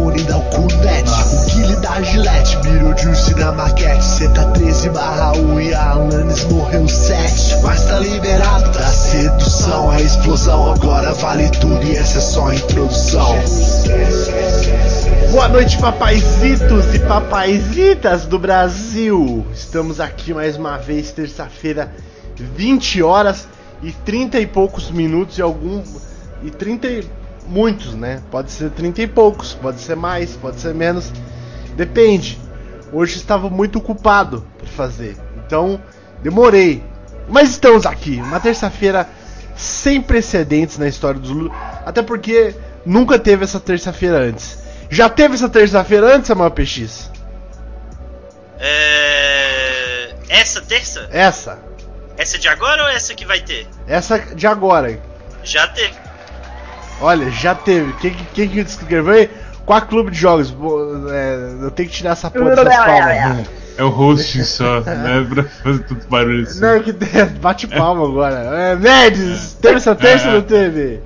me dá o cunete. O Guile da Gillette, mirou Juice na maquete. Tá 13 barra 1 e a Alanis morreu 7. Mas tá liberado da sedução. A explosão agora vale tudo e essa é só a introdução. Boa noite, papaizitos e papaizitas do Brasil! Estamos aqui mais uma vez, terça-feira, 20 horas e 30 e poucos minutos e algum. e 30 e muitos, né? Pode ser 30 e poucos, pode ser mais, pode ser menos. Depende. Hoje estava muito ocupado para fazer, então demorei. Mas estamos aqui, uma terça-feira sem precedentes na história dos Lula, até porque nunca teve essa terça-feira antes. Já teve essa terça-feira antes, Samuel PX? É... Essa terça? Essa. Essa de agora ou essa que vai ter? Essa de agora. Já teve. Olha, já teve. Quem, quem que escreveu aí? Qual clube de jogos? É, eu tenho que tirar essa porra dessas palmas. É o host só, né? Pra fazer tudo barulho assim. Não, é que bate palma agora. É, teve essa terça ou não teve?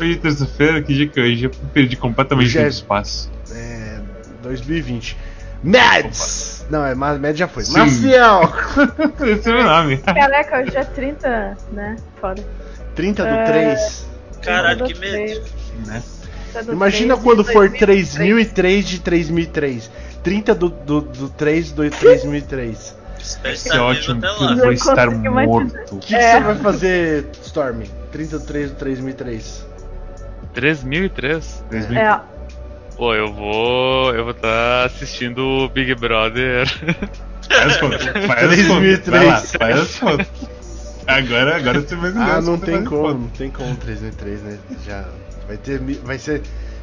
Hoje é terça-feira, que dia que é hoje? Eu perdi completamente Hoje é- o espaço. É, 2020. Mads! Não, é, mas Mads já foi. Sim. Maciel! Esse é o meu nome. Caraca, hoje é 30, né? Foda. 30 do É. 3. Caralho, que Do medo. três, Né? do Imagina três quando de for 2003. 3003 de 3003. 30 do, do, do 3 do 3003. Espero Isso estar é ótimo, eu vou estar imaginar. morto. O que, que É. você vai fazer, Storm? 30 do 3 do 3003. 3003? É, Pô, eu vou. Eu vou estar assistindo o Big Brother. Faz as contas. Faz as 3003. contas. Vai lá, faz as contas. Agora, agora você vai Ah, não tem como, não tem como 3003, né? Já vai ter vai ser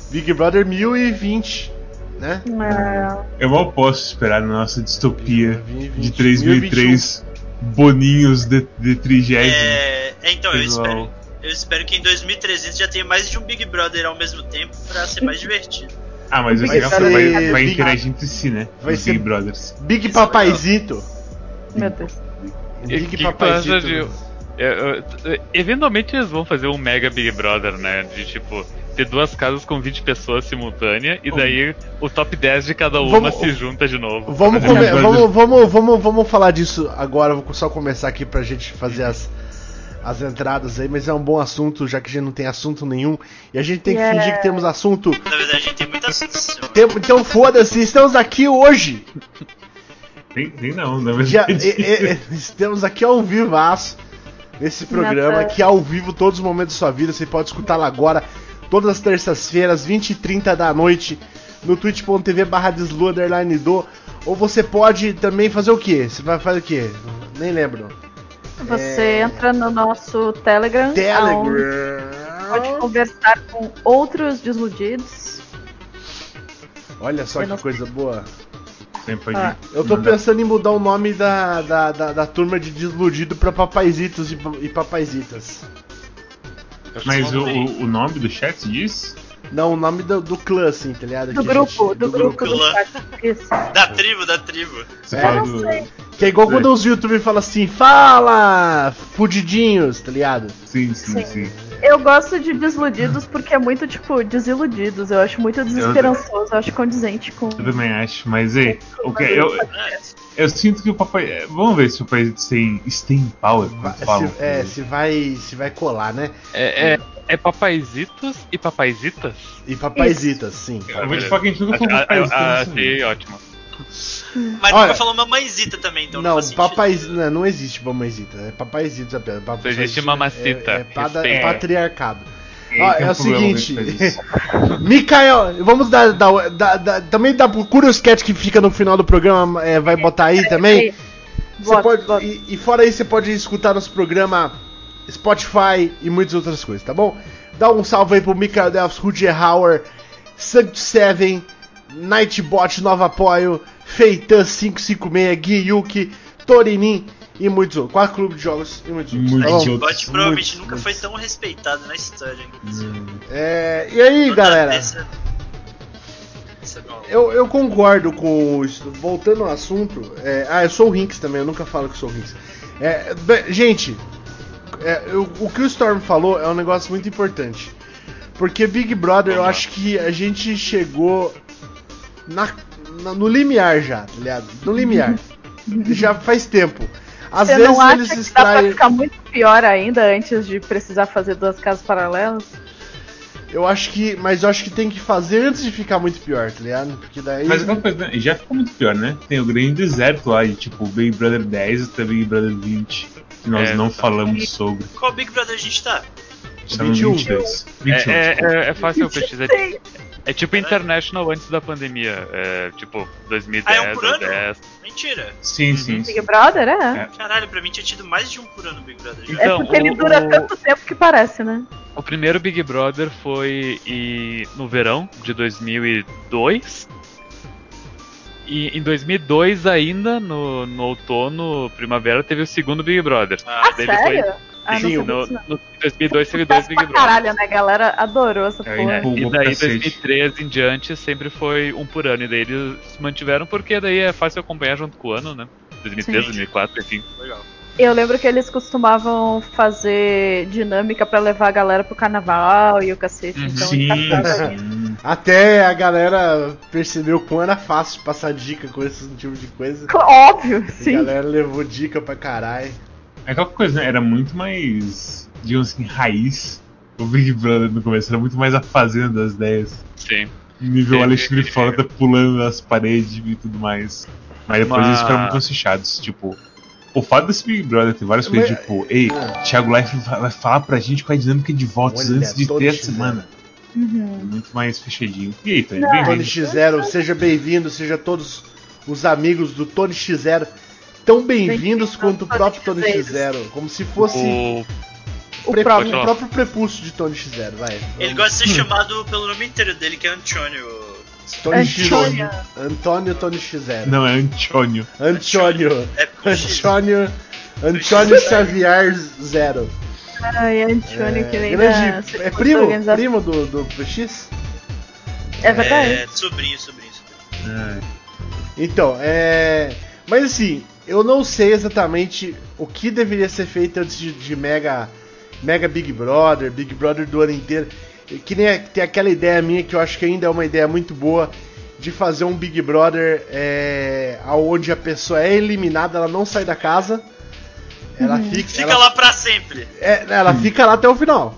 Big Brother 1020, né? é, Eu mal posso esperar na nossa distopia 2020, de 3003 boninhos de, de trigésimo. É, é, então, eu espero, eu espero que em 2300 já tenha mais de um Big Brother ao mesmo tempo pra ser mais divertido. Ah, mas Vai vai, vai, ser vai, vai Big- interagir entre si, né? vai Os ser- Big Brothers. Big Isso é Papaizito. meu Deus. Big que que tu Papaizito. acha de- É, é, eventualmente eles vão fazer um mega Big Brother, né? De tipo, ter duas casas com 20 pessoas simultânea e daí o top 10 de cada uma Vamos- se junta de novo. Vamos, come- vamos, vamos, vamos, vamos falar disso agora. Vou só começar aqui pra gente fazer as, as entradas aí, mas é um bom assunto, já que a gente não tem assunto nenhum. E a gente tem que Yeah. fingir que temos assunto. Na verdade, a gente tem muita assunto. Tem- Então foda-se, estamos aqui hoje. Tem, tem não, na Já, verdade. e- e- e- estamos aqui ao vivaço nesse programa, que é ao vivo todos os momentos da sua vida. Você pode escutá-lo agora, todas as terças-feiras, 20 e 30 da noite, no twitch.tv barra do. Ou você pode também fazer o quê? Você vai fazer o quê? Nem lembro. Você É. entra no nosso Telegram, onde pode Telegram. conversar com outros desiludidos. Olha só Eu que coisa boa. Sempre Ah. Eu tô pensando em mudar o nome da, da, da, da turma de desiludido pra papaizitos e, e papaizitas. Mas o, o o nome do chat diz? Não, o nome do, do clã, assim, tá ligado? Do Que grupo, gente- do grupo do Lá. chat. Isso. Da tribo, da tribo. Você É, do. Que é igual quando os youtubers falam assim, fala, fudidinhos, tá ligado? Sim, sim, Sim. sim. Eu gosto de desiludidos porque é muito, tipo, desiludidos. Eu acho muito desesperançoso, eu acho condizente com. Eu também acho, mas ei, o que eu, eu sinto que o papai. é, Vamos ver se o papai tem Steam Power. como falam. Se, é, se vai, se vai colar, né? É, é, é papaizitos e papaizitas? E papaizitas, sim. Eu vou te falar que a gente nunca falou Ah, papai. ah, Achei ótimo. Mas Olha- nunca falou mamãezita também, então não, não, papais, não, não existe mamãezita, é papaizitos apenas. Papai- Só existe mamacita, É, é, pada- é patriarcado. Ó, é o seguinte. Mikael, vamos dar, dar, dar- dar- também dá procura o sketch que fica no final do programa, é, vai botar aí também. Você Bota, pode, bota. E, e fora isso, você pode escutar nosso programa Spotify e muitas outras coisas, tá bom? Dá um salve aí pro Mikael Delfs, Rudier Hauer, Sanct Seven, Nightbot, Nova Apoio, Feitan 556, Guiyuki, Torinin e muitos outros. Quatro clubes de jogos e muitos outros. Muitos tá bom? outros. Bot provavelmente Muitos, nunca foi tão respeitado na história. É, e aí, Toda galera? não- Eu, eu concordo com isso. Voltando ao assunto. é, ah, eu sou o Rinks também, eu nunca falo que sou o Rinks. É, gente, é, eu- o que o Storm falou é um negócio muito importante. Porque Big Brother, eu acho que a gente chegou na, na- no limiar já, tá ligado? No limiar. já faz tempo. Às Você vezes não acha eles que dá pra extraem. ficar muito pior ainda antes de precisar fazer duas casas paralelas? Eu acho que. Mas eu acho que tem que fazer antes de ficar muito pior, tá ligado? Porque daí. Mas aquela coisa, né? já ficou muito pior, né? Tem o grande deserto lá, de tipo Big Brother 10 até Big Brother 20, que nós É, não tá. falamos sobre. Qual Big Brother a gente tá? Está no 21. 22. É, 21. é, desculpa. é, é fácil pesquisar. É tipo International antes da pandemia. É tipo 2010, Ah, é um por ano? 2010. Mentira. Sim, sim. sim. Big Brother, é. É. Caralho, pra mim tinha tido mais de um por ano Big Brother já. É Então, porque ele o- dura o- tanto tempo que parece, né? O primeiro Big Brother foi e- no verão de 2002. E em 2002 ainda, no, no outono, primavera, teve o segundo Big Brother. Ah, Daí Sério? depois- Ah, Sim, No, no, em 2002 teve dois Big Brother. caralho, né? A galera adorou essa É, porra. né? E pra daí, cacete. 2013 em diante, sempre foi um por ano. E daí eles se mantiveram porque daí é fácil acompanhar junto com o ano, né? 2013, Sim. 2004, enfim. legal. Eu lembro que eles costumavam fazer dinâmica pra levar a galera pro carnaval e o cacete. Uhum. Então, Sim, sim. Até a galera percebeu quão era fácil passar dica com esse tipo de coisa. Óbvio, A sim. galera levou dica pra caralho. É aquela coisa, né? Era muito mais, digamos assim, raiz. O Big Brother no começo era muito mais a fazenda das ideias. Sim. Nível É, Alexandre é, é. Frota pulando nas paredes e tudo mais. Mas depois Mas- eles ficaram muito fechados. Tipo, o fato desse Big Brother ter várias coisas, Mas- tipo, ei, Thiago Life vai falar pra gente qual é a dinâmica de votos Olha, antes de ter a semana. Uhum. Muito mais fechadinho. E aí, Tony? Não, Tony Bem-vindo. X0, seja bem-vindo, seja todos os amigos do Tony X0 tão bem-vindos quanto o próprio Tony Tony X0. X0. Como se fosse O, O pre- próprio. o próprio prepúcio de Tony X0, vai. Ele gosta de ser chamado pelo nome inteiro dele, que é Antônio. Tony X. Antônio. Antônio Tony X0. Não, é Antônio. Antônio. É X. Antônio. Antônio Xavier Zero. Ai, Antônio, que nem grande, é primo? Primo do, do PX? É verdade. É, sobrinho, sobrinho, sobrinho. É. Então, é. Mas assim, eu não sei exatamente o que deveria ser feito antes de, de Mega, Mega Big Brother, Big Brother do ano inteiro. Que nem tem aquela ideia minha que eu acho que ainda é uma ideia muito boa de fazer um Big Brother é, onde a pessoa é eliminada, ela não sai da casa. Ela fica, Fica ela, lá pra sempre. é, ela fica lá até o final.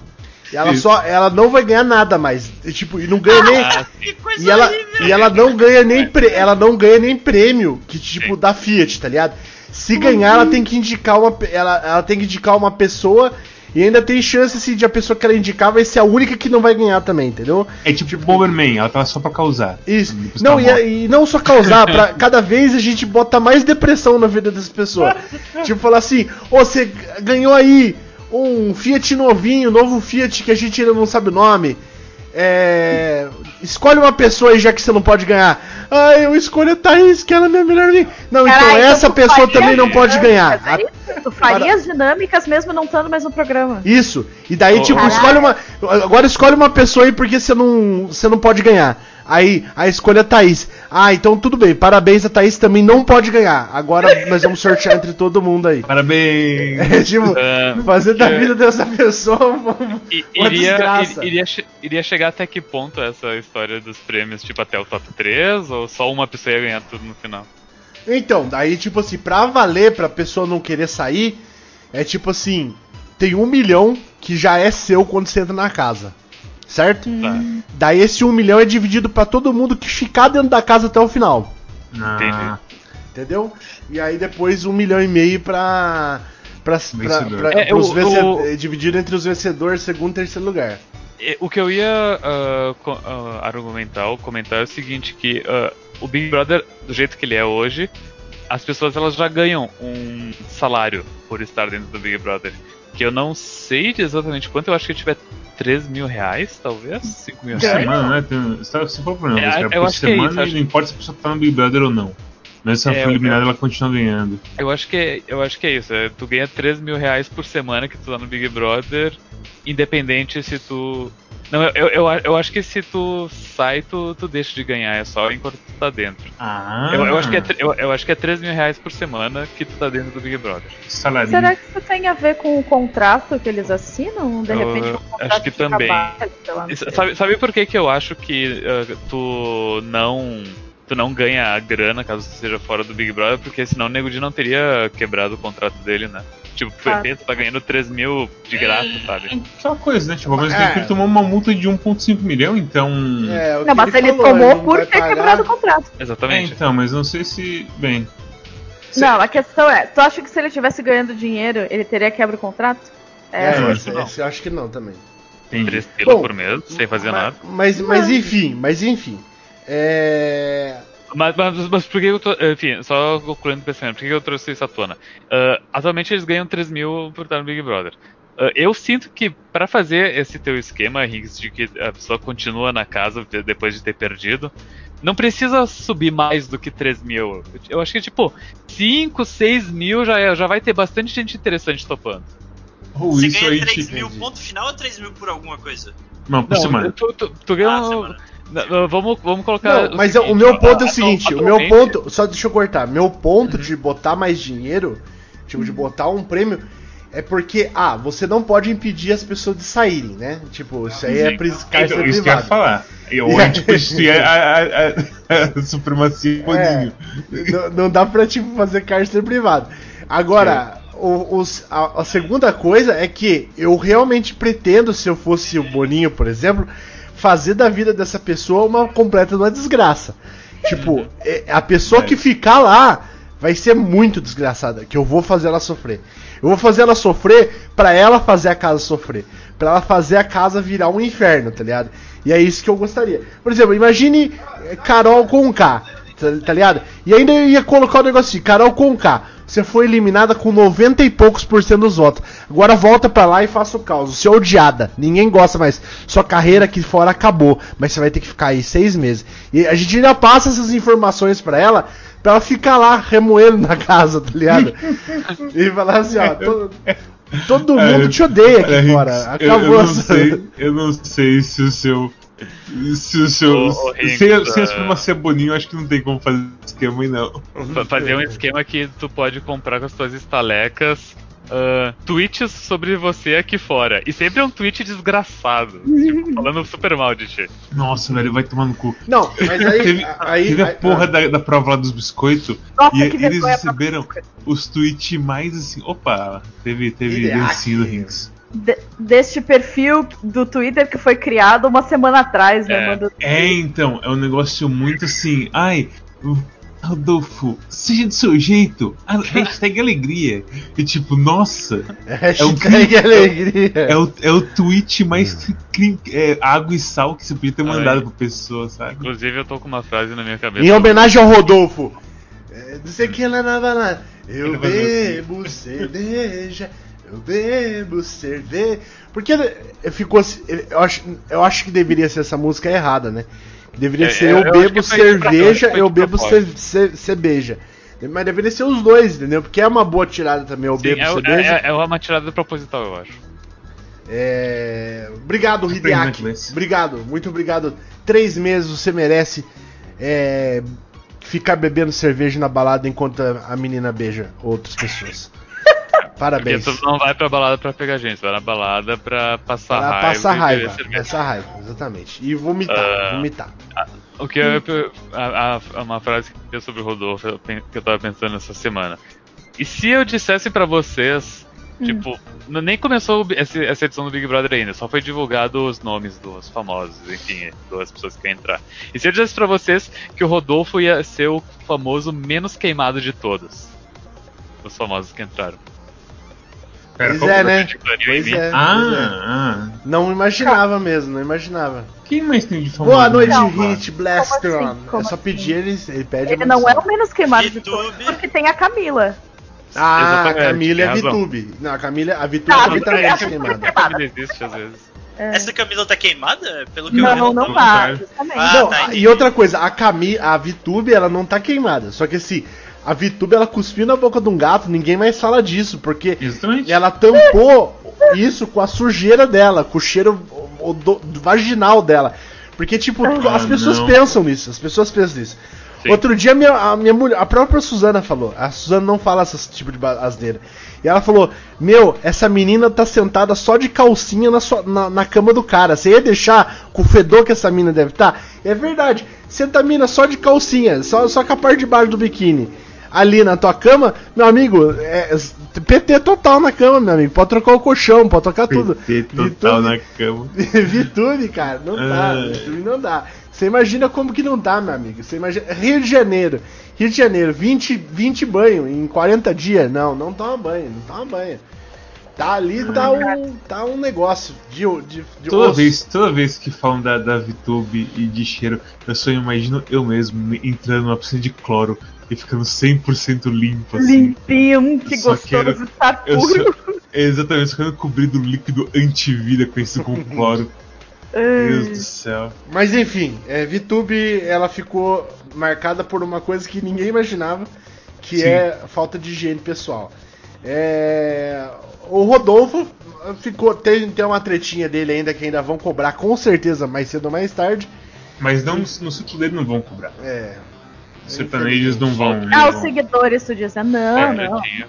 E ela só, ela não vai ganhar nada mais. E, tipo, e não ganha nem, Ah, Que coisa e ela, horrível. e ela não ganha nem pre- ela não ganha nem prêmio que tipo da Fiat, tá ligado? Se ganhar, ela tem que indicar uma ela, ela tem que indicar uma pessoa e ainda tem chance assim, de a pessoa que ela indicar vai ser a única que não vai ganhar também, entendeu? É tipo, Bomberman, ela tá só pra causar. Isso. Depois Não, tá e, morta. e não só causar, pra cada vez a gente bota mais depressão na vida das pessoas. tipo, falar assim, ô, você ganhou aí um Fiat novinho, novo Fiat que a gente ainda não sabe o nome. É. Escolhe uma pessoa aí já que você não pode ganhar. Ah, eu escolho a Thaís, que ela é minha melhor amiga. Não, então Caralho, essa pessoa faria também não pode ganhar. é? Tu faria as dinâmicas mesmo não estando mais no programa. Isso. E daí, Ô, tipo, Caralho. escolhe uma. Agora escolhe uma pessoa aí porque você não, você não pode ganhar. Aí, a escolha é Thaís. Ah, então tudo bem. Parabéns, a Thaís também não pode ganhar. Agora nós vamos sortear entre todo mundo aí. Parabéns! É, tipo, Ah, fazer da é. vida dessa pessoa uma, iria, desgraça. ir- iria, iria chegar até que ponto essa história dos prêmios, tipo até o top 3, ou só uma pessoa ia ganhar tudo no final? Então, daí, tipo assim, pra valer, pra pessoa não querer sair, é tipo assim: tem um milhão que já é seu quando você entra na casa. Certo? Tá. Daí esse um milhão é dividido pra todo mundo que ficar dentro da casa até o final. Ah, Entendeu? E aí depois um milhão e meio pra. pra, pra, Vencedor. pra- É, pros o- vence- o- é, dividido entre os vencedores, segundo e terceiro lugar. E- O que eu ia co- ah, argumentar ou comentar é o seguinte, que ah, o Big Brother, do jeito que ele é hoje, as pessoas elas já ganham um salário por estar dentro do Big Brother. Que eu não sei de exatamente quanto, eu acho que tiver 3 mil reais, talvez? 5 mil reais. semana, né? Se for por não, É, se eu por acho que é semana, isso, não importa se a pessoa tá no Big Brother ou não. Mas se ela É, for eu- eliminada, ela continua ganhando. Eu acho que é, eu acho que é isso. é, tu ganha 3 mil reais por semana que tu tá no Big Brother, independente se tu Não, eu, eu, eu, eu acho que se tu sai, tu, tu deixa de ganhar, é só enquanto tu tá dentro. Ah, Eu, eu acho que é, eu, eu acho que é 3 mil reais por semana que tu tá dentro do Big Brother. Salarinho. Será que isso tem a ver com o contrato que eles assinam? De Eu repente, um acho contrato que de também. sei. Sabe, sabe por que, que eu acho que ah, tu não. Tu não ganha a grana caso tu seja fora do Big Brother, porque senão o Nego Di não teria quebrado o contrato dele, né? Tipo, foi Claro. tá ganhando 3 mil de graça, sabe? Aquela coisa, né? Tipo, ao mesmo É. ele tomou uma multa de 1,5 milhão, então. É, o que Não, mas ele, falou, tomou não por ter pagar. quebrado o contrato. É, Exatamente. então, mas não sei se. Bem. Se- Não, a questão é, tu acha que se ele tivesse ganhando dinheiro, ele teria quebra o contrato? É, Essa eu não. esse eu acho que não também. Entendi. 3 pila Bom, por mês, sem fazer mas, nada. Mas, mas enfim, mas enfim. É. Mas, mas, mas por que eu tô. Enfim, só concluindo o pensamento, por que eu trouxe isso à tona? Ah, atualmente eles ganham 3 mil por estar no Big Brother. Ah, eu sinto que pra fazer esse teu esquema, Riggs, de que a pessoa continua na casa de- depois de ter perdido, não precisa subir mais do que 3 mil. Eu acho que, tipo, 5, 6 mil já, é- já vai ter bastante gente interessante topando. Ou Você isso ganha aí. 3 te- mil ponto final ou 3 mil por alguma coisa? Não, por semana. tu, tu, tu ganha. Ah, um- semana. Não, vamos, vamos colocar. Não, mas seguinte, o meu ponto é o seguinte, o meu ponto, só deixa eu cortar, meu ponto de botar mais dinheiro, tipo, de botar um prêmio, é porque, ah, você não pode impedir as pessoas de saírem, né? Tipo, isso aí é pris- Então, isso que eu ia privado. falar. E Ou a gente prostituir a, a, a, a supremacia Boninho. não, não dá pra, tipo, fazer cárcere privado. Agora, o- os- a, a segunda coisa é que eu realmente pretendo, se eu fosse o Boninho, por exemplo, fazer da vida dessa pessoa uma completa uma desgraça. Tipo, é- a pessoa que ficar lá vai ser muito desgraçada, que eu vou fazer ela sofrer. Eu vou fazer ela sofrer pra ela fazer a casa sofrer. Pra ela fazer a casa virar um inferno, tá ligado? E é isso que eu gostaria. Por exemplo, imagine eh, Carol com K, tá, tá ligado? E ainda ia colocar o negócio assim, Carol com K. Você foi eliminada com 90 e poucos por cento dos votos. Agora volta pra lá e faça o caos. Você é odiada. Ninguém gosta mais. Sua carreira aqui fora acabou. Mas você vai ter que ficar aí seis meses. E a gente ainda passa essas informações pra ela. Pra ela ficar lá remoendo na casa, tá ligado? e falar assim, ó. Todo, todo mundo te odeia aqui Olha, fora. Riggs, eu- Acabou eu, não sei, eu não sei se o seu. Se o seu. Ô, ô, Riggs, sem, sem a supremacia Boninho, eu acho que não tem como fazer esquema aí, não. Fa- fazer um esquema que tu pode comprar com as tuas estalecas ah, tweets sobre você aqui fora. E sempre é um tweet desgraçado. tipo, falando super mal de ti. Nossa, velho, vai tomar no cu. Não, mas aí. teve, aí, teve a aí- porra ah. da, da prova lá dos biscoitos. Nossa, e eles receberam os tweets mais assim. Opa, teve, teve dancinho do aqui. De- deste perfil do Twitter que foi criado uma semana atrás, né? É. É, então, é um negócio muito assim. Ai, Rodolfo, seja do seu jeito. Ah, hashtag alegria. E tipo, nossa, Hashtag é um- alegria. é o, é o tweet mais cri- é, água e sal que você podia ter Ai. mandado pra pessoa, sabe? Inclusive, eu tô com uma frase na minha cabeça. Em homenagem ao Rodolfo. É, não sei o que lá na balada. Eu ver bebo cerveja. Eu bebo cerveja. Porque ficou. assim- Eu acho, eu acho que deveria ser essa música errada, né? Deveria É, ser eu eu, acho bebo cerveja, eu bebo cerveja. Mas deveria ser os dois, entendeu? Porque é uma boa tirada também, eu Sim, bebo é, cerveja. é, é uma tirada proposital, eu acho. É, Obrigado, Hideaki. Obrigado, muito obrigado. Três meses você merece é, ficar bebendo cerveja na balada enquanto a a menina beija outras pessoas. Porque Parabéns. tu não vai pra balada pra pegar gente, vai na balada pra passar Pra raiva. passar raiva, passar raiva, exatamente. E vomitar, Ah. vomitar. O que eu, a, a- uma frase que eu sobre o Rodolfo que eu tava pensando essa semana. E se eu dissesse pra vocês, tipo, n- nem começou esse- essa edição do Big Brother ainda, só foi divulgado os nomes dos famosos, enfim, das pessoas que querem entrar. E se eu dissesse pra vocês que o Rodolfo ia ser o famoso menos queimado de todos, os famosos que entraram. Pera, Pois como- é, né? Tipo, anime Pois é, pois é. Ah, ah. Não imaginava mesmo, não imaginava. Quem mais tem de famoso? Boa noite, Não, Hit Blastron. como assim? Como é só assim? pedir ele, ele pede Ele não é o menos queimado de todos, porque tem a Camila. Ah, a Camila é razão. VTube. Não, a Camila, a VTube Tá, também tá menos a- queimada. A família existe às vezes. Essa Camila tá queimada? Pelo que eu Não, vi, não, não tá. tá. Ah, Não, tá, a- e outra coisa, a Cami, a VTube, ela não tá queimada. Só que assim, a VTube ela cuspiu na boca de um gato, ninguém mais fala disso, porque Exatamente. ela tampou isso com a sujeira dela, com o cheiro o do vaginal dela. Porque, tipo, as pessoas não. pensam nisso, as pessoas pensam nisso. Sim. Outro dia a minha, a minha mulher, a própria Suzana falou. A Suzana não fala esse tipo de asneira. E ela falou: Meu, essa menina tá sentada só de calcinha na, sua- na, na cama do cara. Você ia deixar com o fedor que essa mina deve estar? É verdade. Senta a mina só de calcinha, só, só com a parte de baixo do biquíni. Ali na tua cama, meu amigo, é, PT total na cama, meu amigo. Pode trocar o colchão, pode trocar tudo. PT total Vitube- na cama. Vitube, cara, não dá. Ah. Vitube não dá. Você imagina como que não dá, meu amigo. Você imagina. Rio de Janeiro. Rio de Janeiro, 20, 20 banho em 40 dias. Não, não toma banho, não toma banho. Tá ali, tá um, tá um negócio de, de, de Toda osso. vez, toda vez que falam da, da VTube e de cheiro, eu só imagino eu mesmo entrando numa piscina de cloro e ficando 100% limpo, assim. Limpinho, que Só gostoso, quero- Eu puro. sou, exatamente, ficando cobrido líquido antivida conhecido como cloro. Deus do céu. Mas enfim, é, VTube ela ficou marcada por uma coisa que ninguém imaginava, que Sim. é a falta de higiene pessoal. É, o Rodolfo ficou tem, tem uma tretinha dele ainda que ainda vão cobrar com certeza mais cedo ou mais tarde. Mas não, no ciclo dele não vão cobrar. É, sertanejos não vão. não Ah, os vão. seguidores, tu diz, ah, não, É, não. já tinha.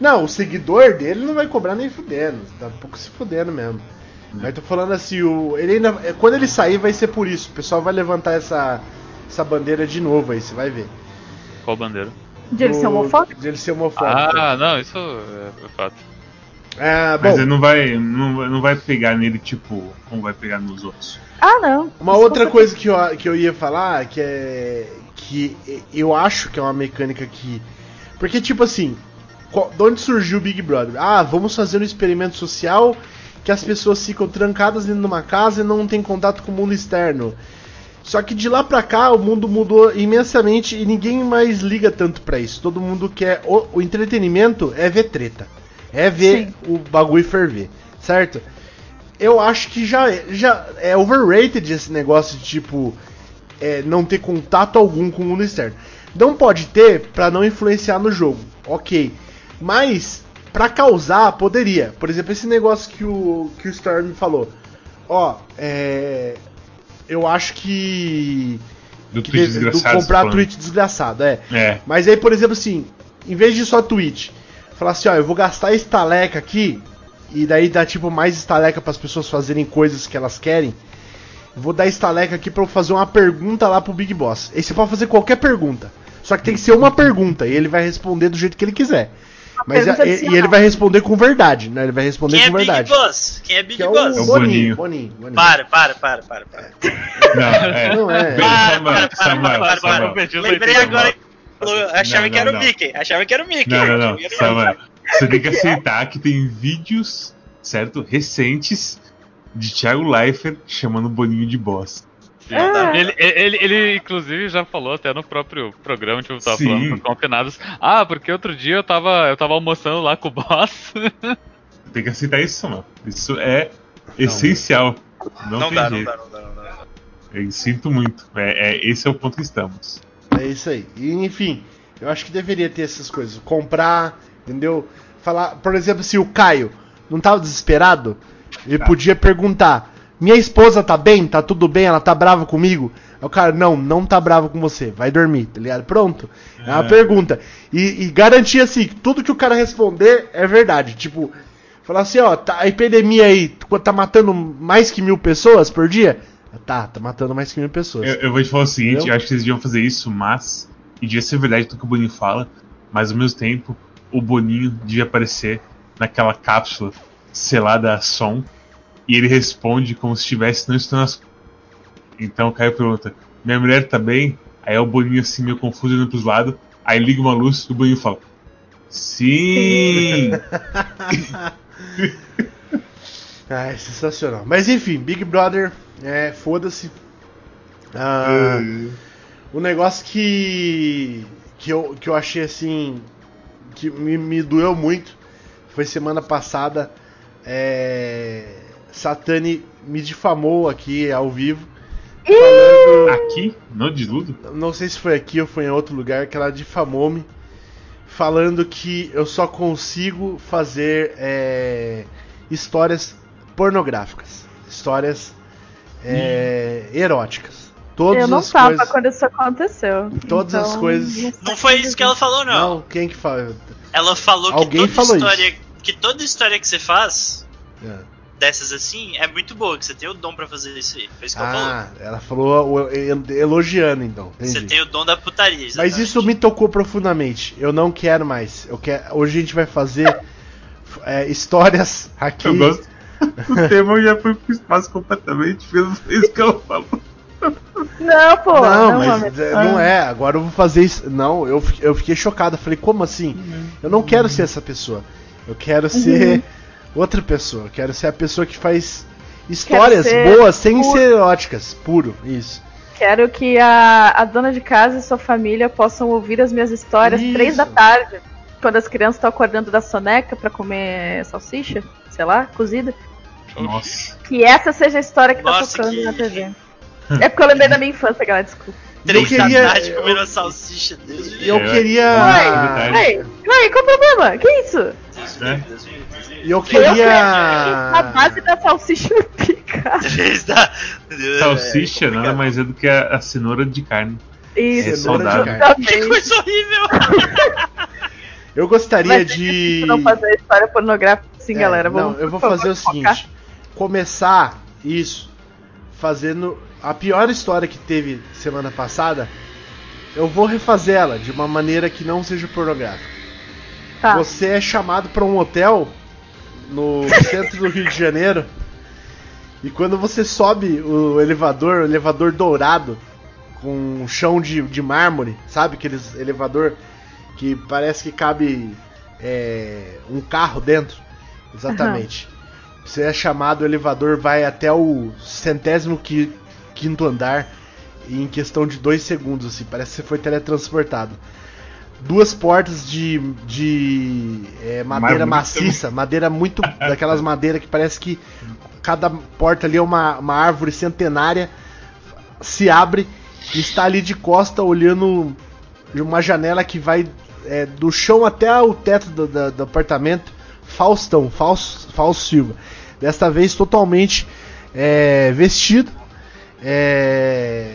não, o seguidor dele não vai cobrar nem fudendo, tá um pouco se fudendo mesmo. Mas tô falando assim, o, ele ainda, é, quando ele sair vai ser por isso. O pessoal vai levantar essa, essa bandeira de novo aí, você vai ver. Qual bandeira? De ele ser homofóbico? De ele ser homofóbico. Ah, não, isso é, é fato. Ah, Mas ele não vai, não, não vai pegar nele, tipo, como vai pegar nos outros. Ah, não. uma Isso outra coisa que eu, que eu ia falar, que é. Que eu acho que é uma mecânica que. Porque, tipo assim, de onde surgiu o Big Brother? Ah, vamos fazer um experimento social que as pessoas ficam trancadas dentro de uma casa e não tem contato com o mundo externo. Só que de lá pra cá o mundo mudou imensamente e ninguém mais liga tanto pra isso. Todo mundo quer. O, o entretenimento é ver treta. É ver Sim. o bagulho ferver, certo? Eu acho que já, já é overrated esse negócio de tipo. É, não ter contato algum com o mundo externo. Não pode ter pra não influenciar no jogo, ok. Mas pra causar poderia. Por exemplo, esse negócio que o que o Storm falou. Ó, é, eu acho que, Do que tweet deve- do comprar falando. tweet desgraçado, é. É. Mas aí, por exemplo, assim, em vez de só tweet, falar assim, ó, eu vou gastar estaleca aqui, e daí dá tipo mais estaleca para as pessoas fazerem coisas que elas querem. Vou dar estaleca aqui pra eu fazer uma pergunta lá pro Big Boss. Aí você pode fazer qualquer pergunta. Só que tem que ser uma pergunta, e ele vai responder do jeito que ele quiser. Mas é- e, e ele vai responder com verdade, né? Ele vai responder Quem é com Big verdade. Boss? Quem é Big Que é Boss? É o Boninho, Boninho. Boninho, Boninho. Para, para, para, para, para. Não, é. Não é. Para, para, para, Samuel, para, para, Lembrei 80. agora. Eu achava Não, que era não, o. Mickey. Achava que era o Mickey. Não, não, não. Achava que era o Samuel, você tem que aceitar que tem vídeos, certo? Recentes de Thiago Leifert chamando o Boninho de boss. Ah, Ele, ele, ele, inclusive, já falou até no próprio programa, tipo, tava Sim. falando com confinados. Ah, porque outro dia eu tava, eu tava almoçando lá com o boss. Tem que aceitar isso, Samuel. Isso é essencial. Não, Não tem dá, não jeito. dá, não dá, não dá. Eu sinto muito. É, é- esse é o ponto que estamos. É isso aí. E, enfim, eu acho que deveria ter essas coisas. Comprar, entendeu? Falar, por exemplo, se o Caio não tava desesperado, ele Tá. podia perguntar: Minha esposa tá bem? Tá tudo bem? Ela tá brava comigo? Aí o cara, não, não tá bravo com você. Vai dormir, tá ligado? Pronto. É uma É. pergunta. E, e garantir assim, que tudo que o cara responder é verdade. Tipo, falar assim, ó, tá, a epidemia aí tá matando mais que mil pessoas por dia? Tá, tá matando mais que mil pessoas. Eu, eu vou te falar o seguinte: Entendeu? eu acho que eles deviam fazer isso, mas. E devia ser verdade tudo que o Boninho fala, mas ao mesmo tempo, o Boninho devia aparecer naquela cápsula selada a som e ele responde como se estivesse não estando as. Então o Caio pergunta: Minha mulher tá bem? Aí é o Boninho assim, meio confuso, olhando pros lados. Aí liga uma luz e o Boninho fala: Sim! Ah, é sensacional. Mas enfim, Big Brother, é, foda-se. Ah, o negócio que, que, eu, que eu achei assim. que me, me doeu muito foi semana passada. É, Satani me difamou aqui ao vivo. Falando. Aqui, no desludo? Não sei se foi aqui ou foi em outro lugar que ela difamou-me. Falando que eu só consigo fazer é, histórias pornográficas. histórias é, eróticas. Todas eu não as tava coisas, quando isso aconteceu. Todas as Então, coisas- não Não foi isso que ela falou, não. Não, quem que fala? Ela falou Alguém que toda falou história. Que toda história que você faz, É. dessas assim, é muito boa, que você tem o dom pra fazer isso aí. Foi isso que ela falou. Ah, ela falou o- e- elogiando então. Você Entendi. tem o dom da putaria. Mas exatamente. isso me tocou profundamente. Eu não quero mais. Eu quero. Hoje a gente vai fazer é, histórias aqui. Eu gosto. O tema já foi pro espaço completamente. Fez isso que ela falou. Não, pô. Não, Não, mas mas... é, não é. Agora eu vou fazer isso. Não, eu, eu fiquei chocado. Falei, como assim? Eu não quero ser essa pessoa. Eu quero ser outra pessoa. Eu quero ser a pessoa que faz histórias boas sem puro. ser eróticas. Puro, isso. Quero que a, a dona de casa e sua família possam ouvir as minhas histórias Isso. três da tarde. Quando as crianças estão acordando da soneca pra comer salsicha, sei lá, cozida. Nossa. Que essa seja a história que Nossa, tá tocando que- na TV. É porque eu lembrei da minha infância, galera, desculpa. Três eu queria- da tarde eu- comendo salsicha, Deus. Eu É, queria. Ai, Ei, ei, qual o problema? Que isso? Deus É. Deus Deus livre. Eu A queria. base da salsicha me pica. Salsicha É, nada mais é do que a, a cenoura de carne. Isso, É Cenoura de saudável. carne. Que coisa horrível! Eu gostaria ser de. difícil não fazer história pornográfica assim, É, galera. não, Vamos, eu vou fazer o focar. seguinte: começar isso fazendo a pior história que teve semana passada. Eu vou refazer ela de uma maneira que não seja pornográfica. Tá. Você é chamado para um hotel no centro do Rio de Janeiro. E quando você sobe o elevador, o elevador dourado, com um chão de, de mármore, sabe? Aqueles elevador que parece que cabe é, um carro dentro. Exatamente. Você é chamado, o elevador vai até o centésimo qui- quinto andar em questão de dois segundos, assim, parece que você foi teletransportado. Duas portas de, de é, madeira maciça, madeira muito. daquelas madeiras que parece que cada porta ali é uma, uma árvore centenária, se abre e está ali de costa olhando uma janela que vai é, do chão até o teto do, da- do apartamento. Faustão, Fausto, Fausto Silva. Desta vez totalmente é, vestido, é,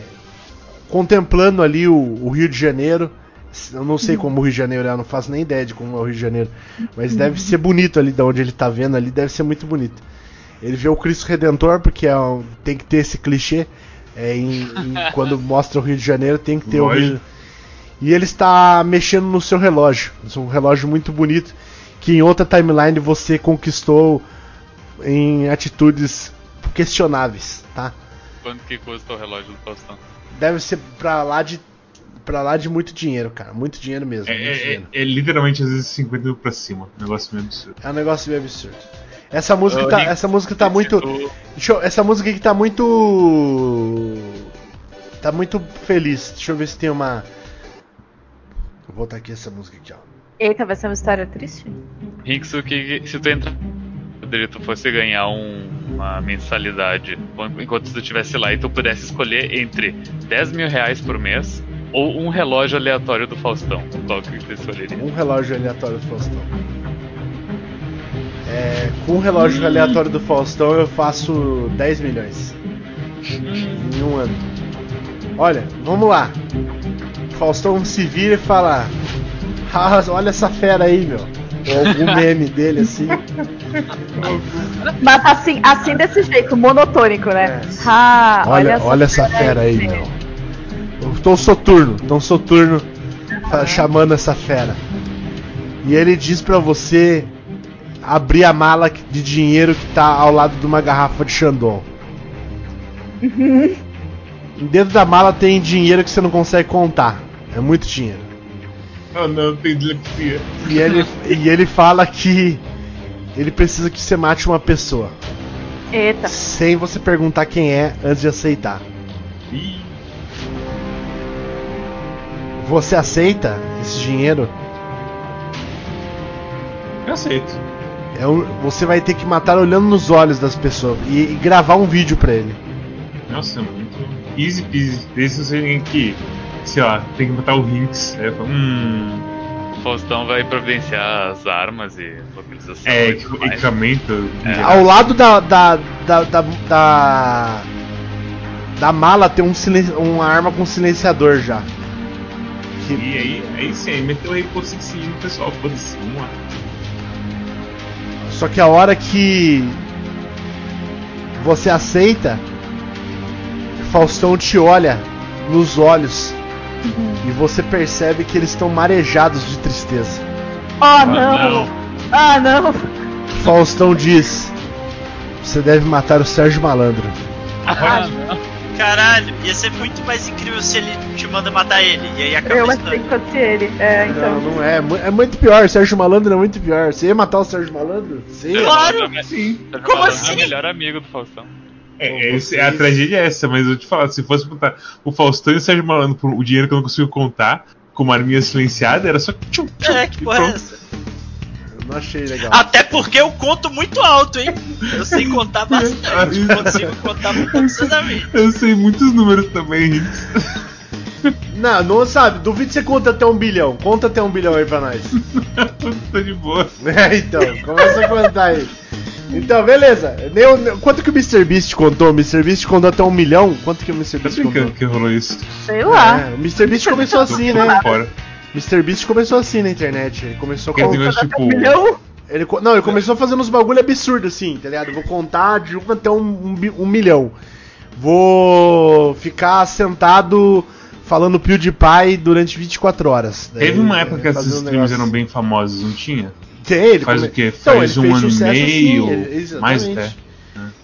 contemplando ali o, o Rio de Janeiro. Eu não sei como o Rio de Janeiro é, eu não faço nem ideia de como é o Rio de Janeiro. Mas deve ser bonito ali de onde ele tá vendo ali, deve ser muito bonito. Ele vê o Cristo Redentor, porque é um- tem que ter esse clichê. é, em- em- quando mostra o Rio de Janeiro, tem que ter o Lógico. Rio. E ele está mexendo no seu relógio. É um relógio muito bonito. Que em outra timeline você conquistou em atitudes questionáveis, tá? Quanto que custa o relógio do Faustão? Deve ser pra lá de. Pra lá de muito dinheiro, cara. Muito dinheiro mesmo. É, muito é- dinheiro. é literalmente às vezes 50 mil pra cima. Um negócio meio absurdo. É um negócio meio absurdo. Essa música tá, essa música tá muito. Deixa eu- essa música aqui tá muito. Tá muito feliz. Deixa eu ver se tem uma. Vou botar aqui essa música aqui, ó. Eita, vai ser uma história triste? Hinks, o que, se tu entrar e tu fosse ganhar um- uma mensalidade enquanto tu estivesse lá e tu pudesse escolher entre 10 mil reais por mês ou um relógio aleatório do Faustão, qual que tu escolheria? Um relógio aleatório do Faustão. É, com o relógio aleatório do Faustão eu faço 10 milhões. Em um ano. Olha, vamos lá. O Faustão se vira e fala: "Ah, olha essa fera aí, meu. Ou algum meme dele assim. Mas assim, assim desse jeito, monotônico, né? É. Ah, Olha, olha essa fera aí, meu. Eu tô soturno, tão soturno fa- chamando essa fera. E ele diz pra você abrir a mala de dinheiro que tá ao lado de uma garrafa de Chandon. Dentro da mala tem dinheiro que você não consegue contar. É muito dinheiro. Oh não, tem dislexia. E ele, e ele fala que ele precisa que você mate uma pessoa. Eita. Sem você perguntar quem é antes de aceitar. Ih, Você aceita esse dinheiro? eu aceito. É um- você vai ter que matar olhando nos olhos das pessoas e, e gravar um vídeo pra ele. Nossa, é muito easy peasy. Desde você tem que, sei lá, tem que botar o Hinks. Aí eu falo, hum. Faustão vai providenciar as armas e localização É, e equipamento. É. Ao lado da. da. da. da, da, da mala tem um silen- uma arma com silenciador já. Que- E aí, aí sim, aí meteu o Rainbow Six no pessoal, foda-se, vamos lá. Só que a hora que você aceita, Faustão te olha nos olhos e você percebe que eles estão marejados de tristeza. Oh, não! Ah, não! Faustão diz: Você deve matar o Sérgio Malandro. Ah, não. Caralho, ia ser muito mais incrível se ele te manda matar ele. E aí acaba Eu a achei história. que fosse ele. É, então. Não, não é. mu- É muito pior. Sérgio Malandro é muito pior. Você ia matar o Sérgio Malandro? Sim. Claro! Sim. Sérgio Como Malandro assim? É o melhor amigo do Faustão. É, esse- a tragédia é essa, mas eu te falar, se fosse botar o Faustão e o Sérgio Malandro por o dinheiro que eu não consigo contar, com uma arminha silenciada, era só. Tchum, tchum, É, que porra é essa? Eu não achei legal. Até porque eu conto muito alto, hein? Eu sei contar bastante. consigo contar muito absurdamente. Eu sei muitos números também, Hits. Não, não sabe. Duvido que você conta até um bilhão. Conta até um bilhão aí pra nós. Tô de boa. É, então, começa a contar aí. Então, beleza. Nem- quanto que o Mr. Beast contou? O Mr. Beast contou até um milhão? Quanto que o Mr. Tá Beast contou? que rolou isso? Sei lá. É, o Mr. Beast começou assim, né? fora. Mr. Beast começou assim na internet. Ele começou com. negócio, tipo. Um milhão? Ele, não, ele começou fazendo uns bagulho absurdo assim, tá ligado? Vou contar de um até um, um um milhão. Vou ficar sentado falando PewDiePie durante 24 horas. Daí, Teve uma época que esses um streams negócio- eram bem famosos, não tinha? Tem, ele Faz come- o quê? Então, Faz ele um ano e sucesso meio? assim, mais até.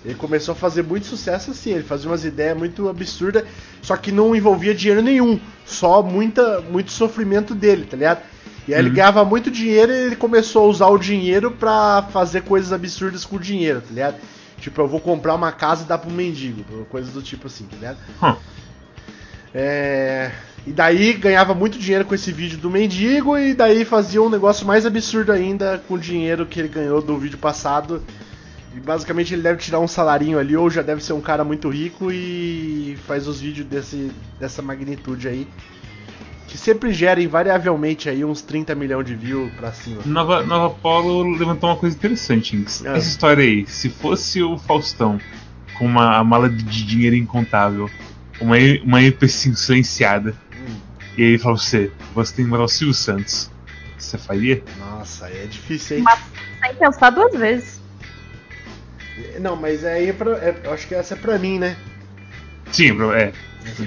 Ele começou a fazer muito sucesso assim, ele fazia umas ideias muito absurdas, só que não envolvia dinheiro nenhum, só muita, muito sofrimento dele, tá ligado? E aí ele Uhum. ganhava muito dinheiro e ele começou a usar o dinheiro pra fazer coisas absurdas com o dinheiro, tá ligado? Tipo, eu vou comprar uma casa e dar pro mendigo, coisas do tipo assim, tá ligado? Hum. É, E daí ganhava muito dinheiro com esse vídeo do mendigo e daí fazia um negócio mais absurdo ainda com o dinheiro que ele ganhou do vídeo passado. E basicamente ele deve tirar um salarinho ali ou já deve ser um cara muito rico e faz os vídeos desse, dessa magnitude aí. Que sempre gera invariavelmente aí uns 30 milhões de views pra cima. Nova, Nova Polo levantou uma coisa interessante, Inks. Ah. Essa história aí, se fosse o Faustão com uma a mala de dinheiro incontável, uma, uma MP5 silenciada, Hum, e aí ele fala pra você, você tem que matar o Silvio Santos. Você faria? nossa, aí é difícil, hein? Sem pensar duas vezes. Não, mas aí é pra, é- eu acho que essa é pra mim, né? Sim, é.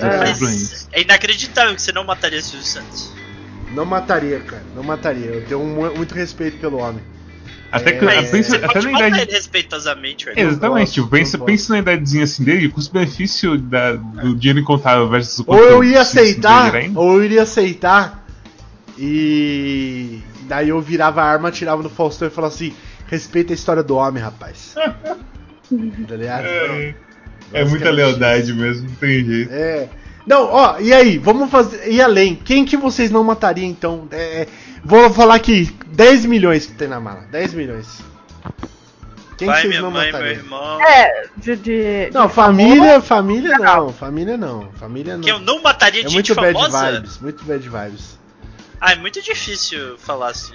É Inks. é inacreditável que você não mataria Silvio Santos. Não mataria, cara. Não mataria. Eu tenho mu- muito respeito pelo homem. Até, que, É, pensa, você até pode na matar idade. ele respeitosamente, velho. Exatamente, posso, tipo, pensa, pensa na idadezinha assim dele, o custo-benefício da- do dinheiro incontável versus o Ou eu ia se aceitar, ou eu iria aceitar e daí eu virava a arma, tirava no Faustão e falava assim: respeita a história do homem, rapaz. tá ligado? É, é muita lealdade mesmo, não tem jeito. É. Não, ó, e aí, vamos fazer. E além, quem que vocês não matariam então? É, vou falar aqui: 10 milhões que tem na mala. 10 milhões. Quem que Pai, vocês não mãe, meu matariam? irmão. É, de. de Não, de família, família não. Família não. Família não. Que eu não mataria É de muito gente bad famosa? vibes, muito bad vibes. Ah, é muito difícil falar assim.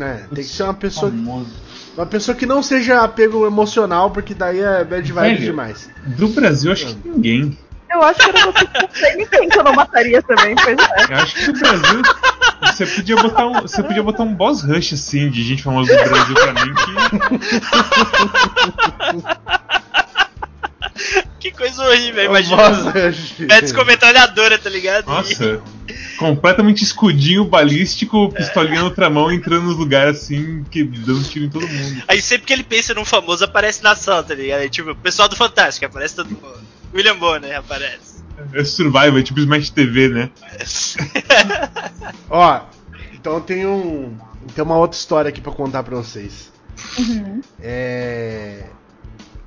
É, tem que ser uma pessoa, Famoso. Uma pessoa que não seja apego emocional, porque daí é bad vibes Velho. demais. Do Brasil, acho que ninguém. Eu acho que em ninguém que eu não mataria também, pois é. Eu acho que do Brasil. Você podia botar um, você podia botar um boss rush assim de gente famosa do Brasil pra mim que. Que coisa horrível, imagina. rush. Pets com metralhadora, tá ligado? Nossa, completamente escudinho balístico, pistolinha na outra mão, entrando nos lugares assim, que dando tiro em todo mundo. Aí sempre que ele pensa num famoso, aparece na sala, tá ligado? Aí, tipo, o pessoal do Fantástico, aparece todo mundo. William Bonner aparece. É Survival, é tipo Smash TV, né? Ó, então tem um. Tem uma outra história aqui pra contar pra vocês. Uhum. É.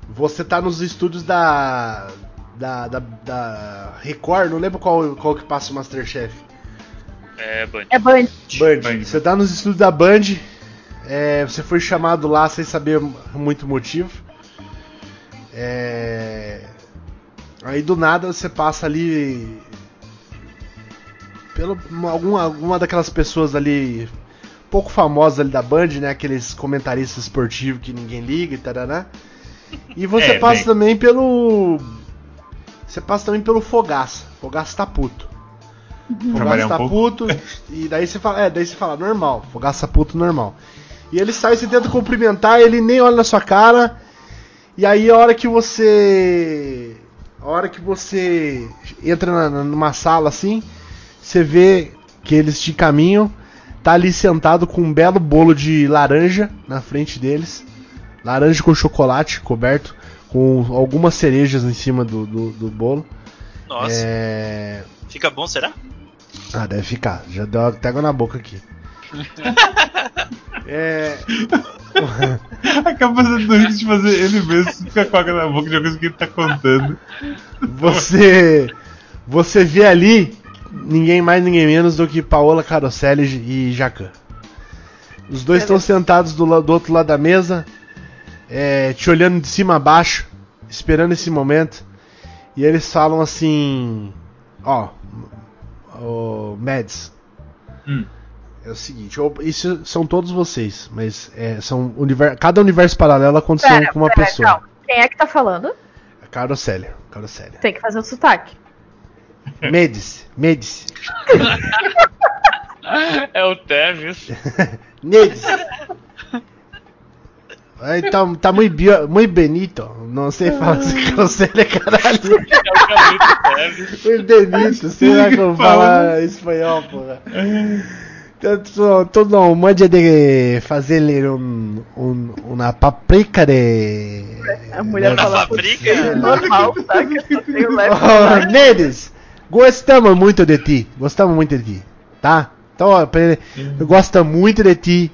Você tá nos estúdios da. Da, da, da Record, não lembro qual, qual que passa o Masterchef. É, Band. É Band. Band. Band. Você tá nos estúdios da Band, é, você foi chamado lá sem saber muito motivo. É, aí do nada você passa ali. Pelo, alguma, alguma daquelas pessoas ali pouco famosos ali da Band, né? Aqueles comentaristas esportivos que ninguém liga e tarará. E você É, passa bem. também pelo. Você passa também pelo Fogaça. Fogaça tá puto. Fogaça Trabalhar um tá pouco. puto. E daí você fala, é, daí você fala, normal. Fogaça puto normal. E ele sai, você tenta cumprimentar, ele nem olha na sua cara. E aí a hora que você. A hora que você entra na- numa sala assim, você vê que eles de caminho, tá ali sentado com um belo bolo de laranja na frente deles. Laranja com chocolate coberto, com algumas cerejas em cima do, do, do bolo. Nossa, É... fica bom, será? Ah, deve ficar. Já deu até água na boca aqui. é. A capacidade do Rick de fazer ele mesmo ficar com água na boca de uma coisa que ele tá contando. Você. Você vê ali ninguém mais, ninguém menos do que Paola Caroselli e Jacan. Os dois estão sentados do, do outro lado da mesa, é, te olhando de cima a baixo, esperando esse momento. E eles falam assim: Ó, o Mads, Hum. é o seguinte, isso são todos vocês, mas é, são univer- cada universo paralelo aconteceu Pera, com uma pera, pessoa. calma. Quem é que tá falando? Caroselli, Caroselli. Tem que fazer o sotaque. Medes, Medes. É o Tevis. Nedes. Tá, tá muito, bio- muito bonito. Não sei falar esse conselho, caralho. É o Cabrito Tevis. Muito bonito. Sei lá como falar espanhol, porra. Todo, todo um monte de fazer um, um, uma paprika de. A mulher fala fabrica? é normal, tá? Tenho leve Oh. Nedes, gostamos muito de ti. Gostamos muito de ti, tá? Então, ele, gosta muito de ti.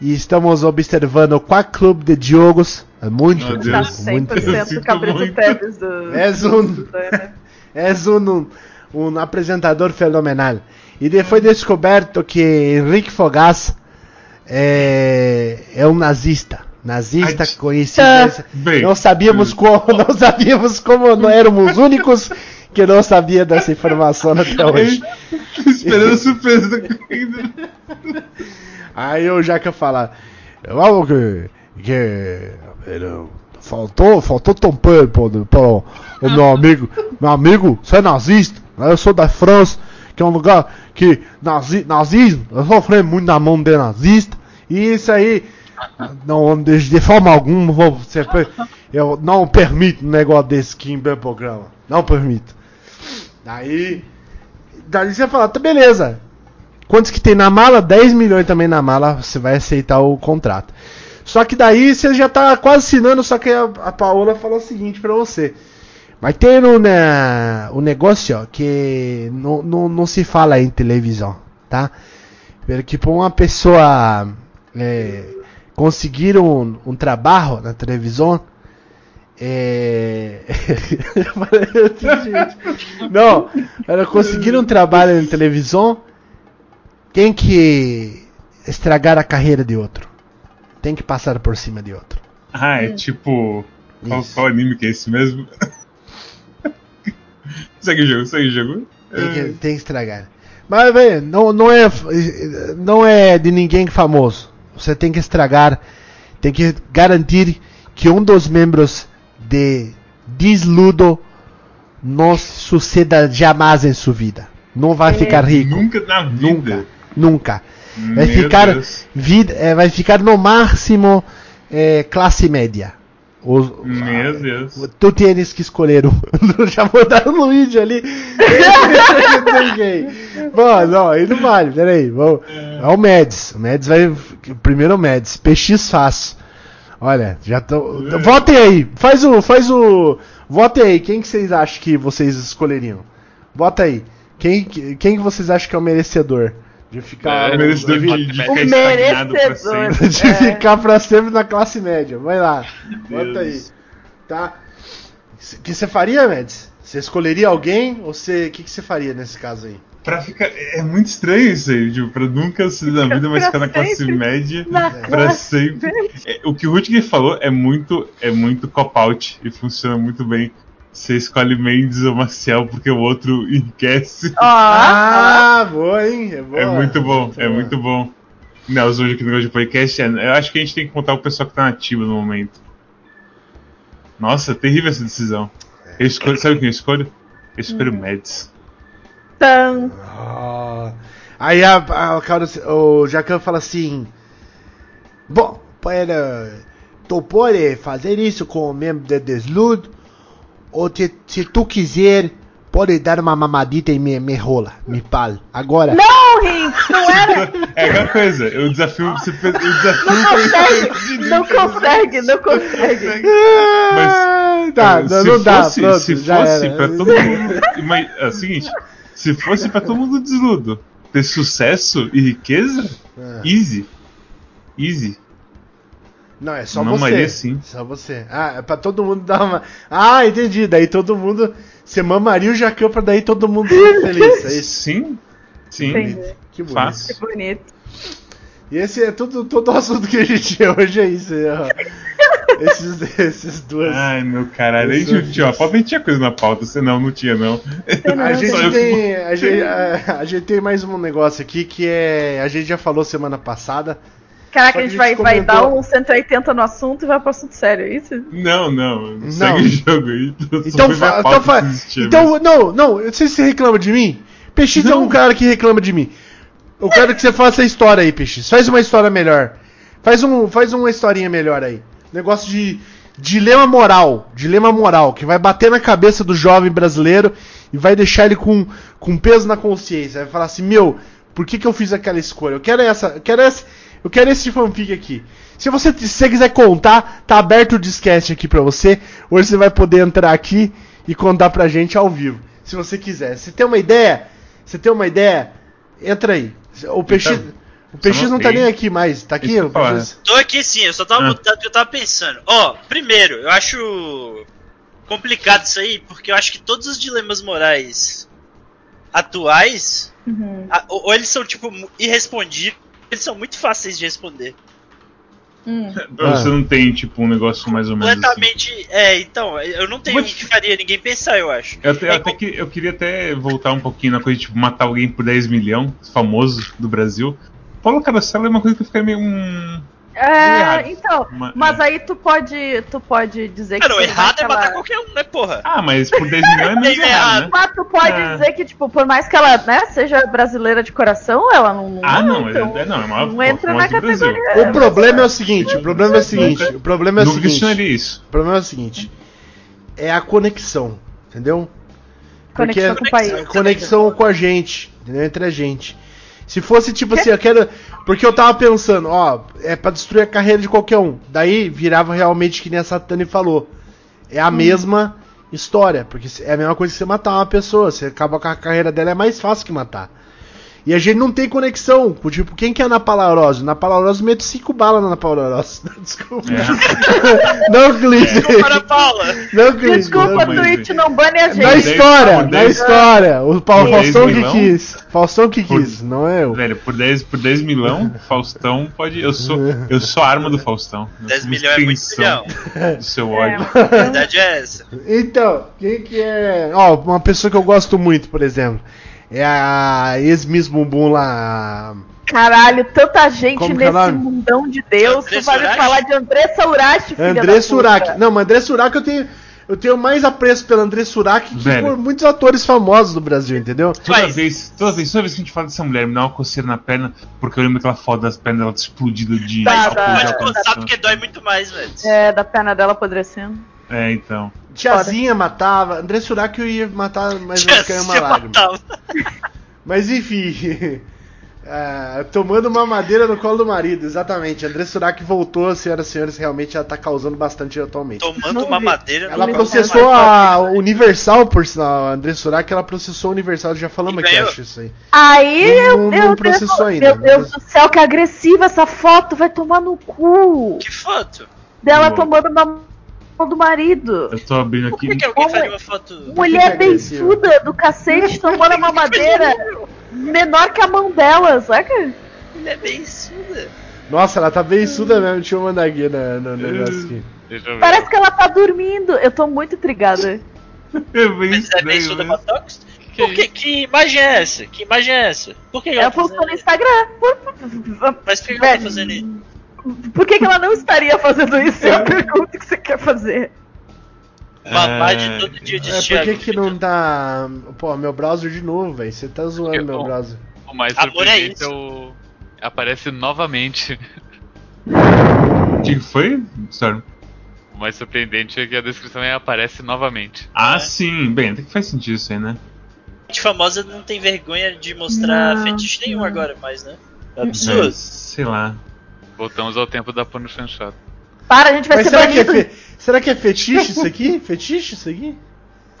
E estamos observando qual clube de jogos. É muito, Meu Tá Deus. muito. 100% sinto Cabrito muito. Teves do. És um, és um, um apresentador fenomenal. E foi descoberto que Henrique Fogás é, é um nazista. Nazista. Bem, Não sabíamos como, não sabíamos como não éramos os únicos que não sabia dessa informação até hoje. Esperando a surpresa da corrida. Aí o Jaca fala, logo que, que faltou, faltou tampão pro, pro o meu amigo, meu amigo, você é nazista, eu sou da França, que é um lugar que nazi, nazismo, eu sofri muito na mão de nazista, e isso aí, não, de, de forma alguma, vou- você, eu não permito um negócio desse aqui em meu programa, não permito. Daí, daí você fala, tá beleza, Quantos que tem na mala? 10 milhões também na mala, você vai aceitar o contrato. Só que daí você já tá quase assinando, só que a, a Paola falou o seguinte pra você. Mas tem um, né, um negócio que não, não, não se fala em televisão, tá? Porque para uma pessoa é, conseguir um, um trabalho na televisão, é... não, para conseguir um trabalho na televisão, tem que estragar a carreira de outro. Tem que passar por cima de outro. Ah, é tipo. Qual, qual anime que é esse mesmo? segue o jogo, segue o jogo. Tem que, tem que estragar. Mas, velho, não, não, é, não é de ninguém famoso. Você tem que estragar, tem que garantir que um dos membros de Desludo não suceda jamais em sua vida. Não vai ficar rico. Nunca na vida. Nunca. Nunca. Vai Meu ficar, vida, é, vai ficar no máximo é, classe média. Os- Meu Deus. Tu tens que escolher um. Já mudaram o Luigi ali. Bom, não, aí não vale. Peraí. Vamos. É o Meds. O Meds vai. Primeiro é o Meds. PX fácil. Olha, já tô. Votem aí. Faz o. Faz o. Votem aí. Quem que vocês acham que vocês escolheriam? Vota aí. Quem, quem que vocês acham que é o merecedor? De ficar. É, merecedor de, de O ficar estagnado pra merecedor. sempre. de É. ficar pra sempre na classe média. Vai lá. Bota aí. Tá? O que você faria, Mads? Você escolheria alguém ou você. O que, você faria nesse caso aí? Pra ficar. É muito estranho isso aí, tipo, pra nunca ser na vida, mas Pra ficar na classe média Na pra classe sempre. É, o que o Rutger falou é muito, é muito cop-out e funciona muito bem. Você escolhe Mendes ou Marcel porque o outro enriquece. Ó, Ah, boa, hein? É, boa. É muito bom, é muito bom. Nelson hoje aqui no negócio de podcast, é, eu acho que a gente tem que contar o pessoal que tá nativo no momento. Nossa, terrível essa decisão. Eu escolho, sabe o que eu escolho? Eu escolho Hum. Mads. Tan. Ah. Aí a, a, o Jacan fala assim: Bom, para, tu pode fazer isso com o membro de desludo, ou te- se tu quiser, pode dar uma mamadita em minha, minha rola, me pala. Agora. Não, não era. É aquela coisa, eu desafio você. Eu desafio Não consegue, não consegue, não consegue. Ah, tá, É, não, se não dá, fosse, pronto, se fosse era. pra todo mundo. Mas, é o seguinte: se fosse pra todo mundo desludo ter sucesso e riqueza, Ah. easy. Easy. Não, é só Mamaria, você. sim. Só você. Ah, é pra todo mundo dar uma. Ah, entendi. Daí todo mundo. Você mamaria o Jacan pra daí todo mundo ser feliz. É isso. Sim. Sim. Entendi. Que bonito. Fácil. Que bonito. E esse é tudo, todo o assunto que a gente tinha hoje é isso. é, ó. esses, esses duas. Ai, meu caralho. A gente pauta nem tinha coisa na pauta, senão não tinha, não. A gente, tem, a, gente, a, a gente tem mais um negócio aqui que é. A gente já falou semana passada. Caraca, a gente a vai, gente vai dar comentou- um 180 no assunto e vai pro assunto sério, é isso? Não, não. Não. Segue o jogo aí. Então, minha fa- então, fa- então não, não, eu não sei se você reclama de mim. PX é um cara que reclama de mim. Eu quero que você faça a história aí, PX. Faz uma história melhor. Faz, um, faz uma historinha melhor aí. Negócio de dilema moral. Dilema moral, que vai bater na cabeça do jovem brasileiro e vai deixar ele com, com peso na consciência. Vai falar assim, meu, por que, que eu fiz aquela escolha? Eu quero essa. Eu quero esse, eu quero esse fanfic aqui. Se você, se você quiser contar, tá aberto o disquete aqui pra você. Hoje você vai poder entrar aqui e contar pra gente ao vivo. Se você quiser. Se tem uma ideia, você tem uma ideia, entra aí. O PX, Então, o PX não tá anotei. nem aqui mais. Tá aqui? Eu? Tô aqui sim, eu só tava Ah. eu tava pensando. Ó, primeiro, eu acho complicado isso aí, porque eu acho que todos os dilemas morais atuais, Uhum. a- ou, ou eles são, tipo, irrespondíveis, eles são muito fáceis de responder. Hum. Você Ah. não tem, tipo, um negócio mais ou menos assim. Completamente. É, então, eu não tenho um Mas- que faria ninguém pensar, eu acho. Eu, até, É, até que, eu queria até voltar um pouquinho na coisa de tipo, matar alguém por 10 milhões, famoso do Brasil. Paulo Carosella é uma coisa que fica meio. Hum, É, errado. então, Uma- mas é. aí tu pode, tu pode dizer que Cara, o por errado é matar ela- qualquer um, né, porra? Ah, mas por 10 milhões é menos Meio errado, errado. né? Mas tu pode É. dizer que, tipo, por mais que ela, né, seja brasileira de coração, ela não. não Ah, não, então, é, é, não, é uma não entra na categoria. O problema é o seguinte, o problema é o seguinte, o problema é o seguinte. isso. O problema é o seguinte. É a conexão, entendeu? Conexão com o país. é conexão com a gente, entendeu? Entre a gente. Se fosse tipo assim, eu quero. Porque eu tava pensando, ó, é pra destruir a carreira de qualquer um. Daí virava realmente que nem a Satani falou. É a mesma história. Porque é a mesma coisa que você matar uma pessoa. Você acaba com a carreira dela, é mais fácil que matar. E a gente não tem conexão. com, Tipo, quem que é a Ana Paula? Na Paula Oroz mete cinco balas na Ana Paula. Desculpa. não, Clipe. Desculpa, Ana Paula! Não. Desculpa, Mas- Twitch, não bane a Na gente. dez- história, na dez- história. O Paulo Faustão que quis. Faustão que Por- quis, não é eu. Velho, por 10, por 10 milhão, Faustão pode. Eu sou, eu sou a arma do Faustão. Eu 10 sou uma milhões é muito milhão. Do seu É, ódio. A verdade é essa. Então, quem que é. Ó, uma pessoa que eu gosto muito, por exemplo. É a ex-Miss Bumbum lá. Caralho, tanta gente Como que é nesse nome? mundão de Deus. Tu vai me falar de Andressa Urachi, filha André da puta. Surak. Não, mas André Surak eu tenho. Eu tenho mais apreço pelo André Surak que Velho. por muitos atores famosos do Brasil, entendeu? Toda vez, toda vez, toda vez que a gente fala dessa mulher, me dá uma coceira na perna, porque eu lembro aquela foto das pernas dela explodidas de Tá, álcool tá. Pode com coçar sangue. porque dói muito mais, velho. É, da perna dela apodrecendo. É, então. Tiazinha matava. André Surak eu ia matar, mas vai cair uma lágrima. matava. Mas enfim. ah, tomando uma madeira no colo do marido, exatamente. André Surak voltou, senhoras e senhores, realmente ela tá causando bastante atualmente. Tomando Não uma madeira no Ela me processou a Universal, por sinal, a André Surak, ela processou a Universal, já falamos aqui, acho isso aí. Aí Não- eu, não eu processou devo- ainda, Meu não Deus do céu, que agressiva essa foto, vai tomar no cu. Que foto? Dela Boa. tomando na mão do marido. Eu tô abrindo Por aqui. que, que alguém Como faria é? uma foto. Mulher é beiçuda do cacete tomando uma madeira menor que a mão dela, saca? Mulher bem suda. Nossa, ela tá bem suda mesmo, deixa eu mandar aqui no, no negócio aqui. Parece que ela tá dormindo. Eu tô muito intrigada. É bem Mas é bem estranho, suda né? botox? Que Por que, que imagem é essa? Que imagem é essa? Por que, Ela ela tá postou no? Instagram. Por- Mas por que, ela tá fazendo isso? Por que, que ela não estaria fazendo isso? É a pergunta que você quer fazer. É, de todo dia de É, por que que não tá. Pô, meu browser de novo, velho. Você tá zoando Eu- meu browser. o mais é surpreendente é, o. Aparece novamente. O que foi, Storm? O mais surpreendente é que a descrição é aparece novamente. Ah, É. sim. Bem, até que faz sentido isso aí, né? Gente famosa não tem vergonha de mostrar Não, fetiche nenhum não. agora mais, né? É É, absurdo. sei lá. Voltamos ao tempo da porno chanchada. Para, a gente vai Mas ser será que, é banido. fe- será que é fetiche isso aqui? fetiche isso aqui?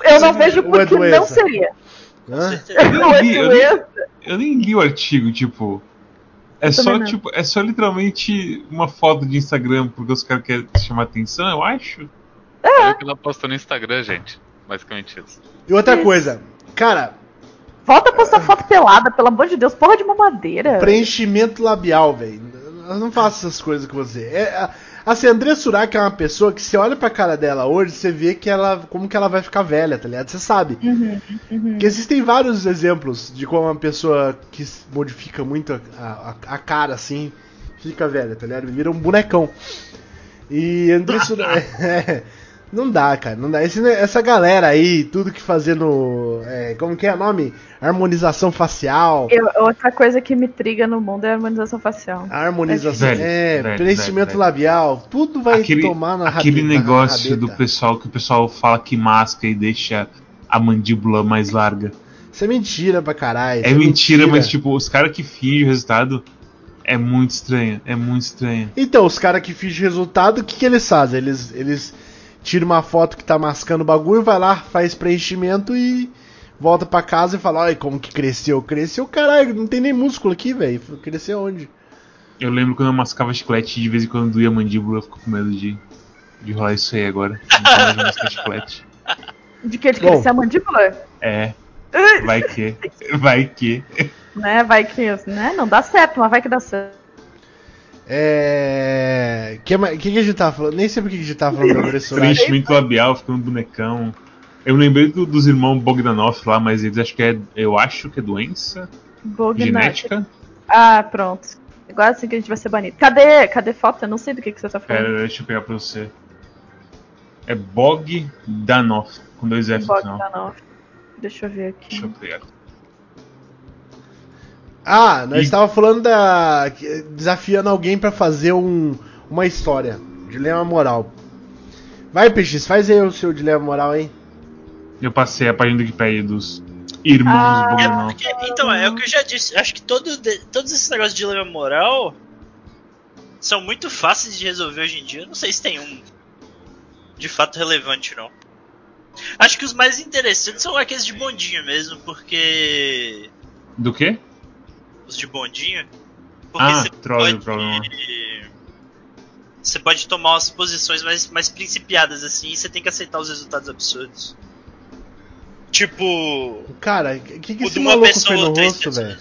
Eu não Sim, vejo ou é porque não seria. Hã? certeza. Não é li, eu doença. Eu nem li o artigo, tipo. É Eu só, tipo, é só literalmente uma foto de Instagram porque os caras querem chamar atenção, eu acho. Olha o que ela postou no Instagram, gente. Basicamente isso. E outra coisa, cara, Volta a postar foto pelada, pelo amor de Deus. Porra de mamadeira. preenchimento labial, velho. Eu não faço essas coisas com você. É, a- assim, a André Surak é uma pessoa que você olha pra cara dela hoje, você vê que ela. como que ela vai ficar velha, tá ligado? Você sabe. Uhum, uhum. Porque existem vários exemplos de como uma pessoa que modifica muito a, a- a cara assim fica velha, tá ligado? Vira um bonecão. E André Surak. é, não dá, cara, não dá. Esse- essa galera aí, tudo que fazendo. é, como que é o nome? Harmonização facial. Eu- outra coisa que me triga no mundo é a harmonização facial. A harmonização. Velho, é, velho, preenchimento velho, velho. labial. Tudo vai aquele tomar na aquele rabe- na negócio do rabeta. pessoal que o pessoal fala que masca e deixa a mandíbula mais larga. Isso é mentira pra caralho. É isso mentira, mas tipo, os caras que fingem o resultado é muito estranho. É muito estranho. Então, os caras que fingem resultado, o que, que eles fazem? Eles, eles tiram uma foto que tá mascando o bagulho, vai lá, faz preenchimento e volta pra casa e fala, olha como que cresceu. Cresceu, caralho, não tem nem músculo aqui, velho. Cresceu onde? Eu lembro quando eu mascava chiclete e de vez em quando doía a mandíbula, eu fico com medo de, de rolar isso aí agora. Não mais mascar chiclete. De que de Bom. crescer a mandíbula? É, vai que. Vai que. Né? Vai que. Né? Não dá certo, mas vai que dá certo. É. O que, que, que a gente tava falando? Nem sei por que a gente tava falando da André Surak. Preenchimento labial, ficando bonecão. Eu lembrei do- dos irmãos Bogdanov lá, mas eles acho que é. Eu acho que é doença genética. Ah, pronto. Agora sim que a gente vai ser banido. Cadê, cadê foto? Eu não sei do que, que você tá falando. Pera, deixa eu pegar pra você. É Bogdanov, com dois F no final. Deixa eu ver aqui. Deixa eu pegar. Ah, nós E- estava falando da. desafiando alguém pra fazer um, uma história. Dilema moral. Vai, PX, faz aí o seu dilema moral aí. Eu passei a página do Wikipedia dos irmãos Ah. É porque, então, é o que eu já disse. Acho que todo todos esses negócios de dilema moral são muito fáceis de resolver hoje em dia. Eu não sei se tem um de fato relevante, não. Acho que os mais interessantes são aqueles de bondinho mesmo, porque. Do quê? Os de bondinho. Porque Ah, você troll, pode. problema. Você pode tomar umas posições mais, mais principiadas assim e você tem que aceitar os resultados absurdos. Tipo. Cara, o que, que esse maluco pessoa fez no rosto, velho?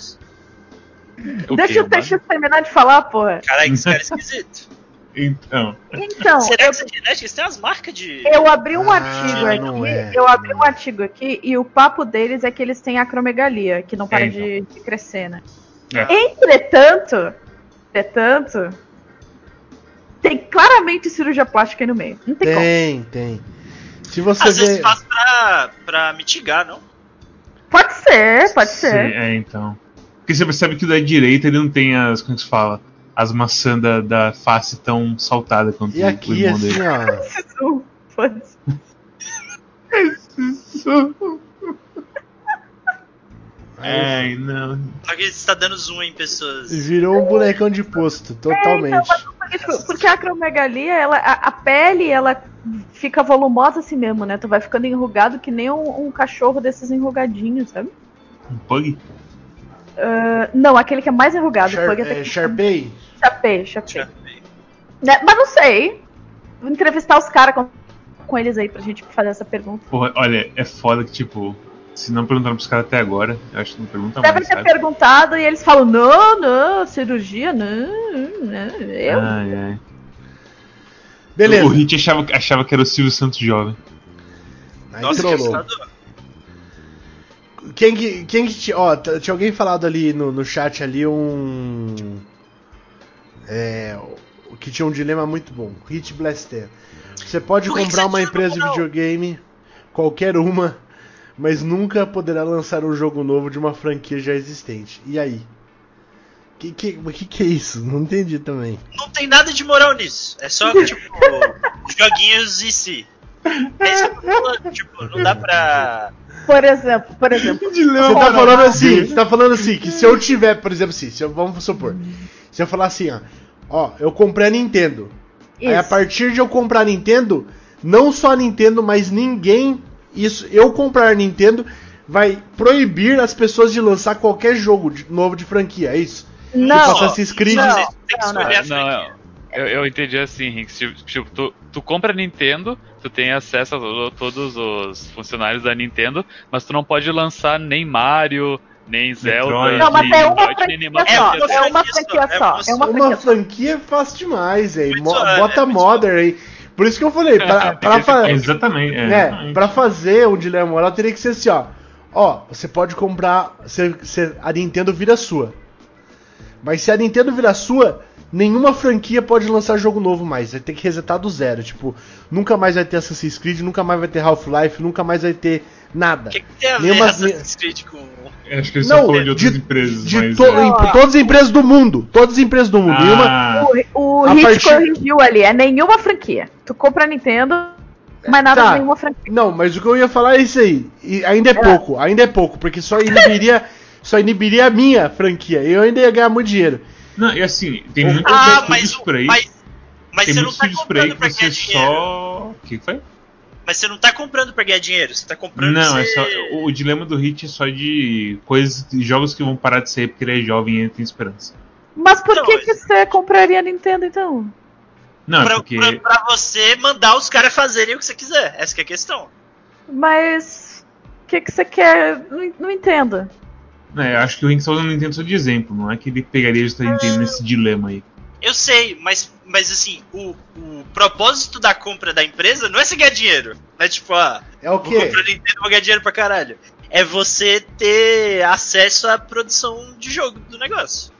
Deixa o TX terminar de falar, porra. Caralho, esse cara é esquisito. Então. Então, Será eu, que essa genética têm umas marcas de. eu abri um Ah, artigo aqui. é, eu abri não um é. artigo aqui e o papo deles é que eles têm acromegalia, que não para É, de, de crescer, né? É. Entretanto, entretanto, tem claramente cirurgia plástica aí no meio. Não tem, como. Tem, tem. Se você Às vezes vê. faz pra, pra mitigar, não? Pode ser, pode ser. Sim, é, então. Porque você percebe que o da direita ele não tem as. Como é que se fala? As maçãs da, da face tão saltada quanto E o- o aqui, irmão assim, dele. ó. Foda-se. Ai, não. Só que você tá dando zoom em pessoas. Virou um bonecão de posto, totalmente. Porque, tipo, porque a acromegalia, ela, a, a pele, ela fica volumosa assim mesmo, né? Tu vai ficando enrugado que nem um, um cachorro desses enrugadinhos, sabe? Um pug? Ah, não, aquele que é mais enrugado. Char, Pug é, que- Sharpei? Chapei, chapei. Né, Mas não sei. Vou entrevistar os caras com, com eles aí pra gente fazer essa pergunta. Porra, olha, é foda que, tipo, se não perguntaram pros caras até agora, eu acho que não pergunta Devem mais, ter sabe? perguntado e eles falam: não, não, cirurgia, não, não. Eu. Ai, ai. Beleza. O Hit achava, achava que era o Silvio Santos jovem. Aí Nossa, que trollou. assustador. O quem que, quem que tinha, ó, tinha alguém falado ali no, no chat ali um é, que tinha um dilema muito bom, Hit Blaster. Você pode Por que que comprar uma empresa de videogame, qualquer uma, mas nunca poderá lançar um jogo novo de uma franquia já existente. E aí? Que que, o que que é isso? Não entendi também. Não tem nada de moral nisso. É só, tipo, joguinhos em si. É isso que eu tô falando, tipo, não dá pra. Por exemplo, por exemplo. Você tá falando assim, você tá falando assim, que se eu tiver, por exemplo, assim, se eu, vamos supor, se eu falar assim, ó, ó, eu comprei a Nintendo. Aí a Isso. partir de eu comprar a Nintendo, não só a Nintendo, mas ninguém, isso, eu comprar a Nintendo vai proibir as pessoas de lançar qualquer jogo de- novo de franquia, é isso? Não, Tipo Assassin's Creed. não, não, não. Não, franquia. eu, eu entendi assim, Rinks. Tipo, tipo, tu, tu compra a Nintendo, tu tem acesso a to- todos os funcionários da Nintendo, mas tu não pode lançar nem Mario, nem Zelda. Não, mas nem é uma Metroid, nem nenhuma franquia só. franquia É uma franquia franquia só, é É uma Uma franquia só. franquia é fácil demais, aí. É, Bota é modder aí. Por isso que eu falei, pra, pra, fa- Exatamente. É, É, exatamente. pra fazer um dilema moral teria que ser assim, ó. Ó, você pode comprar. Você, você- a Nintendo vira sua. Mas se a Nintendo virar sua, nenhuma franquia pode lançar jogo novo mais. Vai ter que resetar do zero. Tipo, nunca mais vai ter Assassin's Creed, nunca mais vai ter Half-Life, nunca mais vai ter nada. O que, que tem a ver Nenhuma- Assassin's Creed com. Acho que ele Não, só falou de outras de- empresas, De mas. to- é. em todas as empresas do mundo. Todas as empresas do mundo. Nenhuma. Ah, O, o A Hit partir- corrigiu ali, é nenhuma franquia. Tu compra a Nintendo, mas nada Tá. de nenhuma franquia. Não, mas o que eu ia falar é isso aí. E ainda é, pouco, ainda é pouco, porque só inibiria, só inibiria a minha franquia. Eu ainda ia ganhar muito dinheiro. Não, e assim, tem muitos Ah, estúdios mas, por aí. mas, mas tem você não muitos tá comprando pra você ganhar dinheiro. só. O que foi? Mas você não tá comprando pra ganhar dinheiro, você tá comprando Não, pra é você... só. O, dilema do Hit é só de coisas, de jogos que vão parar de sair porque ele é jovem e ele tem esperança. Mas por Não, que, que você compraria a Nintendo então? Não, é pra, porque. pra- pra você mandar os caras fazerem o que você quiser. Essa que é a questão. Mas. O que, que você quer? Não, não entendo. Não, eu acho que o Rinks tá usando o Nintendo só de exemplo, não é que ele pegaria a Nintendo nesse dilema aí. Eu sei, mas, mas assim, o, o propósito da compra da empresa não é você ganhar dinheiro. Não é tipo, ah, É o vou quê? comprar Nintendo vou ganhar dinheiro pra caralho. É você ter acesso à produção de jogo do negócio.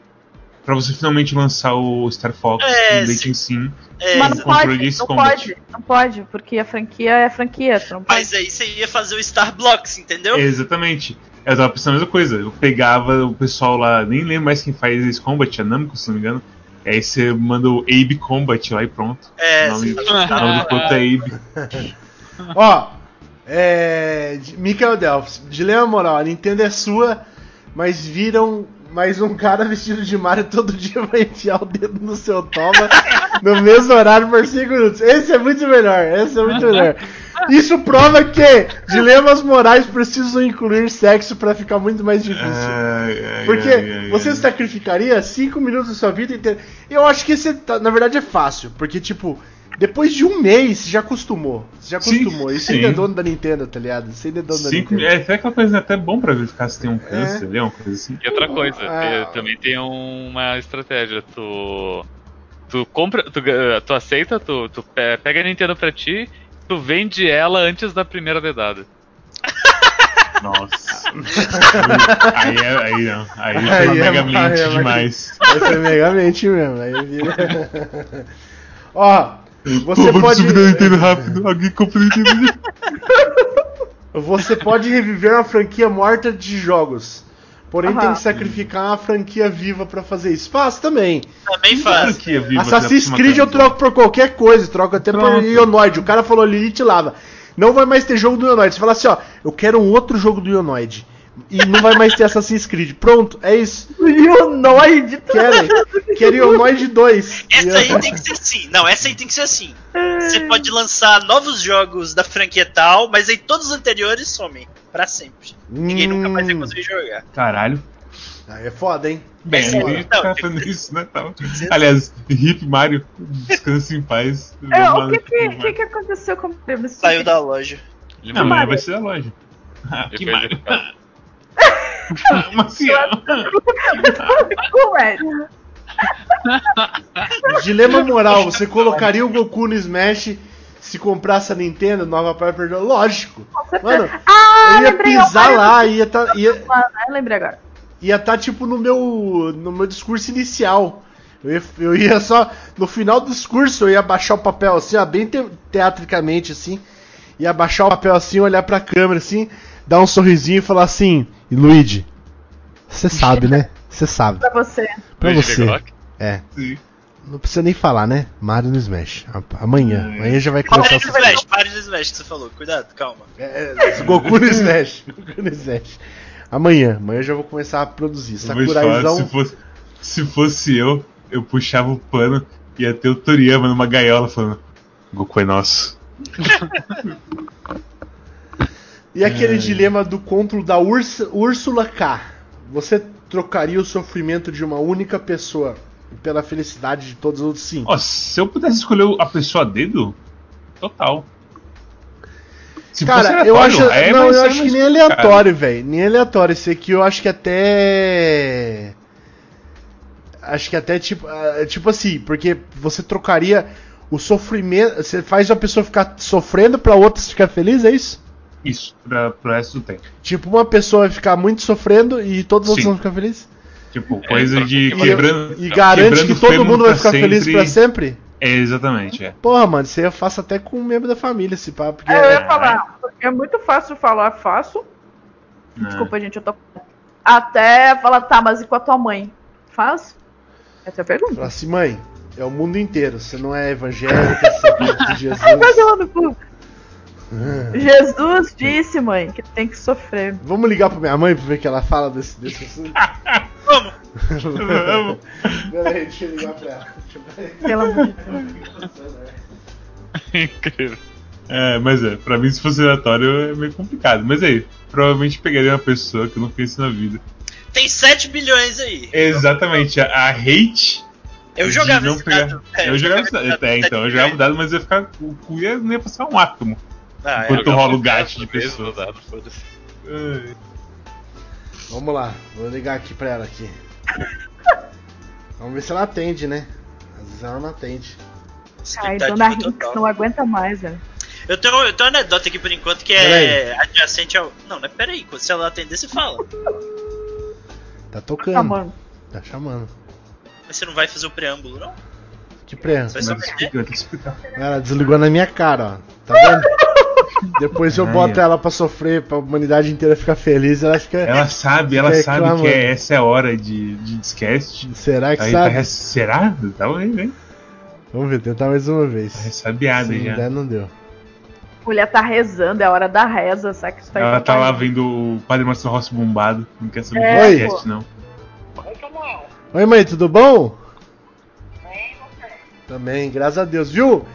Pra você finalmente lançar o Star Fox, É. Dating Sim. É, mas não pode, não combat. pode, não pode, porque a franquia é franquia. Não pode. mas aí você ia fazer o Star Blocks, entendeu? Exatamente. Eu tava pensando a mesma coisa. Eu pegava o pessoal lá, nem lembro mais quem faz esse combat, a Namco, se não me engano. Aí você manda o Abe Combat lá e pronto. É, o nome, você o nome do é Abe. Ó, é. Michael Delphs, dilema moral, a Nintendo é sua, mas viram mais um cara vestido de Mario todo dia vai enfiar o dedo no seu toma no mesmo horário por 5 minutos. Esse é muito melhor, esse é muito melhor. Isso prova que dilemas morais precisam incluir sexo pra ficar muito mais difícil. Ai, ai, Porque ai, você sacrificaria 5 minutos da sua vida inteira. Eu acho que esse, tá- na verdade, é fácil. Porque, tipo, depois de um mês, você já acostumou. Você já Sim, acostumou. Isso ainda é dono da Nintendo, tá ligado? Isso ainda é dono da Cinco, Nintendo. é até aquela coisa até bom pra verificar se tem um câncer ali, uma coisa assim. E outra coisa, Ah. também tem uma estratégia. Tu. Tu compra. Tu, tu aceita, tu, tu pe- pega a Nintendo pra ti, tu vende ela antes da primeira dedada. Nossa. aí, é, aí não. Aí, Aí foi é megamente é demais. Vai ser megamente mesmo. Aí vira... Ó, você Pô, pode. Nintendo rápido. Alguém compra a Nintendo. Você pode reviver uma franquia morta de jogos. Porém, Aham. tem que sacrificar uma franquia viva pra fazer isso. Faz também. Também Claro faz. que é vivo, Assassin's Creed eu troco por qualquer coisa, troco até por. Ionoid. O cara falou Lilith Lava. Não vai mais ter jogo do Ionoid. Você fala assim, ó, eu quero um outro jogo do Ionoid. E não vai mais ter Assassin's Creed. Pronto, é isso. Ionoid. Querem. Quero Ionoid 2. Essa aí tem que ser assim. Não, essa aí tem que ser assim. Você pode lançar novos jogos da franquia tal, mas aí todos os anteriores somem. Pra sempre. Ninguém nunca mais vai Hum. conseguir jogar. Caralho. Aí é foda, hein? Bem, gente não, tá fazendo isso, né? Tá. Aliás, Hip Mario, descanse em paz. É, o que que, que que aconteceu com o? Saiu da loja. Ele Não, vai ser a loja. Ah, que Mario. Como? Ué, Dilema moral, você colocaria o Goku no Smash se comprasse a Nintendo, nova Piper? Lógico. Mano, Ah, eu ia pisar é o lá, ia tá, ia, Ah, eu lembrei agora. ia tá tipo no meu no meu discurso inicial. Eu ia, eu ia só no final do discurso eu ia baixar o papel assim, ó, bem te- teatricamente assim, ia baixar o papel assim, olhar pra câmera assim, dar um sorrisinho e falar assim: "Luigi, você sabe, né? Você sabe. Pra você. Pra Luigi você. Glock. É, Sim. não precisa nem falar, né? Mario no Smash. Amanhã, amanhã já vai começar no essa Smash, pare no Smash que você falou. Cuidado, calma. É, é, Goku no Smash. Goku no Smash. Amanhã, amanhã eu já vou começar a produzir. Sakuraizão. se fosse, se fosse eu, eu puxava o pano e ia ter o Toriyama numa gaiola falando: Goku é nosso. E aquele dilema do conto da Úrsula K. Você trocaria o sofrimento de uma única pessoa pela felicidade de todos os outros cinco? Ó, se eu pudesse escolher a pessoa a dedo, total. Se Cara, eu acho. é, não, eu é acho que nem aleatório, velho. Nem aleatório. Esse aqui eu acho que até. Acho que até tipo. ah, Tipo assim, porque você trocaria o sofrimento. Você faz uma pessoa ficar sofrendo pra outra ficar feliz, é isso? Isso, pra, pro resto do tempo. Tipo, uma pessoa vai ficar muito sofrendo e todos os outros vão ficar felizes? Tipo, coisa troca de o que E, quebrando. e garante quebrando que todo mundo vai ficar feliz sempre. pra sempre? É, exatamente, é. Porra, mano, isso aí eu faço até com um membro da família, esse papo. Porque É, eu é, ia falar, porque é muito fácil falar, faço. Desculpa, gente, eu tô. Até falar, tá, mas e com a tua mãe? Faz? Essa é a pergunta. Falar assim, mãe, é o mundo inteiro. Você não é evangélica, você em Vai Jesus. cu. Jesus disse, mãe, que tem que sofrer. Vamos ligar pra minha mãe pra ver o que ela fala desse, desse assunto? Vamos! Vamos. Peraí, deixa eu ligar pra ela. Eu- Pelo amor de Deus. Incrível. É, mas é, pra mim se fosse aleatório é meio complicado. Mas aí, provavelmente pegaria uma pessoa que eu não conheço na vida. Tem 7 bilhões aí. Exatamente, a, a hate. Eu jogava não esse pegar- dado. É, Eu jogava esse esse dado. É, então, eu jogava o dado, mas ia ficar. O cu ia, não ia passar um átomo. Ah, é. Enquanto Jogar rola o gato de pessoa. dado. Vamos lá, vou ligar aqui pra ela aqui. Vamos ver se ela atende, né? Às vezes ela não atende. Ai, dona Rinks total. não aguenta mais, velho. Eu tenho, eu tenho uma anedota aqui por enquanto que é adjacente ao. Não, não é peraí, quando se ela atender, você fala. Tá tocando. Tá, mano. Tá chamando. Mas você não vai fazer o preâmbulo, não? Que preâmbulo. Vai só Mas explica, eu tenho que explicar. Ela desligou na minha cara, ó. Tá vendo? Depois eu Ai, boto ela pra sofrer, pra humanidade inteira ficar feliz, ela fica. Ela sabe, ela Fica sabe reclamando. que é- essa é a hora de, de discast. Será que Aí sabe? tá Será? Tá bem, hein? Vamos ver, tentar mais uma vez. Tá ressabiada já. der, não deu. A mulher tá rezando, é a hora da reza, sabe que tá Ela tá lá vendo o Padre Márcio Rossi bombado. Não quer saber É, podcast, pô. não. Oi, mãe, tudo bom? Também, graças a Deus, viu?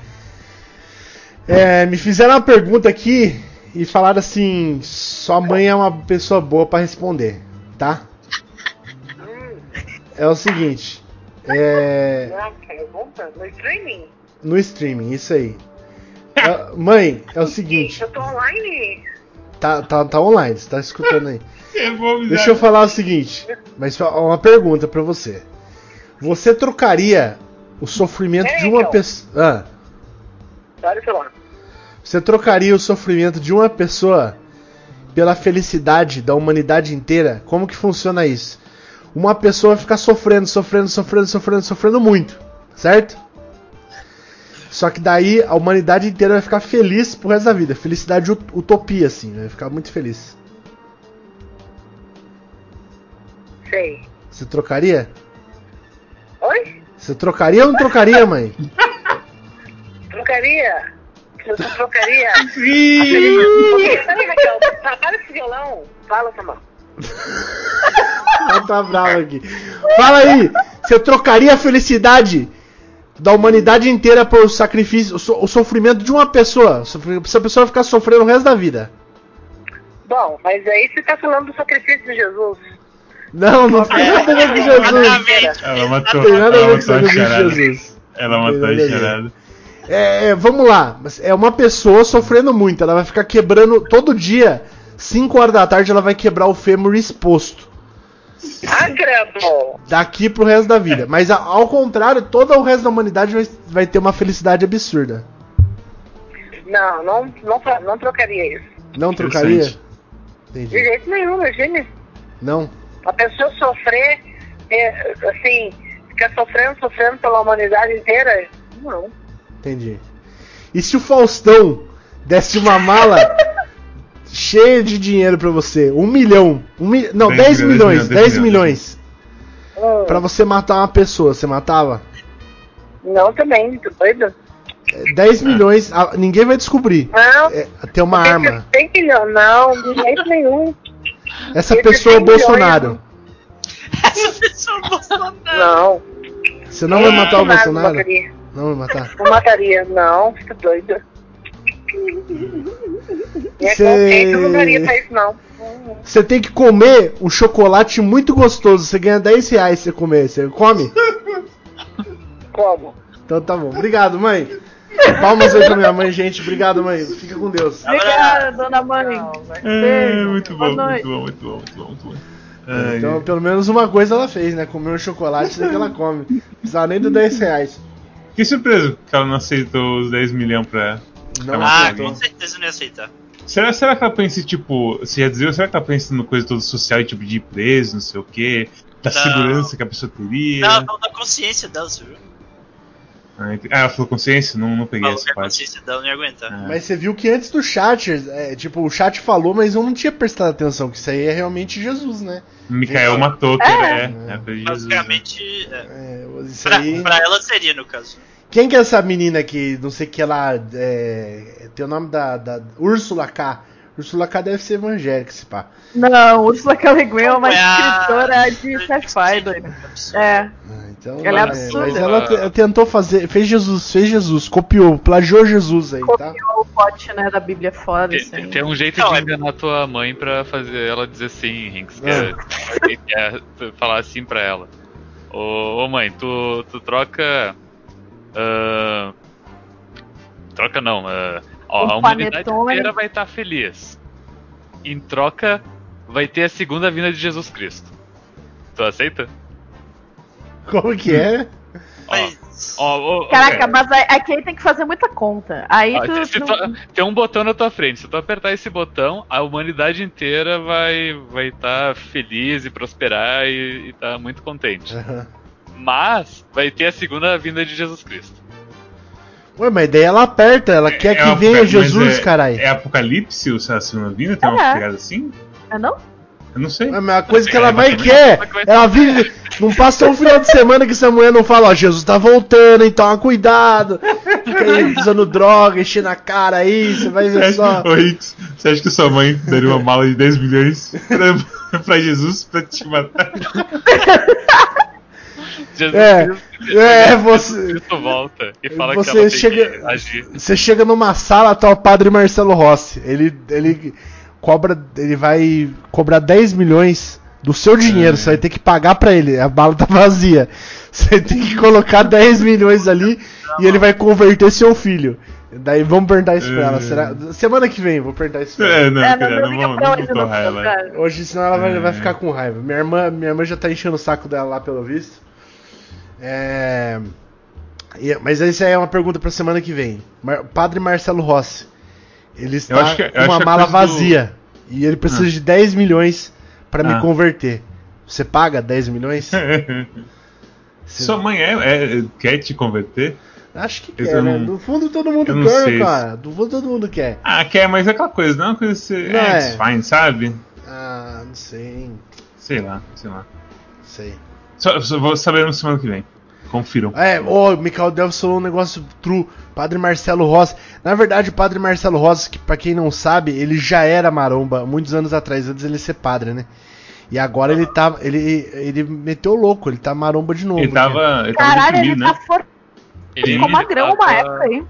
É, me fizeram uma pergunta aqui e falaram assim: sua mãe é uma pessoa boa pra responder, tá? É o seguinte: é, No streaming? no streaming, isso aí. É, mãe, é o seguinte: Eu tô online? tá, tá, tá online, você tá escutando aí. Eu. Deixa eu falar o seguinte, mas uma pergunta pra você. Você trocaria o sofrimento de uma Então. pessoa. Ah, Olha o celular. você trocaria o sofrimento de uma pessoa pela felicidade da humanidade inteira? Como que funciona isso? Uma pessoa fica sofrendo, sofrendo, sofrendo, sofrendo, sofrendo muito, certo? Só que daí a humanidade inteira vai ficar feliz pro resto da vida. Felicidade ut- utopia, assim, vai ficar muito feliz. Sei. Você trocaria? Oi? Você trocaria ou não trocaria, mãe? Trocaria? Eu trocaria? Ih! Peraí, Raquel, para esse violão. Fala, Samuel. Ela tá brava aqui. Fala aí, você trocaria a felicidade da humanidade inteira por sacrifício, o, so- o sofrimento de uma pessoa? Essa pessoa vai ficar sofrendo o resto da vida. Bom, mas aí você tá falando do sacrifício de Jesus. Não, não tem nada a ver com Jesus. Ela matou, Não tem nada a ela ver com o matou a sacrifício de charada. Jesus. Ela Não matou a charada. É, é, vamos lá, mas é uma pessoa sofrendo muito. Ela vai ficar quebrando todo dia. 5 horas da tarde ela vai quebrar o fêmur exposto. Ah, credo! Daqui pro resto da vida. Mas ao contrário, todo o resto da humanidade vai, vai ter uma felicidade absurda. Não, não, não, não trocaria isso. Não trocaria? Interessante. De Entendi. jeito nenhum, imagine. Não? A pessoa sofrer, é, assim, ficar sofrendo, sofrendo pela humanidade inteira. Não. Entendi. E se o Faustão desse uma mala cheia de dinheiro pra você? Um milhão. Um mi... Não, 10 10 milhões, milhões. 10 10 milhões. milhões. Hum, Pra você matar uma pessoa, você matava? Não também, tu doido? É, 10 milhões, ninguém vai descobrir. Não. É, ter uma arma. Que, tem que não, não, de jeito nenhum. Essa pessoa é 100 milhões, Bolsonaro. Essa pessoa é Bolsonaro. Não. Você não vai matar o Bolsonaro? Mataria. Não vai matar. Não mataria, não, fica doido. Minha Cê- consciência não daria pra isso, não. Você tem que comer um chocolate muito gostoso. Você ganha 10 reais se você comer. Você come? Como? Então tá bom. Obrigado, mãe. Palmas aí pra minha mãe, gente. Obrigado, mãe. Fica com Deus. Obrigada, dona mãe. É, muito bom, muito bom, muito bom, muito bom, muito bom. Ai, Então, pelo menos uma coisa ela fez, né? Comer um chocolate, que ela come. Não precisava nem do 10 reais. Fiquei surpreso que ela não aceitou os 10 milhões pra. Não, Ah, aceitou. com certeza não ia aceitar. Será, será que ela pensa, em, tipo, você já dizia, será que ela pensa no coisa toda social, tipo, de ir preso, não sei o quê, da Não. segurança que a pessoa teria? Não, não da consciência dela, você viu? Ah, ah, ela falou consciência? Não, não peguei essa a parte. consciência dela não ia aguentar. Ah. Mas você viu que antes do chat, é, tipo, o chat falou, mas eu não tinha prestado atenção, que isso aí é realmente Jesus, né? Micael matou, que É. é, é coisa de Jesus. né? Basicamente, é. É, isso pra, aí... pra ela seria, no caso. Quem que é essa menina que, não sei o que ela. É, tem o nome da, da. Úrsula K. Úrsula K deve ser evangélica, esse pá. Não, Ursula K. Le Guin é uma É escritora de sci-fi, doido. É. Então, Ela é é, absurda. Mas ela te- tentou fazer. Fez Jesus, fez Jesus, copiou, plagiou Jesus aí, tá? Copiou o pote, né, da Bíblia fora, Tem, assim. tem- um jeito Não, de é- enganar tua mãe pra fazer ela dizer sim, Rinks. Que Ah. é, que é falar assim pra ela. Ô, ô, mãe, tu, tu troca. ah, troca não. ah, ó, Um a humanidade panetone. inteira vai estar feliz. Em troca, vai ter a segunda vinda de Jesus Cristo. Tu aceita? Como que é? Caraca, é. mas aí- aqui aí tem que fazer muita conta. Aí Ah, tu. não- tem um botão na tua frente. Se tu apertar esse botão, a humanidade inteira vai vai estar feliz e prosperar e, e tá muito contente. Aham. Mas vai ter a segunda vinda de Jesus Cristo. Ué, mas daí ela aperta, ela quer É que venha Jesus, é, carai. É Apocalipse, o a segunda vinda? Tem uma É. pegada assim? É não? Eu não sei. Ué, mas a coisa que É, ela mas mais quer, é ela vive. Não passa um final de semana que essa mulher não fala, ó, Jesus tá voltando, toma cuidado. Fica aí usando droga, enchendo a cara aí, você vai ver só. ô, Ricks, você acha que sua mãe daria uma mala de 10 milhões pra, pra Jesus pra te matar? Jesus É, Cristo, é, Jesus você- Cristo volta e fala você que ela tem chega- que agir. Você chega numa sala, tá o padre Marcelo Rossi. Ele, ele cobra. Ele vai cobrar 10 milhões do seu dinheiro. É. Você vai ter que pagar pra ele. A bala tá vazia. Você tem que colocar 10 milhões ali e ele vai converter seu filho. Daí vamos perguntar isso pra ela. É. Será? Semana que vem, vou perguntar isso pra ela. É, não, é, cara, não, vamos não hoje, vamos não, torrar ela. cara. Hoje, senão ela vai, É. vai ficar com raiva. Minha irmã, minha irmã já tá enchendo o saco dela lá, pelo visto. É... Mas essa aí é uma pergunta pra semana que vem. Mar- Padre Marcelo Rossi. Ele está que- com uma a mala coisa do- vazia. E ele precisa Ah. de 10 milhões me Ah. converter. Você paga 10 milhões? Você- Sua mãe é, é- quer te converter? Acho que Eu quer, né? não- No fundo todo mundo quer, cara. Do fundo todo mundo quer. Ah, quer, mas é aquela coisa, não é uma coisa que você. Não é, é. it's fine, sabe? Ah, não sei. Sei lá, sei lá. Sei. Só, só vou saber na semana que vem. Confiram. É, ô, Michael Delves falou um negócio true. Padre Marcelo Rossi. Na verdade, o Padre Marcelo Rossi, que pra quem não sabe, ele já era maromba muitos anos atrás, antes ele ser padre, né? E agora ele tá. Ele, ele meteu o louco, ele tá maromba de novo. Ele tava. Ele tava Caralho, ele deprimido, tá né? forte. Ele Ficou magrão uma tava- época aí.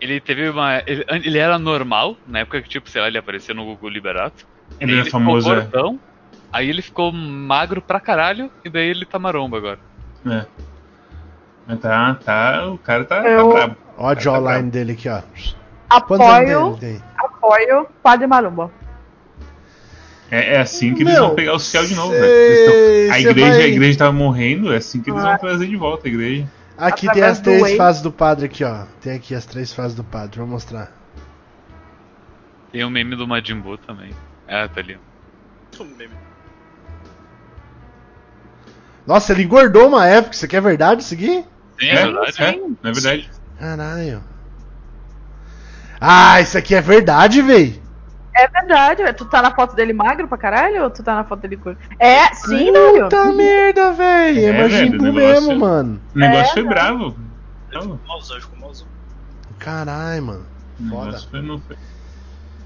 Ele teve uma. Ele, ele era normal, na época que, tipo, sei lá, ele apareceu no Google Liberato. Ele é famoso, ficou é. gordão, aí ele ficou magro pra caralho, e daí ele tá maromba agora. É. Mas tá, tá. O cara tá, tá Eu- brabo. Ó a jawline dele aqui, ó. Apoio, tem? apoio Padre Marumba. É, é assim que eles Meu, vão pegar o céu de novo, cê- velho. Eles tão- A igreja, vai- a igreja tava morrendo, é assim que eles Ah. vão trazer de volta a igreja. Aqui tem Através as do três fases do padre aqui, ó. Tem aqui as três fases do padre, vou mostrar. Tem o meme do Majin Buu também. Ah, tá ali. meme. Nossa, ele engordou uma época. Isso aqui é verdade, isso aqui? Sim, é verdade. É, não é verdade. Caralho. Ah, isso aqui é verdade, véi. É verdade, tu tá na foto dele magro pra caralho ou tu tá na foto dele gordo? É, sim, velho. Puta merda, véi. É, É, Majin velho, o Buu negócio- mesmo, mano. O negócio É, foi não. bravo. Ele ficou ficou malzão. Caralho, mano. o Foda. negócio foi, não foi.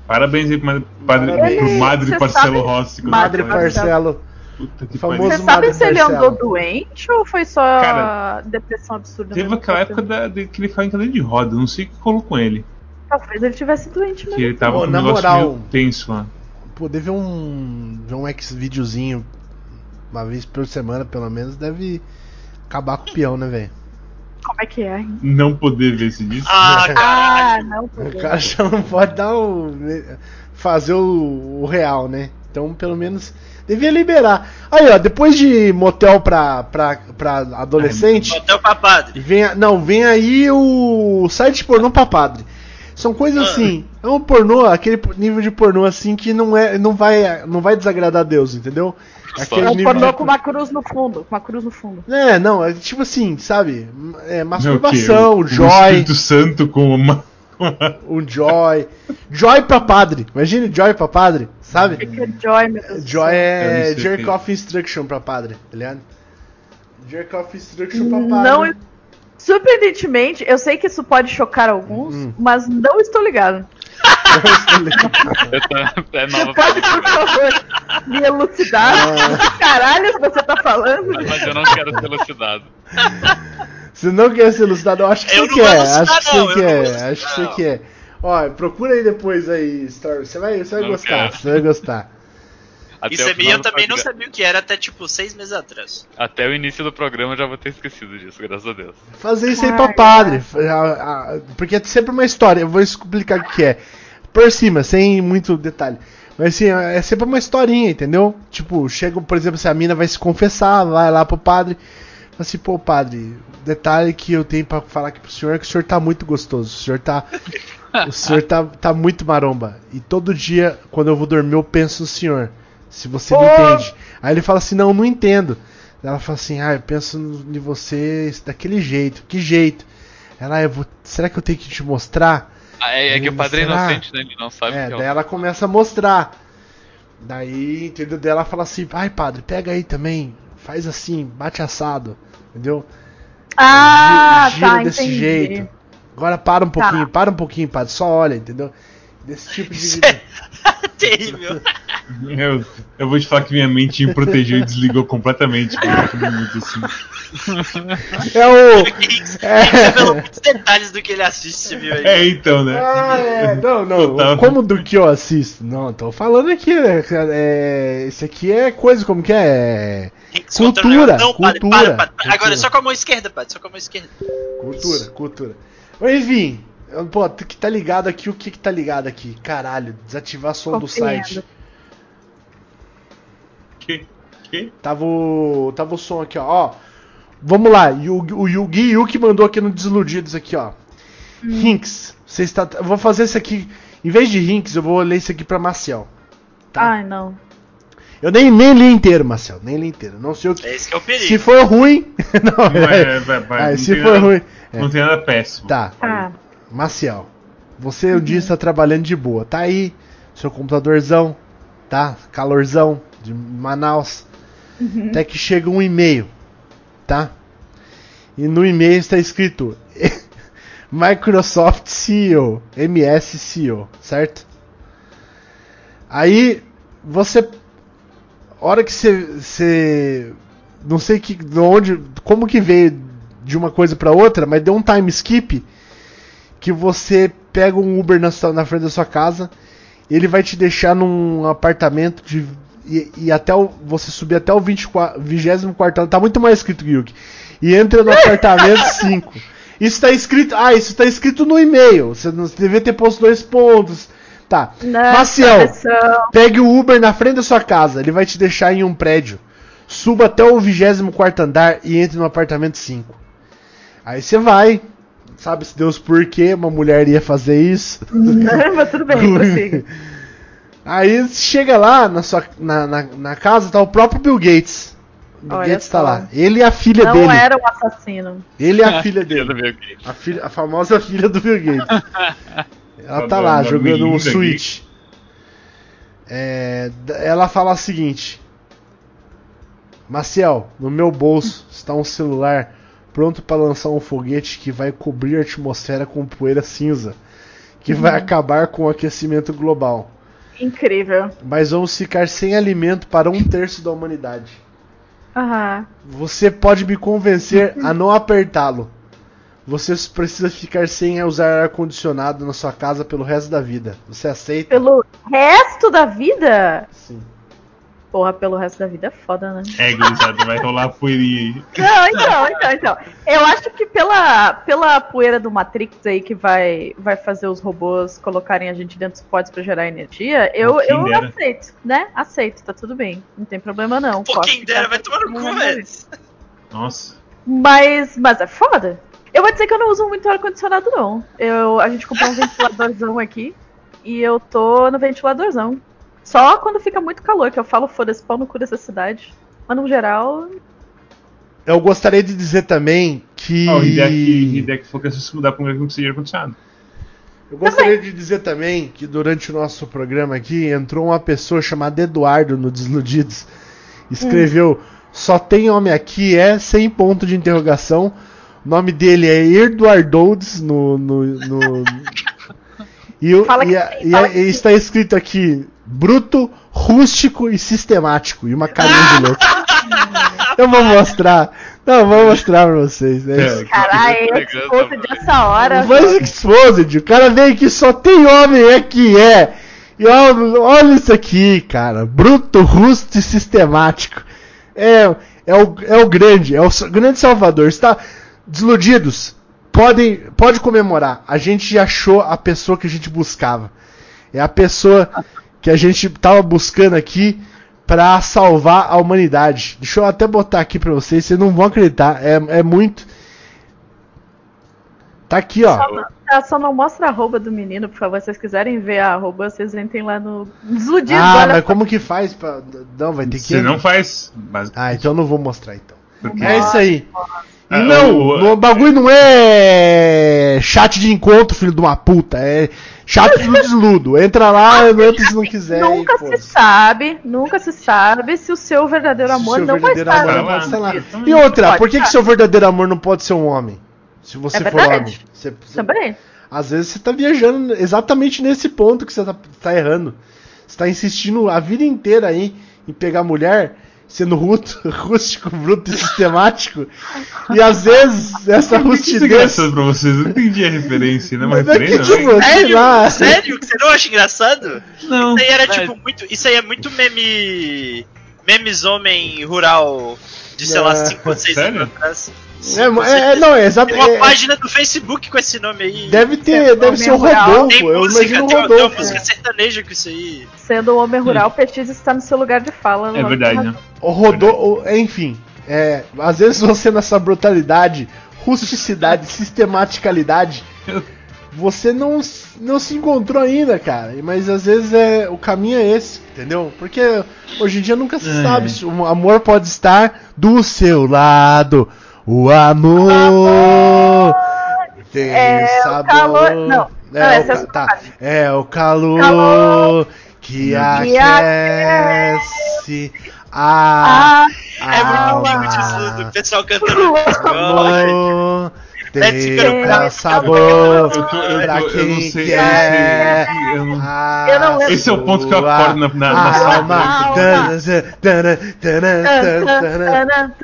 Parabéns aí pro Madre, Parabéns. pro Madre sabe- Rossi. Madre. Marcelo. Puta que Famoso pariu. Você sabe se ele andou doente ou foi só Cara, depressão absurda? Teve aquela época da, de, que ele ficava em cadeira de roda, não sei o que colou com ele. Talvez ele tivesse doente Que mesmo. ele tava Ô, com um na negócio moral- meio tenso lá. Pô, deve um. ver um ex-videozinho uma vez por semana, pelo menos, deve acabar com o peão, né, velho? Como é que é? hein? Não poder ver esse disco. Ah. Ah, não. O cara já não pode dar o. fazer o, o real, né? Então, pelo menos. Devia liberar. Aí, ó, depois de motel pra, pra, pra adolescente. Hotel pra padre. Vem, a- não, vem aí o site pornô pra padre. São coisas Ah. assim, é um pornô, aquele nível de pornô assim que não é, não vai, não vai desagradar a Deus, entendeu? Aquele É um pornô de- com uma cruz no fundo. Com uma cruz no fundo. É, não, é tipo assim, sabe? É masturbação, o, o joy, Espírito Santo com uma. um joy, joy pra padre. Imagine joy pra padre, sabe? que que é Joy, meu Deus? Joy é não jerk off instruction pra padre, tá ligado? Jerk off instruction pra padre. Não, surpreendentemente, eu sei que isso pode chocar alguns, Hum. mas não estou ligado. Eu tô- É nova pra Pode, por favor, me elucidar. Ah. Que caralho você tá falando? mas eu não quero ser elucidado. Você não quer ser elucidado? Eu acho que Eu você quer. elucidar, Acho que não, você quer. elucidar, Acho que você não. quer. Ó, procura aí depois aí, Story. Você vai, você vai Não gostar. quero. Você vai gostar. Até Isso é final eu também não sabia o que era até tipo seis meses atrás. Até o início do programa eu já vou ter esquecido disso, graças a Deus. Fazer isso aí pra padre. Porque é sempre uma história. Eu vou explicar o que é. Por cima, sem muito detalhe. Mas assim, é sempre uma historinha, entendeu? Tipo, chega, por exemplo, se a mina vai se confessar, vai lá pro padre. Fala assim, pô, padre, detalhe que eu tenho pra falar aqui pro senhor é que o senhor tá muito gostoso. O senhor tá. o senhor tá, tá muito maromba. E todo dia, quando eu vou dormir, eu penso no senhor. Se você não Pô. entende. Aí ele fala assim, não, não entendo. Ela fala assim, ah, eu penso em você daquele jeito. Que jeito? Ela, "Ah, eu vou, será que eu tenho que te mostrar? Ah, é, é que o padre é Será? inocente, né? Ele não sabe É, que é daí um... ela começa a mostrar. Daí, entendeu? Daí ela fala assim, ai padre, pega aí também, faz assim, bate assado, entendeu? Ah, Gi- gira tá, desse entendi. jeito. Agora para um Tá. pouquinho, para um pouquinho, padre, só olha, entendeu? Desse tipo de. Terrível. Eu, eu vou te falar que minha mente me protegeu e desligou completamente assim. É o. É. detalhes do que ele assiste, viu aí. É, então, né? Ah, é, não, não. Como do que eu assisto? Não, tô falando aqui, né? É, esse aqui é coisa, como que é? Cultura. Não, padre, cultura, para, para, para. Agora cultura. só com a mão esquerda, padre, só com a mão esquerda. Cultura, cultura. Mas, Enfim, eu- pô, tu que tá ligado aqui, o que que tá ligado aqui? Caralho, desativar som do site. Que? Que? Tava o, tava o som aqui, ó. ó. Vamos lá, o Yugi Yuki mandou aqui no Desiludidos aqui, ó. Hinks, você está. Eu vou fazer isso aqui. Em vez de Hinks, eu vou ler isso aqui pra Maciel. Tá. Ai, não. Eu nem, nem li inteiro, Marcel, nem li inteiro. Não sei o que. Esse que é o perigo. Se for ruim. não, Não é, vai, vai, Ah, não se for nada- ruim. Não tem nada péssimo. Tá. Ah, Maciel, você um dia está trabalhando de boa. Tá aí, seu computadorzão, tá? Calorzão de Manaus. Até que chega um e-mail, tá? E no e-mail está escrito Microsoft CEO, MS CEO, certo? Aí você, hora que você, não sei que, de onde, como que veio de uma coisa para outra, mas deu um time skip que você pega um Uber na, sua- na frente da sua casa, ele vai te deixar num apartamento de e, e até o, você subir até o 24, 24 tá muito mais escrito Yuki. E entra no apartamento 5. Isso tá escrito, ah, isso tá escrito no e-mail. Você não devia ter posto dois pontos. Tá. não, Maciel, cabeção. Pegue o Uber na frente da sua casa, ele vai te deixar em um prédio. Suba até o 24 andar e entre no apartamento 5. Aí você vai. Sabe se Deus por que uma mulher ia fazer isso? Mas tudo bem, prossiga. Aí chega lá na, sua, na, na, na casa, tá o próprio Bill Gates. Bill Olha Gates tá só. lá. Ele e a filha Não dele. era um assassino. Ele e a filha Filha do dele. Bill Gates. A, filha, a famosa filha do Bill Gates. Ela tá Tá lá jogando um. Switch. É, ela fala o seguinte: Maciel, no meu bolso está um celular pronto para lançar um foguete que vai cobrir a atmosfera com poeira cinza, que vai acabar com o aquecimento global. Incrível. Mas vamos ficar sem alimento para um terço da humanidade. Aham. Você pode me convencer a não apertá-lo. Você precisa ficar sem usar ar-condicionado na sua casa pelo resto da vida. Você aceita? Pelo resto da vida? Sim. Porra, pelo resto da vida é foda, né? É, gurizada, vai rolar a poeirinha aí. Não, então, então, então. Eu acho que pela, pela poeira do Matrix aí que vai, vai fazer os robôs colocarem a gente dentro dos pods pra gerar energia, eu, quem eu dera. aceito, né? Aceito, tá tudo bem. Não tem problema não. Pô, quem dera, vai tomar no cu, velho. Nossa. Mas, mas é foda. Eu vou dizer que eu não uso muito ar-condicionado, não. Eu, a gente comprou um ventiladorzão aqui e eu tô no ventiladorzão. Só quando fica muito calor, que eu falo, foda-se, pau no cu dessa cidade. Mas no geral, Eu gostaria de dizer também que. O Hideki, Hideki falou que se mudar pra um lugar que não precisa de ar-condicionado. Eu gostaria de dizer também que durante o nosso programa aqui entrou uma pessoa chamada Eduardo no Desludidos. Escreveu: Só tem homem aqui, é sem ponto de interrogação. O nome dele é Eduardoldes no. no, no... E, o- e que a- e a- que e está escrito aqui: bruto, rústico e sistemático. E uma carinha de louco. Eu vou mostrar. Não, eu vou mostrar pra vocês. É isso. É, caralho, que dessa hora. Voice Exposed, o cara veio aqui, só tem homem, é que é. E olha, olha isso aqui, cara. Bruto, rusto e sistemático. É, é, o, é o grande, é o grande salvador. Está desiludidos. Podem, pode comemorar. A gente já achou a pessoa que a gente buscava. É a pessoa que a gente tava buscando aqui pra salvar a humanidade. Deixa eu até botar aqui pra vocês, vocês não vão acreditar. É, é muito. Tá aqui, ó. Ah, Só não mostra a arroba do menino, por favor. Se vocês quiserem ver a arroba, vocês entrem lá no Desiludido. Ah, mas só. como que faz pra. Não, vai ter que. Você não faz. Basicamente. Ah, então eu não vou mostrar então. Porque- É isso aí. E Ah, não, o- bagulho não é chat de encontro, filho de uma puta. É chat do desludo. Entra lá, entra se não quiser. Nunca e se sabe, nunca se sabe se o seu verdadeiro amor seu não vai verdadeiro estar. amor lá. lá. Isso. E outra, por que, que seu verdadeiro amor não pode ser um homem? Se você É for homem. Você- você- Também. Às vezes você tá viajando exatamente nesse ponto que você tá, tá errando. Você tá insistindo a vida inteira aí em pegar mulher, sendo ruto, rústico, bruto e sistemático. e às vezes essa Por que isso é rustidez. pra vocês? Eu não entendi a referência, né? Uma Mas é que, referência, tipo, né? Sério? lá. Sério? Que você não acha engraçado? Não. Isso aí era tipo muito. Isso aí é muito meme. Memes homem rural de, sei lá, É. 5 ou 6 Sério? anos atrás. É, é, é, não, é exato. Tem uma é- página do Facebook com esse nome aí. deve ter, Tem deve ser o. Rodolfo. Tem Eu música, imagino o tem, uma- tem uma Rodolfo. música sertaneja com isso aí. Sendo um homem rural, o PX está no seu lugar de fala. É não- verdade, né? O Rodolfo, enfim, é, às vezes você nessa brutalidade, rusticidade, sistematicalidade, você não, não se encontrou ainda, cara. Mas às vezes é o caminho é esse, entendeu? Porque hoje em dia nunca se É. sabe se o amor pode estar do seu lado. O amor tem É o sabor. calor- não, não, é, essa o, é ca- tá. é o calor, Calor que que aquece a Ah, É muito. O pessoal cantando. Amor Let's sabor Eu tô, eu, pra tô, eu não quem sei, quer. eu não sei. Eu não... lembro. Esse é o ponto que eu acordo na, na, na sala. alma.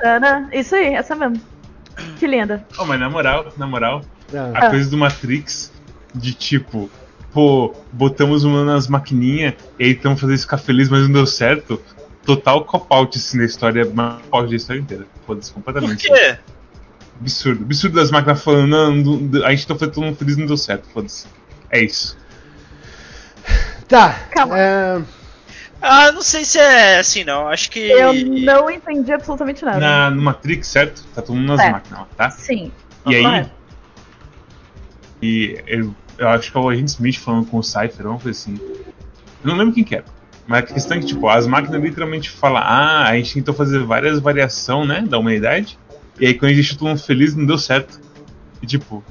Tana. Isso aí, essa mesmo. Que linda. Oh, mas na moral, na moral, Ah. a coisa do Matrix, de tipo, pô, botamos uma nas maquininhas e aí estamos fazendo isso ficar feliz, mas não deu certo. Total cop-out assim, na história, mais cop-out da história inteira. Foda-se, Por completamente. quê? Absurdo. Absurdo das máquinas falando, não, a gente tá fazendo todo mundo feliz não deu certo, foda-se. É isso. Tá. Calma. é, Ah, não sei se é assim não. Acho que. Eu não entendi absolutamente nada. Na, no Matrix, certo? Tá todo mundo nas É. máquinas lá, tá? Sim. E aí, e eu, eu acho que é o Agente Smith falando com o Cypher, uma coisa assim. Eu não lembro quem que era. Mas a questão é que, tipo, as máquinas literalmente falam, ah, a gente tentou fazer várias variações, né, da humanidade. E aí quando a gente deixou todo mundo feliz, não deu certo. E tipo,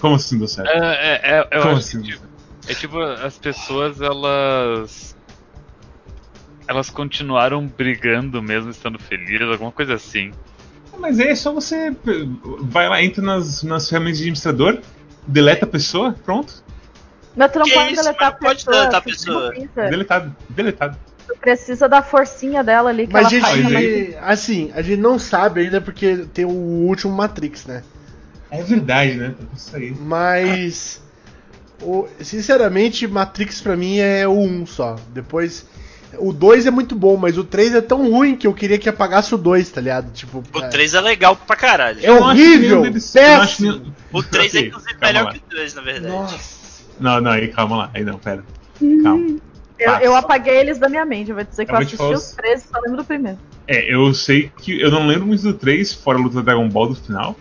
como assim deu certo? É, é, é, eu Como acho assim? que tipo, é tipo, as pessoas elas. Elas continuaram brigando mesmo estando felizes, alguma coisa assim. Mas aí é só você vai lá, entra nas, nas ferramentas de administrador, deleta a pessoa, pronto. Mas tu não Que pode isso, deletar a mano? Pode pessoa. deletar a pessoa. Deletado, deletado. Precisa da forcinha dela ali que Mas, ela gente, faz. Mas aí- assim, a gente não sabe ainda porque tem o último Matrix, né? É verdade, né? Isso aí. Mas. o- sinceramente, Matrix pra mim é o 1 só. Depois. O 2 é muito bom, mas o 3 é tão ruim que eu queria que apagasse o 2, tá ligado? Tipo, O é- 3 é legal pra caralho. É Eu horrível! deles- Péssimo! O 3 é inclusive melhor lá. que o 2, na verdade. Nossa. Não, não, aí calma lá. Aí não, pera. Calma. Eu, eu apaguei eles da minha mente. Eu vou dizer que Eu eu, assisti os 13 só lembro do primeiro. É, eu sei que. Eu não lembro muito do 3, fora a luta do Dragon Ball do final.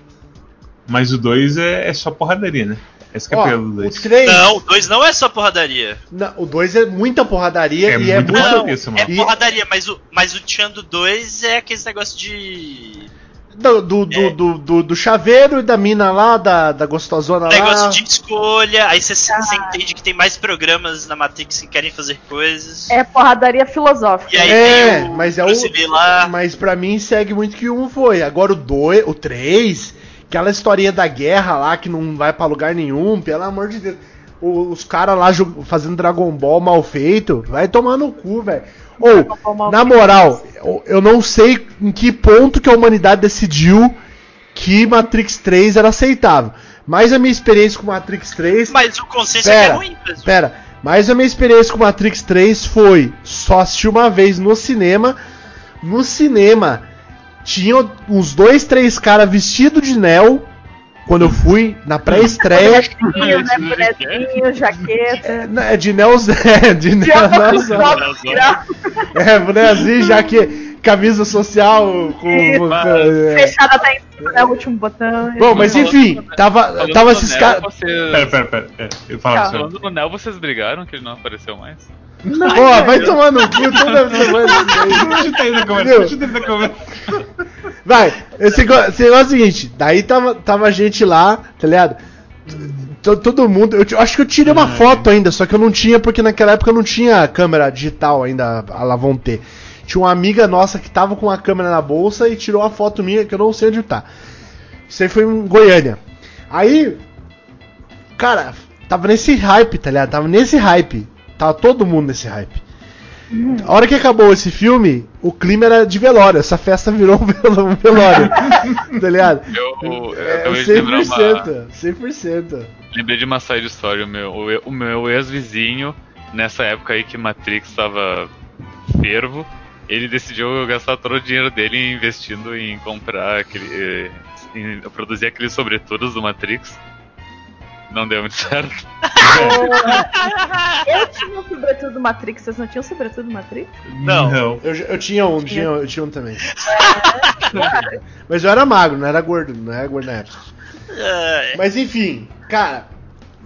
Mas o 2 é, é só porradaria, né? Essa que é a Ó, pegada do o 2. 3. Não, o 2 não é só porradaria. Não, o 2 é muita porradaria É e é muito mano. É porradaria, mas o, mas o Tchan do 2 é aquele negócio de. Do, do, do, É. do, do- do chaveiro e da mina lá, da, da gostosona Negócio lá. de escolha, aí você você entende que tem mais programas na Matrix que querem fazer coisas. É porradaria filosófica. E aí É, o mas é o- lá. Mas pra mim segue muito que 1 foi. Agora o 2, o 3, aquela historinha da guerra lá que não vai pra lugar nenhum, pelo amor de Deus. O- Os caras lá fazendo Dragon Ball mal feito, vai tomar no cu, velho. Ou, na moral, eu- eu não sei em que ponto que a humanidade decidiu que Matrix 3 era aceitável. Mas a minha experiência com Matrix 3 Mas o consenso é que é Pera, ruim mesmo. Pera, mas a minha experiência com Matrix 3 foi só assistir uma vez no cinema. No cinema tinha uns dois, três caras vestidos de Neo. Quando eu fui na pré-estreia. Bonezinho, né? Bonezinho, jaqueta. Né, de Neo é, de Neo É, bonezinho, já que camisa social com. Com- é. Fechada até em cima, né? O último botão. Bom, mas enfim, tava, Falando tava esses caras. vocês- Pera, pera, pera. É, eu falo Tá. assim. Falando no Neo, vocês brigaram que ele não apareceu mais? Pô, vai tomar no cu toda conversa, na conversa. Vai, esse negócio é o seguinte, daí tava, tava a gente lá, tá ligado? To- Todo mundo, eu, acho que eu tirei uma foto ainda, só que eu não tinha, porque naquela época eu não tinha câmera digital ainda, a vão ter. Tinha uma amiga nossa que tava com a câmera na bolsa e tirou uma foto minha que eu não sei onde tá. Isso aí foi em Goiânia. Aí, cara, tava nesse hype, tá ligado? Tava nesse hype. Tava todo mundo nesse hype. A hora que acabou esse filme, o clima era de velório. Essa festa virou um velório. tá ligado? Eu, eu É, acabei de lembrar uma. 100%. 100%. Lembrei de uma side story. O meu, o, o meu ex-vizinho, nessa época aí que Matrix tava fervo, ele decidiu gastar todo o dinheiro dele investindo em comprar aquele. eh, em produzir aqueles sobretudos do Matrix. Não deu muito certo. Eu tinha um sobretudo do Matrix, vocês não tinham sobretudo do Matrix? Não. Eu, eu tinha um, tinha, eu tinha um também. Mas eu era magro, não era gordo, não era gordo na época. É, Mas enfim, cara,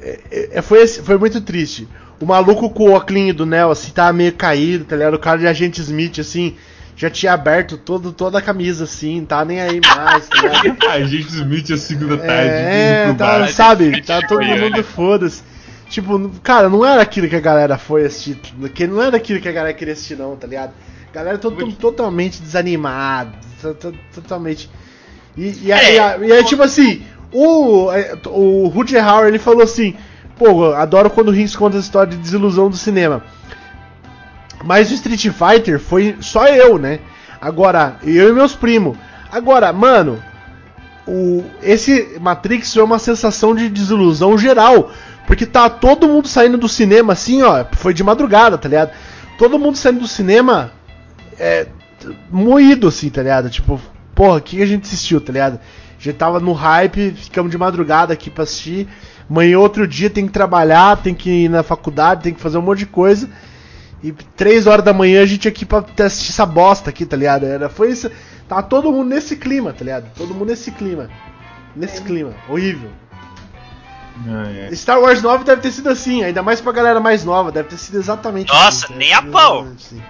é- é- foi, foi muito triste. O maluco com o óculos do Neo, assim, tava meio caído, tá ligado? O cara de agente Smith, assim, já tinha aberto todo, toda a camisa, assim, tava nem aí mais, tá ligado? A gente Smith às 5 da tarde, É, tá, bar. sabe? Tá todo mundo foda-se. Tipo, cara, não era aquilo que a galera foi assistir. Que não era aquilo que a galera queria assistir, não, tá ligado? A galera to- to- totalmente desanimada. to- to- Totalmente. E, e, aí, É. e aí, tipo assim, o, é, o Rutger Hauer ele falou assim: pô, adoro quando o Rins conta a história de desilusão do cinema. Mas o Street Fighter foi só eu, né? Agora, eu e meus primos. Agora, mano, o, esse Matrix foi uma sensação de desilusão geral. Porque tá todo mundo saindo do cinema assim, ó. Foi de madrugada, tá ligado? Todo mundo saindo do cinema é, moído, assim, tá ligado? Tipo, porra, o que a gente assistiu, tá ligado? A gente tava no hype, ficamos de madrugada aqui pra assistir. Amanhã, outro dia, tem que trabalhar, tem que ir na faculdade, tem que fazer um monte de coisa. E três horas da manhã a gente aqui pra assistir essa bosta aqui, tá ligado? Era, foi isso. Tava todo mundo nesse clima, tá ligado? Todo mundo nesse clima. Nesse clima. Horrível. Ah, é. Star Wars 9 deve ter sido assim, ainda mais pra galera mais nova, deve ter sido exatamente Nossa, assim. nem a pau. assim.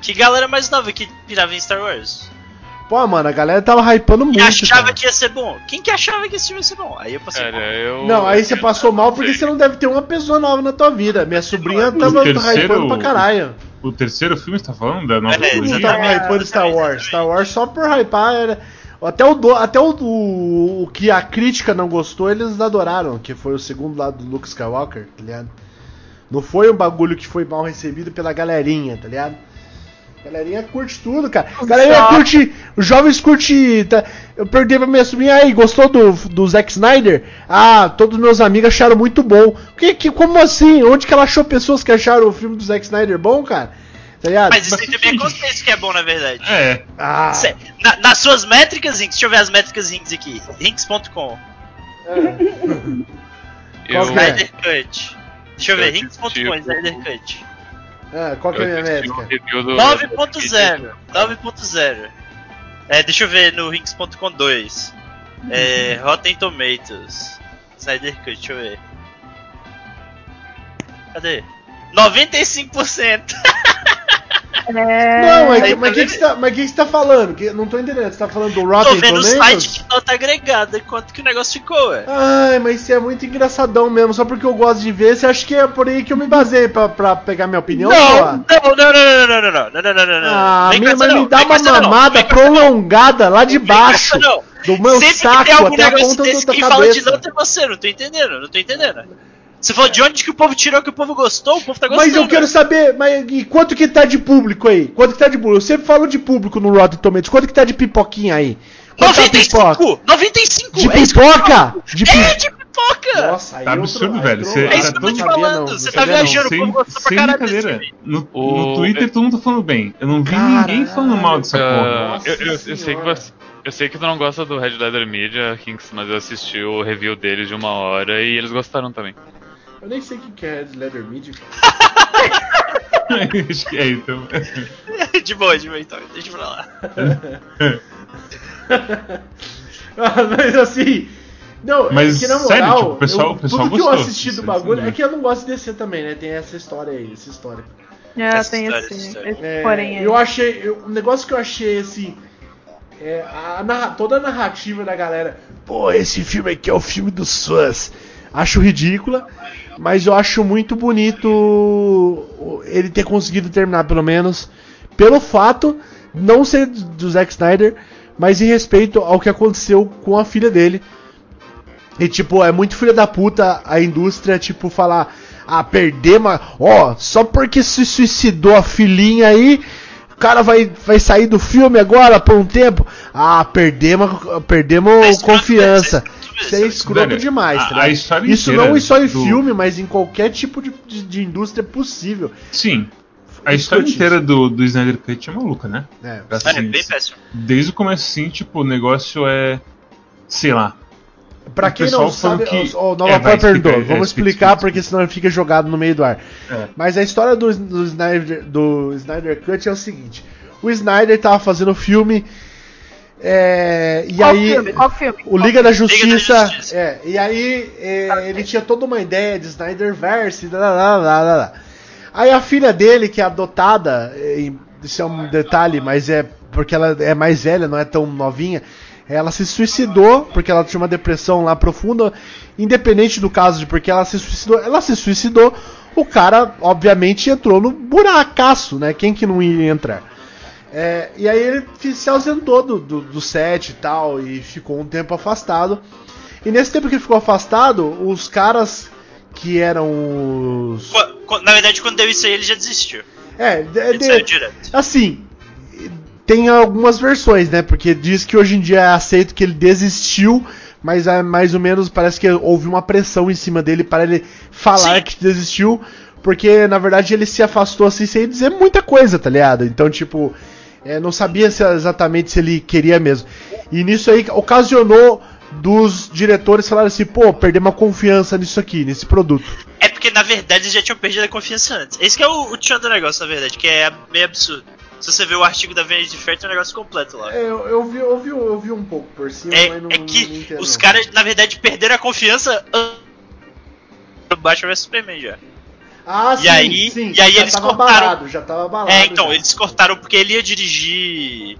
Que galera mais nova que pirava em Star Wars? Pô, mano, a galera tava hypando E muito. achava cara. que ia ser bom. Quem que achava que esse filme ia ser bom? Aí eu passei Cara, mal. eu. Não, aí você passou mal porque você não deve ter uma pessoa nova na tua vida. Minha sobrinha tava terceiro- hypando pra caralho. O terceiro filme você tá falando da nova É, Todo mundo trilogia? tava exatamente. hypando Star Wars. Star Wars só por hypar era. Até o, do- até o, o, o que a crítica não gostou, eles adoraram, que foi o segundo lado do Luke Skywalker, tá ligado? Não foi um bagulho que foi mal recebido pela galerinha, tá ligado? A galerinha curte tudo, cara. A galerinha Só- curte. Os jovens curte. tá? Eu perguntei pra minha sobrinha aí, gostou do, do Zack Snyder? Ah, todos meus amigos acharam muito bom. Que, que, como assim? Onde que ela achou pessoas que acharam o filme do Zack Snyder bom, cara? Tá? Mas isso aí também acontece que é bom, na verdade. É, Ah, Cê- na- nas suas métricas, Rinks, deixa eu ver as métricas Rinks aqui. Rinks.com. Eu, é? Snyder Cut. Deixa eu ver, Eu Rinks.com, tipo- Snyder Cut. Ah, qual que é a minha métrica? review do- 9.0. 9.0. É, deixa eu ver no Rinks.com 2. É, Rotten Tomatoes. Snyder Cut, deixa eu ver. Cadê? 95%! É... Não, mas, tá que que você tá, mas que que você tá falando? Que, não tô entendendo. Você tá falando do Rotten Tô vendo o Tomatoes? site de nota agregada, quanto que o negócio ficou, ué. Ai, mas isso é muito engraçadão mesmo. Só porque eu gosto de ver, você acha que é por aí que eu me basei pra, pra pegar minha opinião? Não, não, não, não, não, não, não, não, não, não, não, não, não. Ah, Vem mas não, me dá uma não, mamada não. prolongada lá de baixo não. do meu Sempre que saco até a ponta do, da quem fala de cabeça. nota é você, não tô entendendo, não tô entendendo. Você falou de onde que o povo tirou que o povo gostou, o povo tá gostando. Mas eu quero saber, mas e quanto que tá de público aí? Quanto que tá de público? Eu sempre falo de público no Rotten Tomatoes. Quanto que tá de pipoquinha aí? Quanto tá pipoca? 95! 95! De é pipoca? falo. De É, de pipoca! Nossa, aí Tá outro- absurdo, aí velho. outro- Cê- É isso que eu tô te falando, você tá sabia, não. viajando. o povo gostou pra caralho desse brincadeira. No, no Twitter todo mundo tá falando bem. Eu não vi Caralho. ninguém falando mal dessa porra. Ah, Nossa eu, eu- eu sei que você, eu sei que tu não gosta do Red Leather Media, Kings, mas eu assisti o review deles de uma hora e eles gostaram também. Eu nem sei o que é Leather Media. Acho que é, então. De boa, de boa, então. Deixa pra lá. Ah, Mas assim. Não, Mas, é que na sério, moral, tipo, o pessoal- eu- o pessoal tudo que eu assisti do isso- bagulho isso é que eu não gosto de DC também, né? Tem essa história aí, essa história. É, Essa tem história, esse, essa história. esse É, porém aí. eu achei. eu- um negócio que eu achei assim. É, a narra- toda a narrativa da galera. Pô, esse filme aqui é o filme dos fãs. Acho ridícula, mas eu acho muito bonito ele ter conseguido terminar, pelo menos, pelo fato não ser do Zack Snyder, mas em respeito ao que aconteceu com a filha dele. E tipo, é muito filha da puta a indústria, tipo, falar, ah, perder, mas, ó, só porque se suicidou a filhinha aí, o cara vai, vai sair do filme agora por um tempo. Ah, perdemos, perdemos confiança. Isso é é escroto Velho, demais, a- tá a história Isso não só em do- filme, mas em qualquer tipo de, de, de indústria possível. Sim. A história Escrotice. inteira do, do Snyder Cut é maluca, né? É. É, Assim, bem péssimo. desde o começo, assim, tipo, o negócio é. Sei lá. Pra O quem não sabe, que- o Nova É, vai, perguntou. explica, é, Vamos explica, explicar explica. porque senão fica jogado no meio do ar. É. Mas a história do, do, Snyder, do Snyder Cut é o seguinte: o Snyder tava fazendo filme. É, e Qual aí. filme? Qual filme? O Liga da Justiça. Liga da Justiça. É, e aí é, ele tinha toda uma ideia de Snyderverse, lá, lá, lá, lá, lá. Aí a filha dele, que é adotada, é, isso é um detalhe, mas é porque ela é mais velha, não é tão novinha. Ela se suicidou porque ela tinha uma depressão lá profunda, independente do caso de porque ela se suicidou. Ela se suicidou, o cara, obviamente, entrou no buracaço, né? Quem que não ia entrar? É, e aí ele se ausentou do, do, do set e tal, e ficou um tempo afastado. E nesse tempo que ele ficou afastado, os caras que eram os. Na verdade, quando deu isso aí, ele já desistiu. É, Ele de- saiu direto. assim, tem algumas versões, né? Porque diz que hoje em dia é aceito que ele desistiu, mas é mais ou menos parece que houve uma pressão em cima dele para ele falar Sim. que desistiu, porque na verdade ele se afastou assim sem dizer muita coisa, tá ligado? Então, tipo, é, não sabia se- exatamente se ele queria mesmo. E nisso aí ocasionou dos diretores falarem assim, pô, perdemos a confiança nisso aqui, nesse produto. É porque, na verdade, eles já tinham perdido a confiança antes. Esse que é o, o tchan do negócio, na verdade, que é meio absurdo. Se você ver o artigo da Vanity Fair, tem um negócio completo lá. É, eu, eu, vi, eu, vi, eu vi um pouco por cima, É, mas não é não que entendo, os não. caras, na verdade, perderam a confiança an- Batman vs Superman já. Ah, E aí- e aí já eles tava cortaram- balado, já tava balado. É, então, já. eles cortaram porque ele ia dirigir.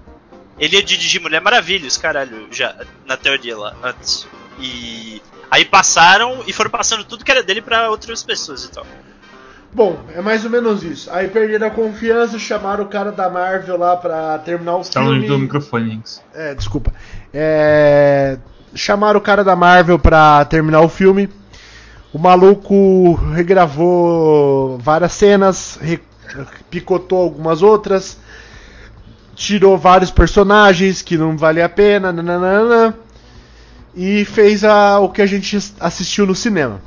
Ele ia dirigir Mulher Maravilha, os caralho, já, na teoria lá, antes. E. Aí passaram e foram passando tudo que era dele pra outras pessoas e tal. Bom, é mais ou menos isso. Aí perderam a confiança, chamaram o cara da Marvel lá pra terminar o tá do filme. microfone, Hanks. É, desculpa. É, Chamaram o cara da Marvel pra terminar o filme. O maluco regravou várias cenas, re- picotou algumas outras, tirou vários personagens que não valia a pena, nananana, e fez a- o que a gente assistiu no cinema.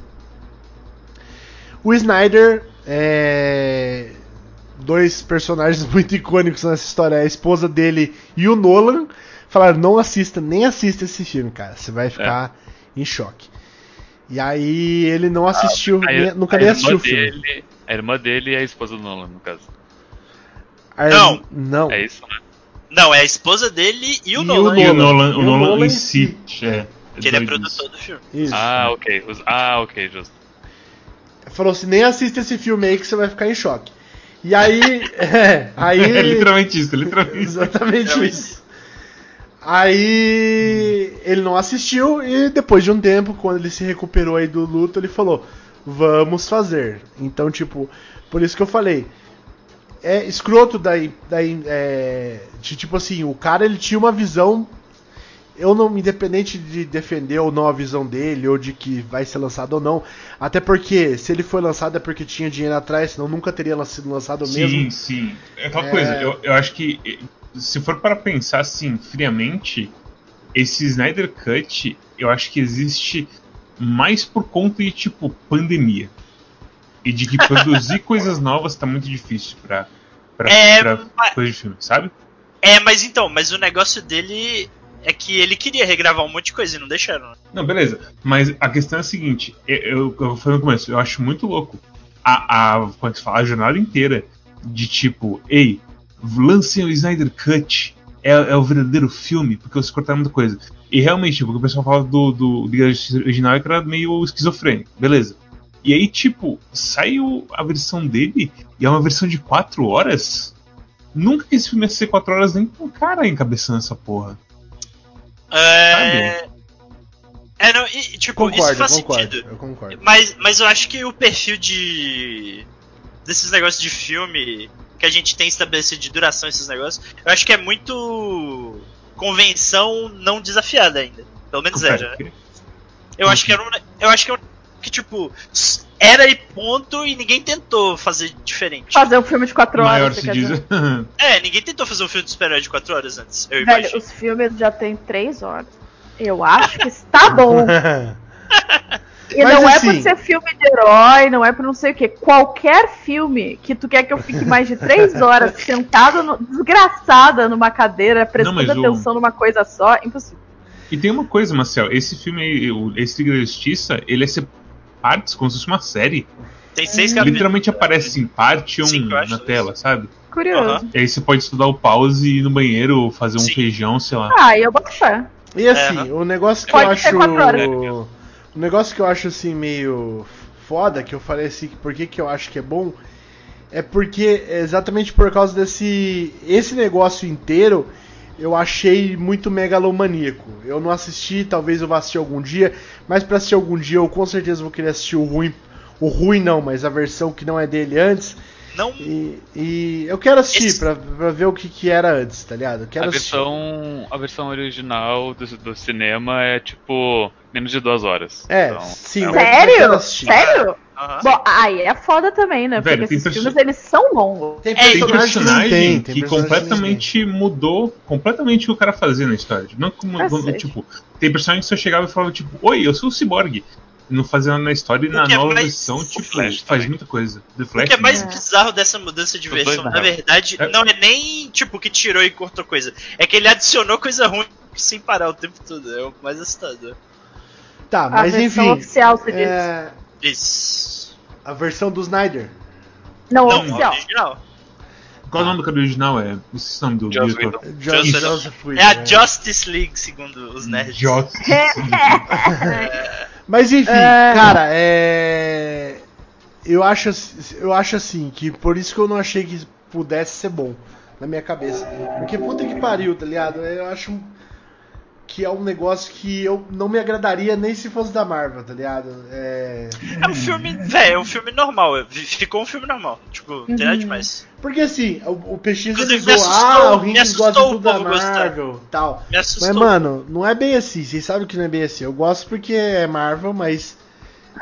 O Snyder, é, dois personagens muito icônicos nessa história, a esposa dele e o Nolan, falaram: não assista, nem assista esse filme, cara, você vai ficar em choque. E aí ele não assistiu, A- nem- nunca a nem assistiu o filme. dele- A irmã dele e a esposa do Nolan, no caso. A- Não. não. É isso, né? Não, é a esposa dele e o E o Nolan. E o Nolan. Nolan, o o Nolan Nolan em si. É, Que ele é produtor do filme. Isso. Ah, ok. Ah, ok, justo. Falou assim: nem assista esse filme aí que você vai ficar em choque. E aí. é, aí É literalmente isso, literalmente isso. Exatamente isso. Aí ele não assistiu e depois de um tempo, quando ele se recuperou aí do luto, ele falou: "Vamos fazer". Então, tipo, por isso que eu falei, é escroto daí, daí é, de, tipo assim, o cara ele tinha uma visão eu não independente de defender ou não a visão dele ou de que vai ser lançado ou não, até porque se ele foi lançado é porque tinha dinheiro atrás, senão nunca teria sido lançado Sim, mesmo. sim. É aquela É. coisa, eu, eu acho que se for para pensar assim, friamente, esse Snyder Cut, eu acho que existe mais por conta de, tipo, pandemia. E de que produzir coisas novas tá muito difícil pra, pra, É, pra mas- coisa de filme, sabe? É, mas então, mas o negócio dele é que ele queria regravar um monte de coisa e não deixaram. né? Não, beleza. Mas a questão é a seguinte, eu, eu, eu falei no começo, eu acho muito louco a, a, como é que se fala, a jornada inteira de tipo, ei, lancem o Snyder Cut, é, é o verdadeiro filme, porque vocês cortaram muita coisa. E realmente, tipo, o que o pessoal fala do, do Liga da Justiça original é que era meio esquizofrênico, beleza. E aí, tipo, saiu a versão dele e é uma versão de 4 horas? Nunca que esse filme ia ser 4 horas nem com o cara encabeçando essa porra. É. É, não, e, tipo, isso Concordo, faz concordo. sentido. Eu concordo. Mas, mas eu acho que o perfil de. desses negócios de filme que a gente tem estabelecido de duração, esses negócios, eu acho que é muito. convenção não desafiada ainda. Pelo menos era, né? Eu acho que era um. Eu acho que é um. Que tipo. Era e ponto e ninguém tentou fazer diferente. Fazer um filme de quatro Maior horas, você se diz. É, ninguém tentou fazer um filme de super-herói de 4 horas antes. Eu Velho, imagino. os filmes já tem três horas. Eu acho que está bom. E Mas não assim- é por ser filme de herói, não é por não sei o que. Qualquer filme que tu quer que eu fique mais de três horas sentado, no- desgraçada numa cadeira, prestando mas o- atenção numa coisa só, impossível. E tem uma coisa, Marcel, esse filme, aí, o- esse Liga da Justiça, ele é ser partes, como se fosse uma série. Tem seis capítulos. Literalmente aparece em parte 1 Cinco, eu acho, na tela, sabe? Curioso. Aham. E aí você pode estudar o pause e ir no banheiro, fazer um Sim. feijão, sei lá. Ah, e eu boto fé. E assim, É, o negócio que Pode eu ser acho. O negócio que eu acho assim meio foda, que eu falei assim, por que, que eu acho que é bom, é porque é exatamente por causa desse. Esse negócio inteiro eu achei muito megalomaníaco. Eu não assisti, talvez eu vá assistir algum dia, mas pra assistir algum dia eu com certeza vou querer assistir o ruim. O ruim não, mas a versão que não é dele antes. Não, E, e eu quero assistir Esse- pra, pra ver o que, que era antes, tá ligado? Eu quero A assistir. versão, a versão original do, do cinema é tipo menos de duas horas. É, Então, sim, é um- mas- eu quero Sério? assistir. Sério? aham. Bom, aí é foda também, né? Velho, Porque esses perso- filmes, eles são longos. Tem É, Tem personagem tem, tem que personagem completamente mudou completamente o que o cara fazia na história. Não como, tipo, tem personagem que só chegava e falava, tipo, oi, eu sou o Cyborg. Não fazia nada na história e na é nova mais- versão, o tipo, Flash faz também. muita coisa. The O Flash. que é mais É. bizarro dessa mudança de versão, na na verdade, É. não é nem tipo que tirou e cortou coisa. É que ele adicionou coisa ruim sem parar o tempo todo. É o mais assustador. Tá, A mas versão enfim. oficial, você é, Isso. a versão do Snyder. Não, Não, oficial. original. Qual é o nome do cara original? É. O nome do Joss diretor. Whedon. Jo- Joseph- Joseph É a é. Justice League, segundo os nerds. Joss. Mas enfim, É. cara, é. eu acho, eu acho assim, que por isso que eu não achei que pudesse ser bom na minha cabeça. Porque puta que pariu, tá ligado? Eu acho que é um negócio que eu não me agradaria nem se fosse da Marvel, tá ligado? É... É um filme, velho, é um filme normal. Ficou um filme normal. Tipo, não tem nada demais. Porque assim, o, o PX ele Inclusive, me zoou, assustou- ah, o assustou gosta de tudo da gostar. Marvel tal. Me assustou. Mas, mano, não é bem assim. Vocês sabem que não é bem assim. Eu gosto porque é Marvel, mas.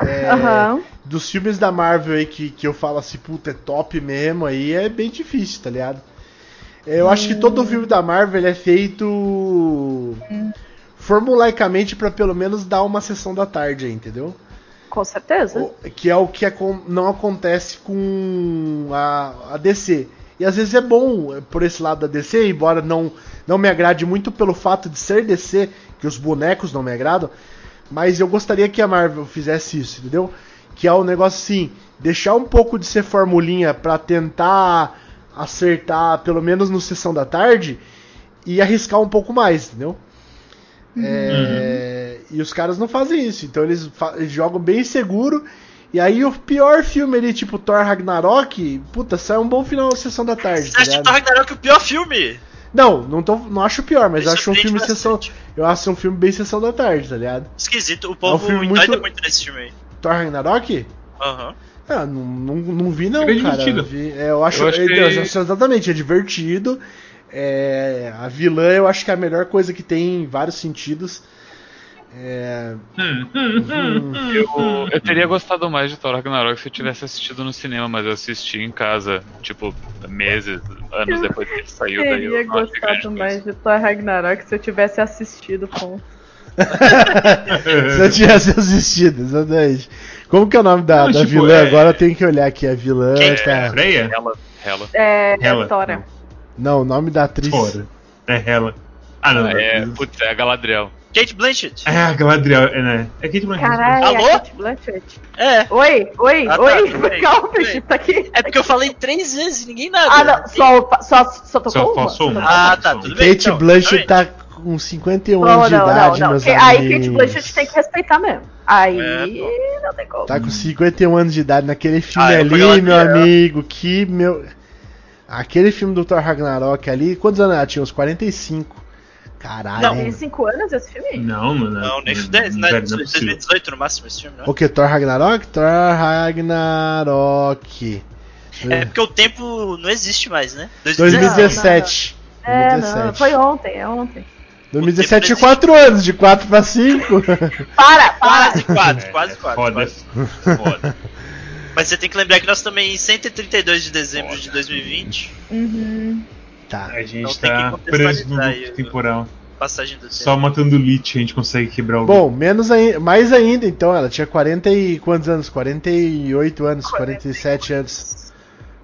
é, Aham. Dos filmes da Marvel aí que, que eu falo assim, puta, é top mesmo, aí é bem difícil, tá ligado? Eu acho que todo filme da Marvel é feito formulaicamente pra pelo menos dar uma sessão da tarde entendeu? Com certeza. O- Que é o que acon- não acontece com a, a DC. E às vezes é bom eh, por esse lado da DC, embora não, não me agrade muito pelo fato de ser DC, que os bonecos não me agradam. Mas eu gostaria que a Marvel fizesse isso, entendeu? Que é um negócio assim, deixar um pouco de ser formulinha pra tentar acertar, pelo menos no sessão da tarde, e arriscar um pouco mais, entendeu? É, E os caras não fazem isso, então eles, eles jogam bem seguro. E aí o pior filme ali, tipo Thor Ragnarok, puta, sai um bom final da sessão da tarde. Você Tá acha ligado? Thor Ragnarok o pior filme? Não, não, tô, não acho pior, mas eu acho um filme surpreende sessão. bastante. Eu acho um filme bem sessão da tarde, tá ligado? Esquisito, o É um povo filme endoida muito- muito... nesse filme aí. Thor Ragnarok? Aham. Ah, não, não, não vi não, é cara. divertido. Vi- é, eu acho, Eu acho é, que- eu acho exatamente, é divertido. É, a vilã eu acho que é a melhor coisa que tem em vários sentidos. É, Hum, hum, hum, hum, Eu, eu teria gostado mais de Thor Ragnarok se eu tivesse assistido no cinema, mas eu assisti em casa, tipo, meses, anos depois que ele saiu. daí Teria eu gostado mais de Thor Ragnarok se eu tivesse assistido, ponto. se eu tivesse assistido, exatamente. Como que é o nome da, Não, da tipo, vilã? é- Agora eu tenho que olhar aqui. A vilã Quem? tá. Freya? Ela, ela. É, Hela. é Tora. Não, o nome da atriz. Fora. É ela. Ah, não. É, É, putz, é a Galadriel. Kate Blanchett. é a Galadriel, é, né? É Kate Blanchett. Caralho, Alô? a Kate Blanchett. É. Oi, oi, Ah, tá, oi. Calma, peixe, tá aqui. É porque eu falei três vezes e ninguém nada. Ah, não, só, só, só tocou Só uma? passou uma. Ah, tá, tudo bem. Kate então, Blanchett tá com 51 Não, anos de não, não, idade, não. meus Que- amigos. Aí Kate Blanchett tem que respeitar mesmo. Aí É, não tem como. Tá com 51 anos de idade naquele filme Ah, fui ali, meu era. amigo. Que meu. Aquele filme do Thor Ragnarok ali, quantos anos ela tinha? Uns 45. Caralho. Não. Tem 5 anos esse filme? Não, não, não. Não, nem não, não, Né? não é possível. 2018 no máximo esse filme, né? O que? Thor Ragnarok? Thor Ragnarok. É porque o tempo não existe mais, né? 2017. É, 2017. não, foi ontem, é ontem. 2017 tempo de 4 anos, de 4 pra 5. Para, para! Quase quatro, É, quase é quatro. Foda. quase. Foda. Mas você tem que lembrar que nós estamos em 132 de dezembro de 2020. Uhum. tá. A gente Então tem que tá preso no loop temporal. Passagem do tempo. Só matando Lich a gente consegue quebrar o Bom, menos ainda, mais ainda então, ela tinha 40 e quantos anos? 48 anos, 47 anos.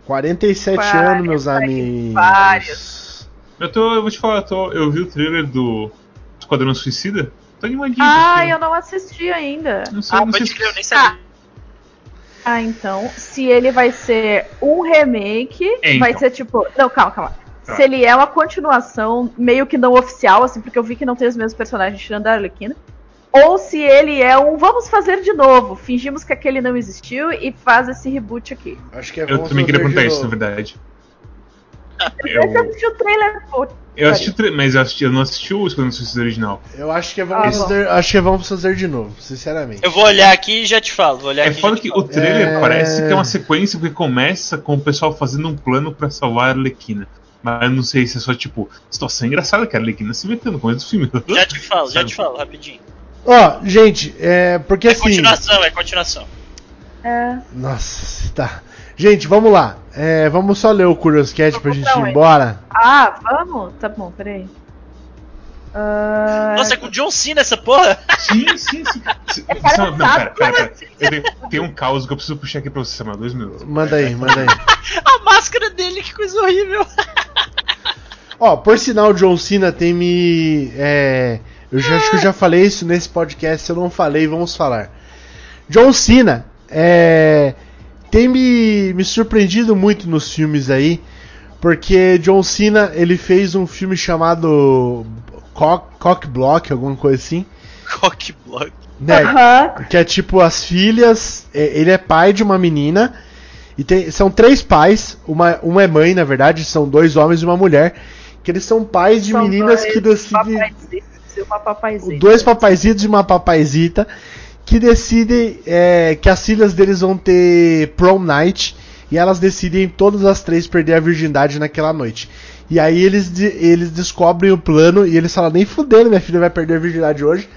47 anos, meus amigos. vários. Eu tô. Eu vou te falar, eu, tô, eu vi o trailer do Esquadrão Suicida. Tô animadinho. Ah, porque eu não assisti ainda. Não sei, Ah, não sei pode se- crer, eu nem sabia. Ah, então, se ele vai ser um remake, É, vai então. ser tipo. Não, calma, calma. Tá. Se ele é uma continuação, meio que não oficial, assim, porque eu vi que não tem os mesmos personagens tirando a Arlequina. Ou se ele é um vamos fazer de novo, fingimos que aquele não existiu e faz esse reboot aqui. Acho que é Eu também queria perguntar isso, na verdade. Você Eu, assistiu o trailer? Pô, eu assisti o trailer, mas eu, assisti, eu não assisti o Esquadrão Suicida original. Eu acho que é Ah, vamos bom. fazer, acho que é vamos fazer de novo, sinceramente. Eu vou olhar aqui e já te falo. Vou olhar É aqui foda que falo. o trailer É. parece que é uma sequência porque começa com o pessoal fazendo um plano pra salvar a Arlequina. Mas eu não sei se é só tipo, situação engraçada que a Arlequina se metendo no começo do filme. Já te falo, já te falo, rapidinho. Ó, gente, é porque É assim. continuação, é continuação. é. Nossa, tá. Gente, vamos lá. É, vamos só ler o Curious Cat pra gente ir embora. Ah, vamos? Tá bom, peraí. Ah, Nossa, é com o John Cena essa porra? Sim, sim, sim. Samuel, não, sabe, pera, pera, pera. Eu tenho, tem um caos que eu preciso puxar aqui pra você, Samuel. Dois minutos. Manda aí, manda aí. A máscara dele, que coisa horrível. Ó, por sinal, o John Cena tem me. É, eu já, acho que eu já falei isso nesse podcast, se eu não falei, vamos falar. John Cena é, tem me, me surpreendido muito nos filmes aí, porque John Cena ele fez um filme chamado Cock, Cock Block, alguma coisa assim. Cock block. Né? Que é tipo as filhas. é, Ele é pai de uma menina. E tem, são três pais. Uma, uma é mãe, na verdade. São dois homens e uma mulher. Que eles são pais de São meninas dois que decidem. papaizitos e uma papaizita. Dois papaizitos e uma papaizita. Que decidem é, que as filhas deles vão ter prom night. E elas decidem todas as três perder a virgindade naquela noite. E aí eles, de- eles descobrem o plano e eles falam, nem fudendo, minha filha vai perder a virgindade hoje.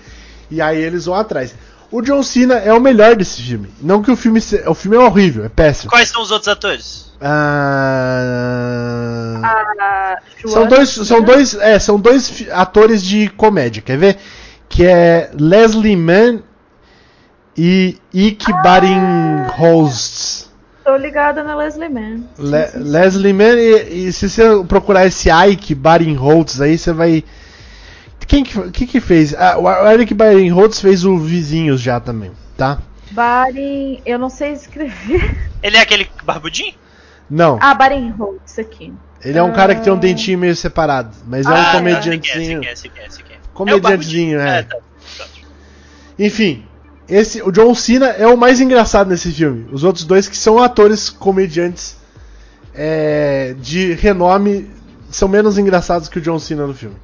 E aí eles vão atrás. O John Cena é o melhor desse filme. Não que o filme. se- O filme é horrível, é péssimo. Quais são os outros atores? Ah, Ah, são dois, são dois, é, são dois atores de comédia, quer ver? Que é Leslie Mann e Ike Barinholtz. Tô ligada na Leslie Mann. Le- sim, sim. Leslie Mann e, e se você procurar esse Ike Barinholtz aí, você vai quem que, que que fez? Ah, o Eric Barinholtz fez o Vizinhos já também, tá? Barin. Eu não sei escrever. Ele é aquele barbudinho? Não, Ah, Barin Holtz aqui. ele é um cara que tem um dentinho meio separado, mas é um Ah, comediantezinho. Tá, quem é, é, sei quem é. Comediantezinho, É o é. barbudinho. tá. Enfim, esse, o John Cena é o mais engraçado nesse filme. Os outros dois que são atores comediantes é, de renome são menos engraçados que o John Cena no filme.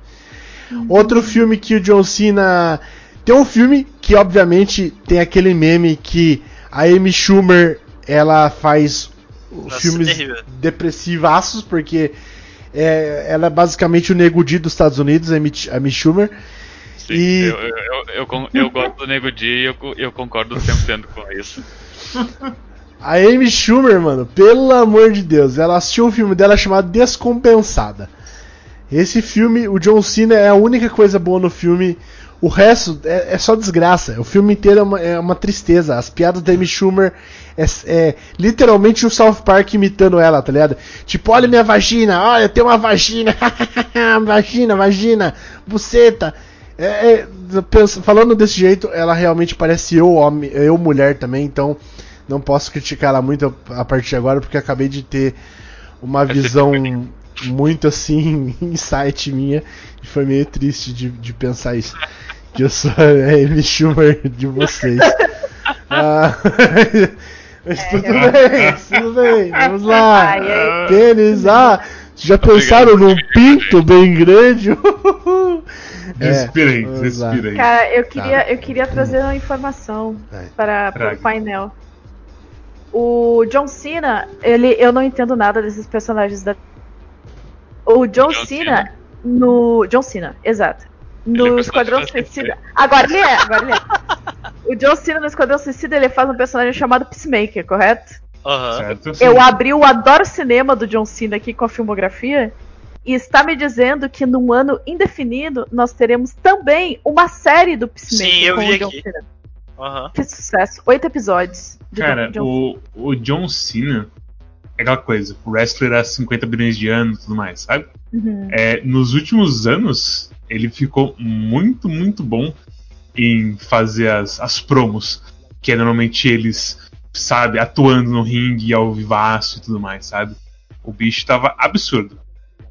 Outro filme que o John Cena tem um filme que obviamente tem aquele meme que a Amy Schumer ela faz os Nossa, filmes terrível. depressivaços porque é, ela é basicamente o Nego Di dos Estados Unidos, a Amy, a Amy Schumer. Sim, E- eu, eu, eu, eu, gosto do Nego Di e eu, eu concordo 100% com isso. A Amy Schumer, mano, pelo amor de Deus, ela assistiu um filme dela chamado Descompensada. Esse filme, o John Cena é a única coisa boa no filme. O resto é, é só desgraça. O filme inteiro é uma, é uma tristeza. As piadas da Amy Schumer é, é literalmente o South Park imitando ela, tá ligado? Tipo, olha minha vagina, olha, tem uma vagina, vagina, vagina, buceta. É, é, falando desse jeito, ela realmente parece eu, homem, eu mulher também, então não posso criticar ela muito a partir de agora, porque acabei de ter uma ser visão muito assim, insight minha, e foi meio triste de, de pensar isso. Que eu sou a Amy Schumer de vocês. Ah, mas tudo bem, tudo bem, vamos lá. Pênis, ah, já pensaram num pinto bem grande? É, lá. respira aí. Cara, eu queria, eu queria trazer uma informação Vai. para, para o painel. O John Cena, ele, eu não entendo nada desses personagens da. O John, John Cena, Cena? no. John Cena, exato. Ele é No personagem Esquadrão da Suicida. Agora ele é, agora ele é. O John Cena no Esquadrão Suicida ele faz um personagem chamado Peacemaker, correto? Aham. Certo? Eu abri o Adoro Cinema do John Cena aqui com a filmografia e está me dizendo que num ano indefinido nós teremos também uma série do Peacemaker Sim, eu com vi o John aqui. Cena. Aham. Que sucesso. Oito episódios. de Cara, John, o, o John Cena é aquela coisa, o wrestler há 50 bilhões de anos e tudo mais, sabe? Uhum. É, nos últimos anos, ele ficou muito, muito bom em fazer as, as promos, que é normalmente eles, sabe, atuando no ringue ao vivaço e tudo mais, sabe? O bicho tava absurdo.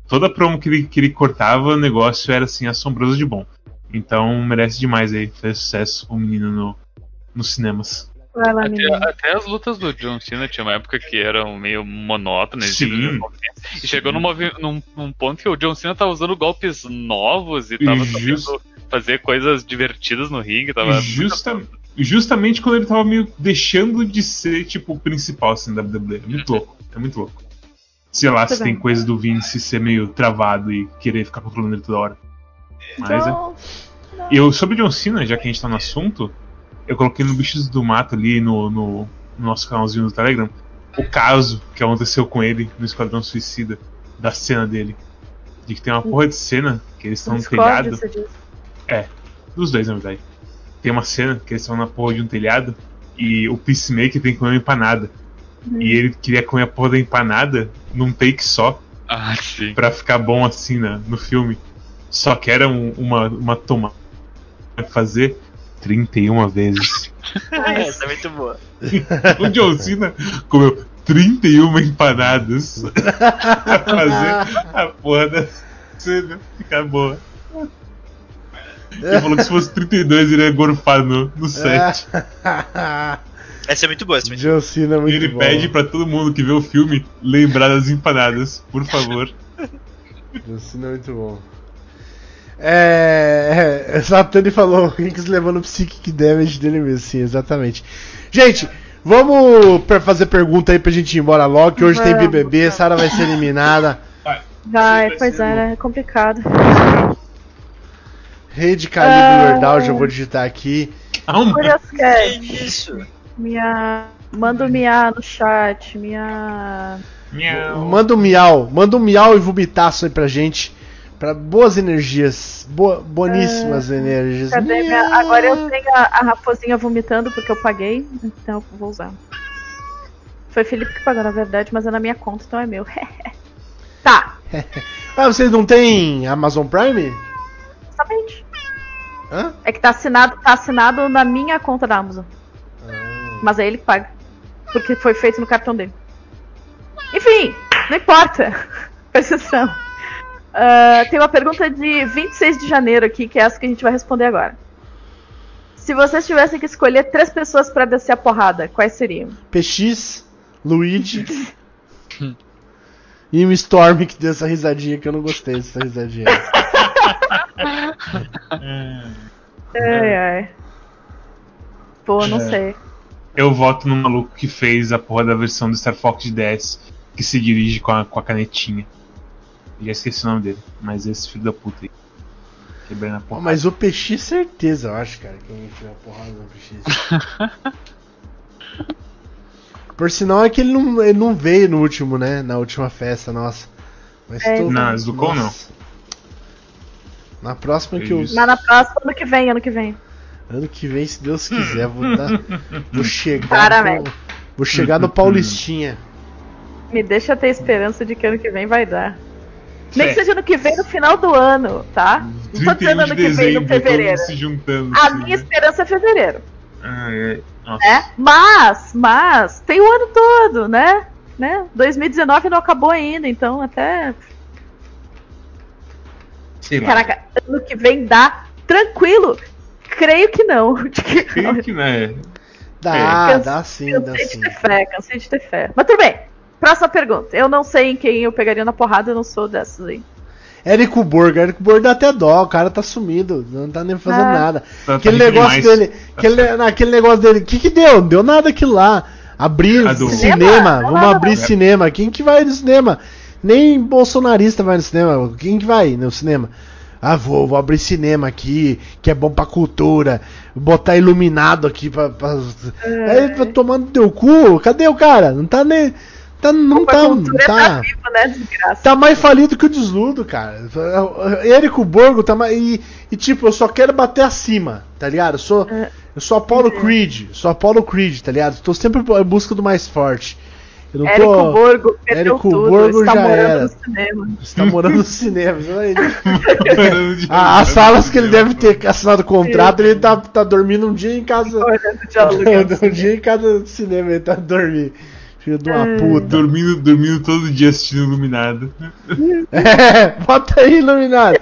Toda promo que ele, que ele cortava, o negócio era assim, assombroso de bom. Então merece demais aí, fez sucesso o menino no, nos cinemas. Lá, Até, até as lutas do John Cena tinha uma época que eram meio monótonas. Sim. tipo, E chegou num, movi- num- num ponto que o John Cena tava usando golpes novos e tava Just- sabendo fazer coisas divertidas no ringue. Tava Justa- justamente quando ele tava meio deixando de ser, tipo, o principal assim, da WWE. É muito louco. É muito louco. Sei lá Muito se tem bem. coisa do Vince ser meio travado e querer ficar controlando ele toda hora. Mas é. John- Eu, sobre John Cena, já que a gente tá no assunto, eu coloquei no Bichos do Mato ali no, no, no nosso canalzinho do Telegram o caso que aconteceu com ele no Esquadrão Suicida, da cena dele. De que tem uma porra de cena que eles estão no telhado. diz. Dos dois, na verdade. Tem uma cena que eles estão na porra de um telhado e o Peacemaker tem que comer uma empanada. Uhum. E ele queria comer a porra da empanada num take só, Ah, sim. pra ficar bom assim na, no filme. Só que era um- uma, uma tomada pra fazer 31 vezes. Essa é muito boa. o John Cena comeu 31 empanadas pra fazer a porra da cena ficar boa. Ele falou que se fosse 32 ele ia gorfar no, no set. Essa é muito boa, essa é muito John Cena é E muito ele bom. pede pra todo mundo que vê o filme lembrar das empanadas, por favor. John Cena é muito bom. É. é Satani falou o Rinks levando psychic damage dele mesmo, sim, exatamente. Gente, vamos fazer pergunta aí pra gente ir embora logo, que hoje tem BBB. Sara vai ser eliminada. Vai, pois é, é complicado. Rede Calibre Ah. Lordal, já vou digitar aqui. Calma. Curious Que Cat, isso? Minha. Manda um miar no chat, minha. Miau. Manda um miau, manda um miau e vomitaço aí pra gente. Pra boas energias, boa, boníssimas energias. Ah, Cadê minha. Miau. Agora eu tenho a, a raposinha vomitando porque eu paguei, então eu vou usar. Foi Felipe que pagou, na verdade, mas é na minha conta, então é meu. tá, Ah, vocês não têm Amazon Prime? exatamente. Hã? É que tá assinado, tá assinado na minha conta da Amazon. Mas é ele que paga. Porque foi feito no cartão dele. Enfim, não importa. Atenção. Ah, tem uma pergunta de 26 de janeiro aqui, que é essa que a gente vai responder agora. Se vocês tivessem que escolher três pessoas pra descer a porrada, quais seriam? PX, Luigi e o Storm que deu essa risadinha que eu não gostei dessa risadinha. Ai, ai. Pô, não É. sei. Eu voto no maluco que fez a porra da versão do Star Fox de 10, que se dirige com a, com a canetinha. Já esqueci o nome dele, mas esse filho da puta aí. Quebrando a Pô, porra. mas o PX certeza, eu acho, cara, que eu enfio a porrada no PX. Por sinal é que ele não, ele não veio no último, né? Na última festa, nossa. Mas É, tô- Na Zucon, não. Na próxima que eu. Mas na próxima, ano que vem, ano que vem. Ano que vem, se Deus quiser, vou dar. Vou chegar. No- vou chegar no Paulistinha. Me deixa ter esperança de que ano que vem vai dar. Nem É. que seja ano que vem no final do ano, tá? Não tô 31 dizendo ano de que vem no fevereiro. mundo se juntando. A assim, minha né? esperança é fevereiro, Ah, é. Nossa. Mas, mas, tem o ano todo, né? né? 2019 não acabou ainda, então até. Sei lá. Caraca, ano que vem dá tranquilo. Creio que não. Creio que não é. Dá, É. dá sim, dá Cansei sim. de ter fé, cansei de ter fé. Mas tudo bem. Próxima pergunta. Eu não sei em quem eu pegaria na porrada, eu não sou dessas aí. Érico Borgo, Érico Borgo dá até dó, o cara tá sumido, não tá nem fazendo Ah. nada. Tá- tá aquele negócio dele, aquele, aquele negócio dele, o que que deu? Não deu nada aquilo lá. Abrir do- cinema, vamos não, abrir cinema. Quem que vai no cinema? Nem bolsonarista vai no cinema. Quem que vai no cinema? Ah, vou, vou abrir cinema aqui, que é bom pra cultura. Botar iluminado aqui pra. pra... Aí, pra tomando teu cu, cadê o cara? Não tá nem. Tá, não Pra tá. Não tá. tá né? Desgraça. Tá mais falido que o desludo, cara. Érico Borgo tá mais. E, e, tipo, eu só quero bater acima, tá ligado? Eu sou. É. Eu sou Apollo Creed. Sou Apollo Creed, tá ligado? Tô sempre em busca do mais forte. Eu não Érico tô. Borgo perdeu Érico tudo. Borgo está já morando era. no cinema. Você tá morando no cinema. de- Ah, As salas que ele deve ter assinado contrato, ele tá, tá dormindo um dia em casa. De aluguel. um dia em cada cinema ele tá dormindo. Filho de uma É. puta. Dormindo, dormindo todo dia assistindo Iluminado. É, bota aí, iluminado.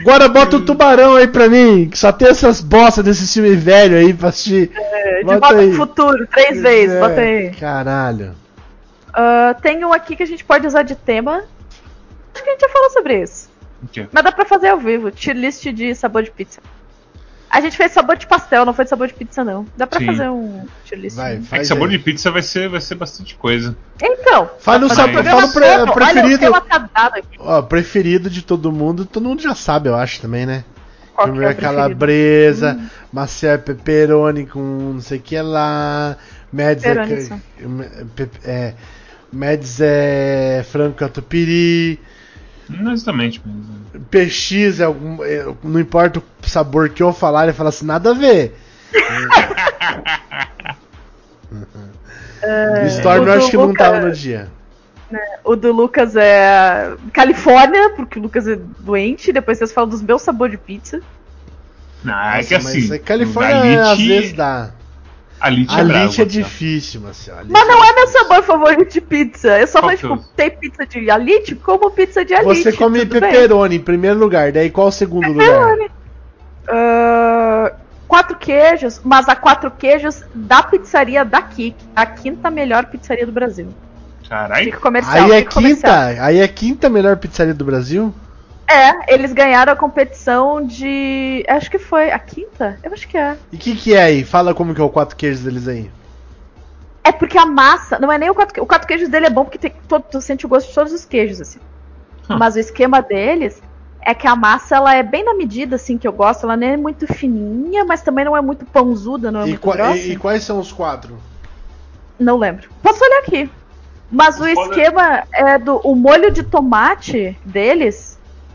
Agora bota o tubarão aí pra mim, que só tem essas bostas desse filme velho aí pra assistir. É, de Bota volta aí. pro futuro, três vezes, É, bota aí. Caralho. Ah, tem um aqui que a gente pode usar de tema. Acho que a gente já falou sobre isso. O quê? Mas dá pra fazer ao vivo. Tier list de sabor de pizza. A gente fez sabor de pastel, não foi de sabor de pizza, não. Dá pra Sim. fazer um tier list. Vai, É que sabor aí. de pizza vai ser, vai ser bastante coisa. Então. Fala o sabor- fazer fala o pre- todo. Olha, preferido. o tema tá dado aqui. Ó, preferido de todo mundo, todo mundo já sabe, eu acho também, né? Que é calabresa, macia pepperoni com não sei o que lá, Mads é, Pepperoni é, Mads é frango catupiry, Não exatamente, mas. PX é algum, é, não importa o sabor que eu falar, ele fala assim, nada a ver. o Storm o eu acho que não tava no dia. O do Lucas é Califórnia, porque o Lucas é doente. Depois vocês falam dos meus sabores de pizza. Não, é Nossa, que assim. mas a Califórnia às vezes dá. A Lit A é é difícil, Marcelo. Mas não é meu sabor favorito de pizza. Eu só é tipo, tem pizza de alite? Como pizza de alite. Você come tudo bem. pepperoni em primeiro lugar, daí qual o segundo lugar? Pepperoni. Ah, quatro queijos, mas a quatro queijos da pizzaria daqui. A quinta melhor pizzaria do Brasil. Caralho. Aí é fica comercial. quinta, aí é quinta melhor pizzaria do Brasil? É, eles ganharam a competição de. Acho que foi a quinta? Eu acho que é. E o que, que é aí? Fala como que é o quatro queijos deles aí. É porque a massa. Não é nem o quatro queijos. O quatro queijos dele é bom porque tem, todo, tu sente o gosto de todos os queijos, assim. Hum. Mas o esquema deles é que a massa ela é bem na medida, assim, que eu gosto. Ela não é muito fininha, mas também não é muito pãozuda, não é E, muito qua- grossa. e- e quais são os quatro? Não lembro. Posso olhar aqui. Mas o Pode- esquema é do. O molho de tomate deles,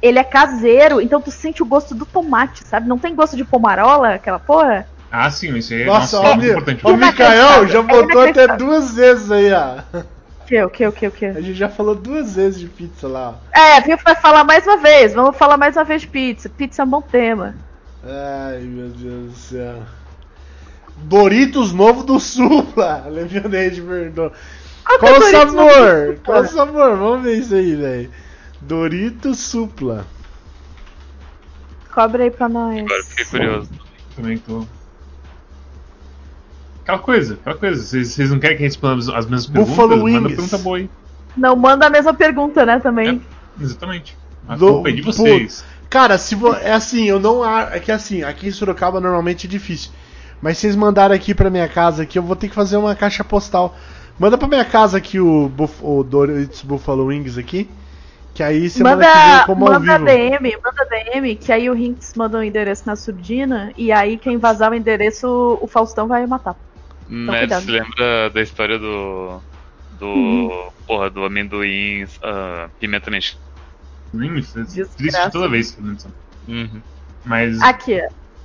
ele é caseiro, então tu sente o gosto do tomate, sabe? Não tem gosto de pomarola, aquela porra? Ah, sim, isso aí é Nossa, nossa, ó, é muito Mi- importante. ó, Mikael já É botou até inacreditável. duas vezes aí, ó. O que, o que, o que, o que? A gente já falou duas vezes de pizza lá. ó. É, viu? Vai falar mais uma vez. Vamos falar mais uma vez de pizza. Pizza é um bom tema. Ai, meu Deus do céu. Doritos novo do Supla. Levianete perguntou. Qual, que Qual é o sabor? Qual o sabor? Vamos ver isso aí, velho. Doritos Supla. Cobre aí pra nós. Agora fiquei curioso. Também tô. Aquela coisa, aquela coisa. Vocês, vocês não querem que a gente responda as mesmas Buffalo perguntas? Manda Wings. pergunta boa aí. Não manda a mesma pergunta, né, também. Exatamente. A Do- culpa é de pô, vocês. Cara, se vo... é assim, eu não é que assim, aqui em Sorocaba normalmente é difícil. Mas vocês mandaram aqui pra minha casa aqui, eu vou ter que fazer uma caixa postal. Manda pra minha casa aqui o, Buff... o Doritos Buffalo Wings aqui. Que aí semana que vem eu Manda, como ao manda vivo. DM, manda DM, que aí o Rinks manda o endereço na surdina, e aí quem vazar o endereço, o Faustão vai matar. Mads cuidado. se lembra da história do. Do. Uhum. Porra, do amendoim ah, pimenta mexicana. Desgraça. triste toda vez. que eu não sei. Uhum. Mas. Aqui.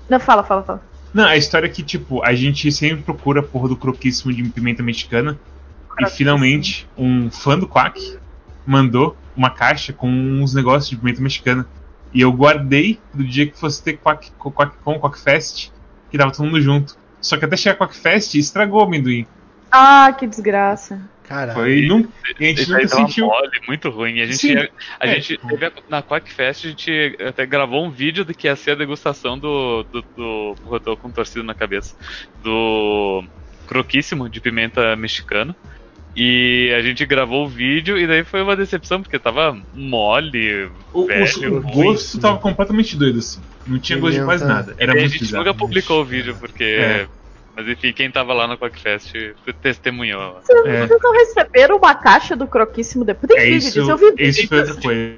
Não, fala, fala, fala. Não, a história é que, tipo, a gente sempre procura a porra do croquíssimo de pimenta mexicana. E finalmente, um fã do Quack mandou uma caixa com uns negócios de pimenta mexicana. E eu guardei do dia que fosse ter Quack, Quack Fest, que tava todo mundo junto. Só que até chegar Quack Fest, estragou o amendoim. Ah, que desgraça. Cara, Foi nunca. E a gente nunca sentiu. mole, muito ruim. A gente, Sim. a É, gente teve a- na Quack Fest, a gente até gravou um vídeo do que ia ser a degustação do. do, do eu tô com torcido na cabeça. Do croquíssimo de pimenta mexicana. E a gente gravou o vídeo e daí foi uma decepção, porque tava mole, O, o- velho, o ruim. gosto tava completamente doido, assim. Não tinha gosto de quase nada. Era E a muito gente bizarro. nunca publicou o vídeo, porque. É. Mas enfim, quem tava lá no Quack Fest testemunhou. É. Vocês não receberam uma caixa do croquíssimo depois? Tem É vídeo disso, eu vi isso foi vídeos. outra coisa.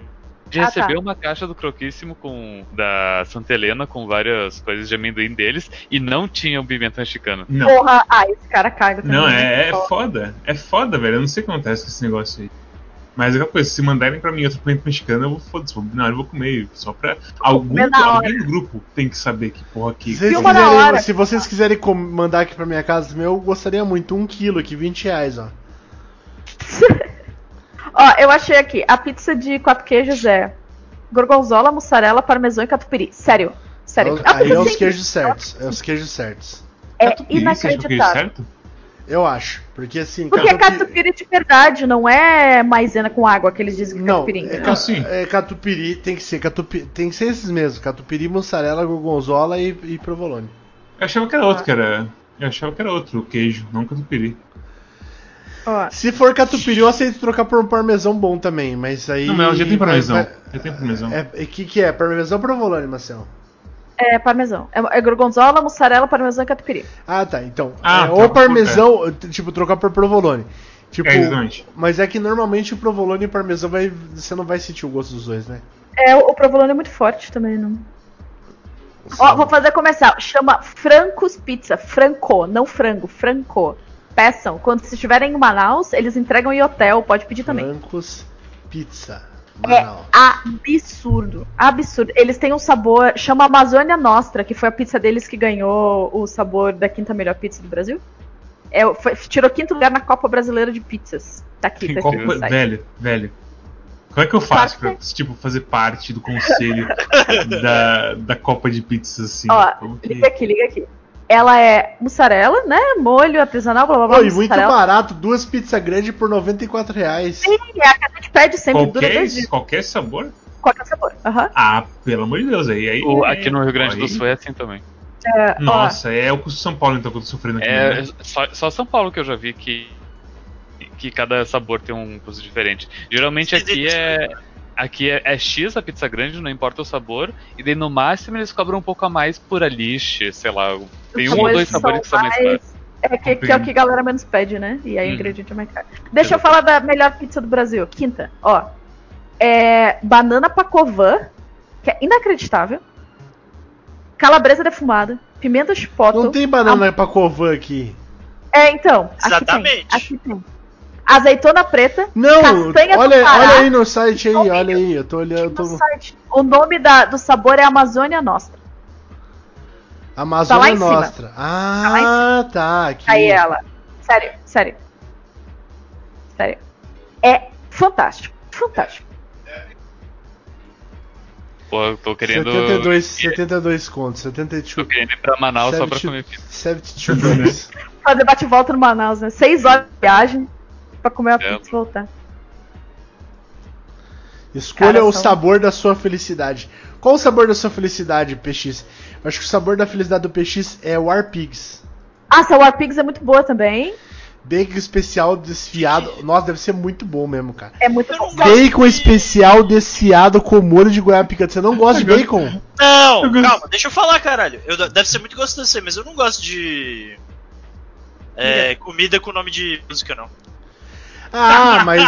De Ah, receber tá. uma caixa do Croquíssimo com da Santa Helena com várias coisas de amendoim deles e não tinha o pimenta mexicano. Não, Porra, ah, esse cara caga também. não é, é foda. É foda, velho. Eu não sei o que acontece com esse negócio aí. Mas é aquela coisa, se mandarem pra mim outro pimenta mexicano, eu vou foda-se, vou- na hora eu vou comer. Só pra. Algum, alguém do grupo tem que saber que porra que. se vocês, Filma na quiserem, hora. se vocês quiserem com- mandar aqui pra minha casa eu gostaria muito. Um quilo aqui, 20 reais, ó. Ó, eu achei aqui. A pizza de quatro queijos é gorgonzola, mussarela, parmesão e catupiry. Sério. Sério. Aí pizza é os queijos certos. É os queijos certos. É Catupiry, inacreditável. certo? Eu acho. Porque assim, Porque é catupi- catupiry de verdade, não é maisena com água que eles dizem que é Não, catupiry. é, Ah, ca- sim. é catupiry, tem que ser catupiry, tem que ser esses mesmos, catupiry, mussarela, gorgonzola e, e provolone. Eu achava que era outro, que era. Eu achava que era outro, o queijo, não catupiry. Ó, Se for catupiry, eu aceito trocar por um parmesão bom também, mas aí... Não, mas já tem parmesão. Já tem parmesão. É, o que que é? Parmesão ou provolone, Marcelo? é parmesão. É, é gorgonzola, mussarela, parmesão e catupiry. Ah, tá, então. Ah, é, tá, ou parmesão, tipo, trocar por provolone. Tipo, É, exatamente. mas é que normalmente o provolone e o parmesão vai, você não vai sentir o gosto dos dois, né? É, o, o provolone é muito forte também, não. Ó, vou fazer comercial. Chama Francos Pizza. Franco, não frango, Franco. Peçam. Quando vocês estiverem em Manaus, eles entregam em hotel, pode pedir também. Francos Pizza. É Manaus. absurdo. Absurdo. Eles têm um sabor. Chama Amazônia Nostra, que foi a pizza deles que ganhou o sabor da quinta melhor pizza do Brasil. É, foi- tirou quinto lugar na Copa Brasileira de Pizzas. Tá aqui, tá site. velho, velho. Como é que eu faço pra, tipo, fazer parte do conselho da, da Copa de Pizzas, assim? Ó, Como que- liga aqui, liga aqui. Ela é mussarela, né? Molho artesanal, blá blá blá. Pô, e muito barato, duas pizzas grandes por 94 reais. Sim, é a que a gente pede sempre, dura dois Qualquer, dias. qualquer sabor? qualquer sabor. Aham. Ah, pelo amor de Deus, aí. aí O- aqui no Rio Grande do aí- Sul é assim também. É, ó, Nossa, é o custo de São Paulo então que eu tô sofrendo aqui. É né? só, só São Paulo que eu já vi que, que cada sabor tem um custo diferente. Geralmente aqui é. Aqui é, é X a pizza grande, não importa o sabor. E daí no máximo eles cobram um pouco a mais por alixe, sei lá. Tem um ou dois sabores que são mais caros. É que, que é o que a galera menos pede, né? E aí o Uhum. ingrediente é mais caro. Deixa eu falar da melhor pizza do Brasil. Quinta, ó. É banana pacovan, que é inacreditável. Calabresa defumada. Pimenta chipotle. Não tem banana pra covan aqui. É, então. aqui tem, Exatamente. Aqui tem. Azeitona preta. Não, Castanha do olha, Pará. olha aí no site aí, olha aí. Eu tô olhando. Eu No tô... site. O nome da, do sabor é Amazônia Nostra. Amazônia Tá. Nostra. Ah, tá. Aqui. Aí ela. Sério, sério. Sério. É fantástico. Fantástico. Pô, eu tô querendo. 72, 72 contos. Tô 72. querendo ir pra Manaus só pra 72 comer pizza. 72 bucks. Fazer bate e volta no Manaus, né? Seis horas de viagem pra comer É. pizza e voltar. Escolha Cara, o são- sabor da sua felicidade. Qual o sabor da sua felicidade, PX? Eu acho que o sabor da felicidade do PX é o War Pigs. Ah, Sour Pigs é muito boa também. Bacon especial desfiado. Nossa, deve ser muito bom mesmo, cara. É muito bom. Bacon de- especial desfiado com molho de goiaba picante. Você não gosta de bacon? Não, Eu gosto- calma, deixa eu falar, caralho. Eu, deve ser muito gostoso isso aí, mas eu não gosto de. É, comida com nome de música, não. Ah, mas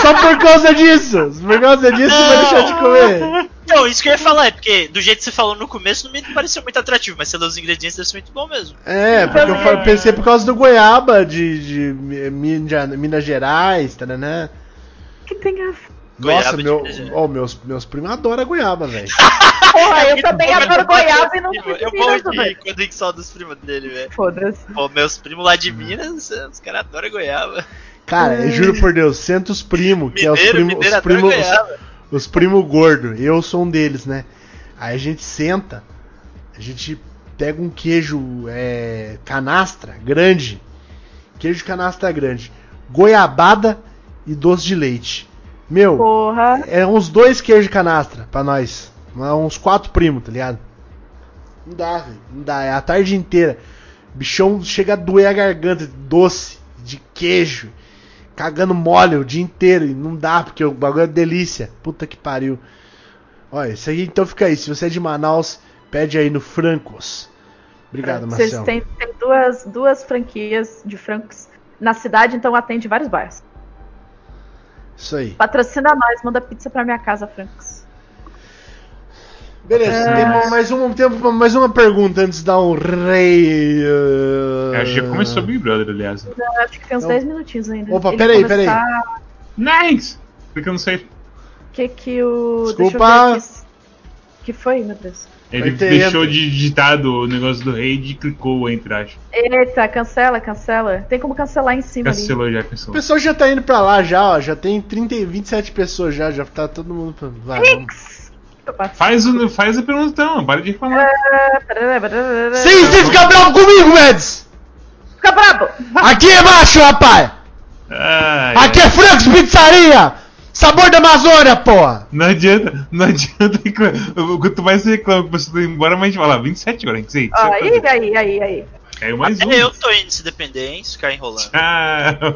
só por causa disso. Por causa disso você vai deixar de comer. Não, isso que eu ia falar, é porque do jeito que você falou no começo não me pareceu muito atrativo, mas pelos ingredientes deve ser muito bom mesmo. É, porque eu fa- pensei por causa do goiaba de, de Mi- Minas, Minas Gerais, tá, né? que tem a? Nossa, meu, oh, meus, meus primos adoram goiaba, velho. Porra, eu também adoro goiaba e não de eu morri velho. quando eu só dos primos dele, velho. Foda-se. Pô, meus primos lá de Minas, os caras adoram goiaba. Cara, eu juro por Deus, senta os primos, que é os primos os primos goiaba. os primos gordos. Eu sou um deles, né? Aí a gente senta, a gente pega um queijo é, canastra grande, queijo canastra grande, goiabada e doce de leite. Meu, Porra. é uns dois queijos canastra pra nós. É Uns quatro primos, tá ligado? Não dá, velho. Não dá. É a tarde inteira. Bichão chega a doer a garganta. Doce, de queijo. Cagando mole o dia inteiro. E não dá, porque o bagulho é delícia. Puta que pariu. Olha, isso aí então fica aí. Se você é de Manaus, pede aí no Francos. Obrigado, Vocês Marcelo. têm, têm duas, duas franquias de francos na cidade, então atende vários bairros. Isso aí. Patrocina nós, manda pizza pra minha casa, francos. Beleza, tem mais, um, tempo pra mais uma pergunta antes de dar um rei. uh, Acho que já começou o Big Brother, aliás. Eu acho que tem uns Então- 10 minutinhos ainda. Opa, Ele peraí, começar- Nice! Porque eu não sei. O que que o. Desculpa. Que foi, meu Deus? Ele deixou enter. de digitar o negócio do rei e clicou o enter, acho. Eita, cancela, cancela. Tem como cancelar em cima ali. Cancelou já, O cancelou. pessoal já tá indo pra lá já, ó. Já tem 30, e 27 pessoas já, já tá todo mundo. pra- Vai, vamos. Faz, o, faz a pergunta então, para de reclamar. Sim, você fica bravo comigo, Mads! Fica brabo! Aqui é macho, rapaz! Ai, Aqui é Francos Pizzaria! Sabor da Amazônia, porra! Não adianta, não adianta reclamar. Quanto mais você reclama que você tá indo embora, mais a gente fala, 27 agora, hein? Sei, Ó, aí, aí, aí, aí. Caiu mais um. Até eu tô indo se depender, hein? Se ficar enrolando. Ah,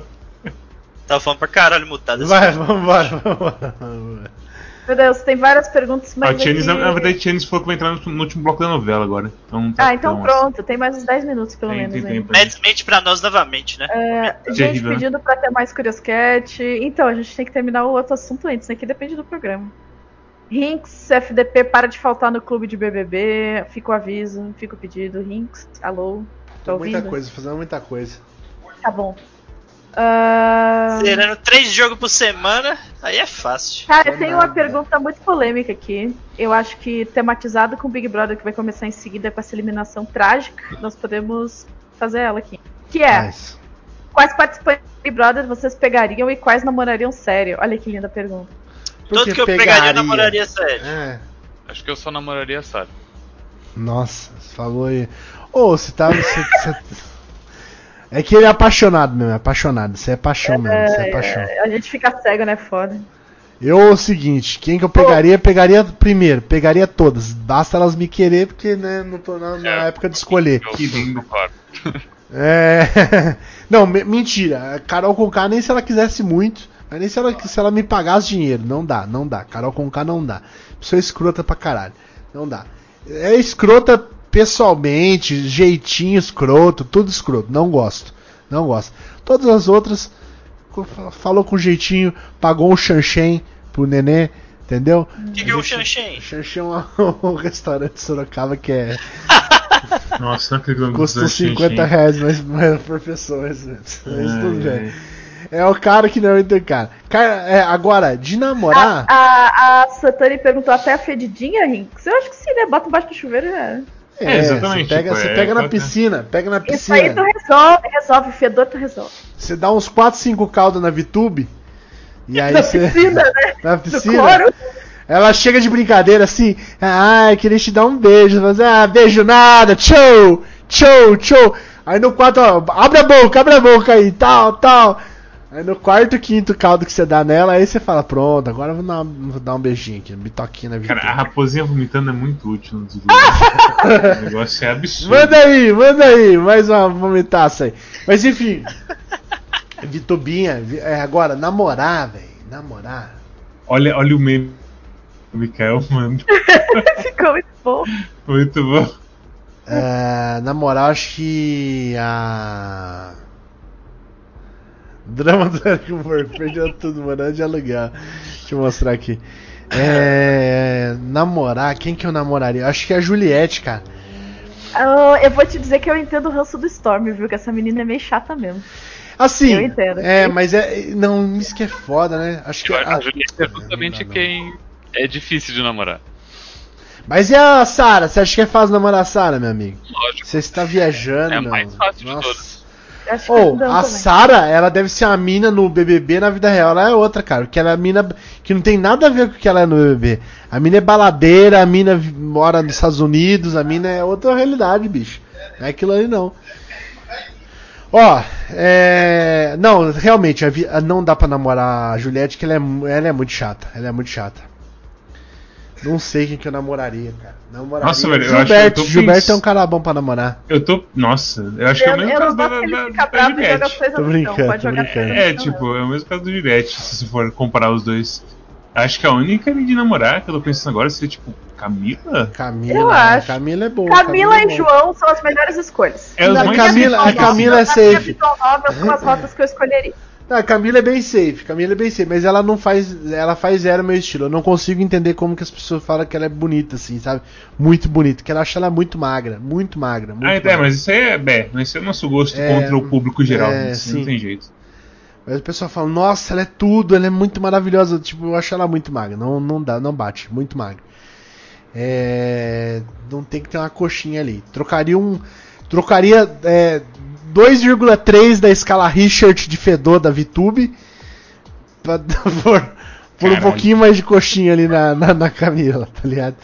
Tava falando pra caralho mutado. Vai, vambora, vambora. vambora. Meu Deus, tem várias perguntas, a mas. Tianis, aqui- na, verdade, a Tianis falou que vai entrar no, no último bloco da novela agora. Então tá Ah, então tão pronto, tem mais uns 10 minutos pelo Tem, menos. tem ainda. tempo. Mads mente pra nós novamente, né? Gente Terrível, né? pedindo pra ter mais Curioscat. Então, a gente tem que terminar o outro assunto antes, né? Que depende do programa. Rinks, FDP para de faltar no clube de BBB. Fica o aviso, fica o pedido. Rinks, alô? Ouvindo? Muita coisa, fazendo muita coisa. Tá bom. Ah, Zerando três jogos por semana, aí é fácil. Cara, É tem uma pergunta muito polêmica aqui. Eu acho que tematizado com o Big Brother, que vai começar em seguida com essa eliminação trágica, nós podemos fazer ela aqui. Que é, Mas, quais participantes do Big Brother vocês pegariam e quais namorariam sério? Olha que linda pergunta. por Todo que eu pegaria? pegaria, eu namoraria sério. É. Acho que eu só namoraria a Sarah. Nossa, você falou aí. Ô, você tá. Você, você- É que ele é apaixonado mesmo, é apaixonado. Você é paixão mesmo, você é paixão. A gente fica cego, né? Foda. Eu, o seguinte, quem que eu pegaria, pegaria primeiro, pegaria todas. Basta elas me querer, porque, né, não tô na, na É. época de escolher. Que lindo. concordo. É. Não, me- mentira. Carol Conká nem se ela quisesse muito, mas nem se ela, se ela me pagasse dinheiro. Não dá, não dá. Carol Conká não dá. Pessoa escrota pra caralho. Não dá. É escrota pessoalmente, jeitinho escroto, tudo escroto. Não gosto. Não gosto. Todas as outras falou com jeitinho, pagou um chanchen pro nenê, entendeu? O que, que é o Xanxen? Chanchen é um, um restaurante de Sorocaba que é Nossa, não acredito que Custou eu 50 reais mas, mas por pessoa. Mas, mas tudo bem. É o cara que não entra cara. cara é, agora, de namorar. A, a Satani perguntou até a fedidinha, Rinks. Eu acho que sim, né? Bota embaixo do chuveiro e já. era. É, exatamente, Você pega, tipo, você é pega na qualquer- piscina, pega na Isso aí tu piscina. resolve, resolve, fedor tu resolve. Você dá uns 4, 5 caldos na VTube. E aí Na você. piscina, né? Na piscina. Ela chega de brincadeira assim, ai, queria te dar um beijo, mas ah, beijo nada, tchau, tchau, tchau. Aí no quarto, ó, abre a boca, abre a boca aí, tal, tal. Aí no quarto, quinto caldo que você dá nela, aí você fala, pronto, agora eu vou dar, vou dar um beijinho aqui, um bitoquinho na vida. Cara, a raposinha vomitando é muito útil no desvio. o negócio é absurdo. Manda aí, manda aí, mais uma vomitaça aí. Mas enfim, Vitubinha, vi- é, agora, namorar, velho, namorar. Olha, olha o meme do Mikael, mano. Ficou muito bom. Muito bom. É, na moral, acho que a. Drama do Eric Moore, perdeu tudo, mano, é de aluguel. Deixa eu mostrar aqui. É, namorar, quem que eu namoraria? Acho que é a Juliette, cara. Ah, eu vou te dizer que eu entendo o ranço do Storm, viu? Que essa menina é meio chata mesmo. Assim, Eu entendo. é, mas é. Não, isso que é foda, né? Acho que. A a- Juliette é justamente não, não. quem é difícil de namorar. Mas e a Sarah? Você acha que é fácil namorar a Sarah, meu amigo? Lógico. Você está viajando, É a mais fácil de Nossa. todas. Acho que Ou, não a. Sarah, ela deve ser uma mina no BBB, na vida real ela é outra, cara. Porque ela é a mina que não tem nada a ver com o que ela é no BBB. A mina é baladeira, a mina mora nos Estados Unidos, a mina é outra realidade, bicho. Não é aquilo ali, não. Ó, é. Não, realmente, a a- não dá pra namorar a Juliette, que ela é, ela é muito chata. Ela é muito chata. Não sei quem que eu namoraria, cara. Namoraria. Nossa, velho, eu acho que eu Gilberto, tô Gilberto pens- é um cara bom pra namorar. Eu tô. Nossa, eu acho que é Eu, o mesmo eu caso da, da, fica da bravo e joga Juliette. Tô brincando, tô brincando. É, tipo, é o mesmo caso do Juliette, se você for comparar os dois. Acho que a única de namorar que eu tô pensando agora seria, tipo, Camila? Camila, Eu acho. Camila é boa. Camila é e boa. João são as melhores escolhas. É os minha Camila- a Camila é safe. nova são as rotas que eu escolheria. A Camila é bem safe, Camila é bem safe, mas ela não faz, ela faz zero meu estilo. Eu não consigo entender como que as pessoas falam que ela é bonita assim, sabe? Muito bonita, que ela acha ela muito magra, muito magra, muito Ah, é, magra. mas isso aí é, mas isso é nosso gosto É, contra o público geral, é, isso sim. não tem jeito. Mas o pessoal fala, nossa, ela é tudo, ela é muito maravilhosa. Tipo, eu acho ela muito magra. Não, não dá, não bate, muito magra. É, não tem que ter uma coxinha ali. Trocaria um. Trocaria é, 2,3 da escala Richard de fedor da VTube pra, por, por um pouquinho mais de coxinha ali na, na, na Camila, tá ligado?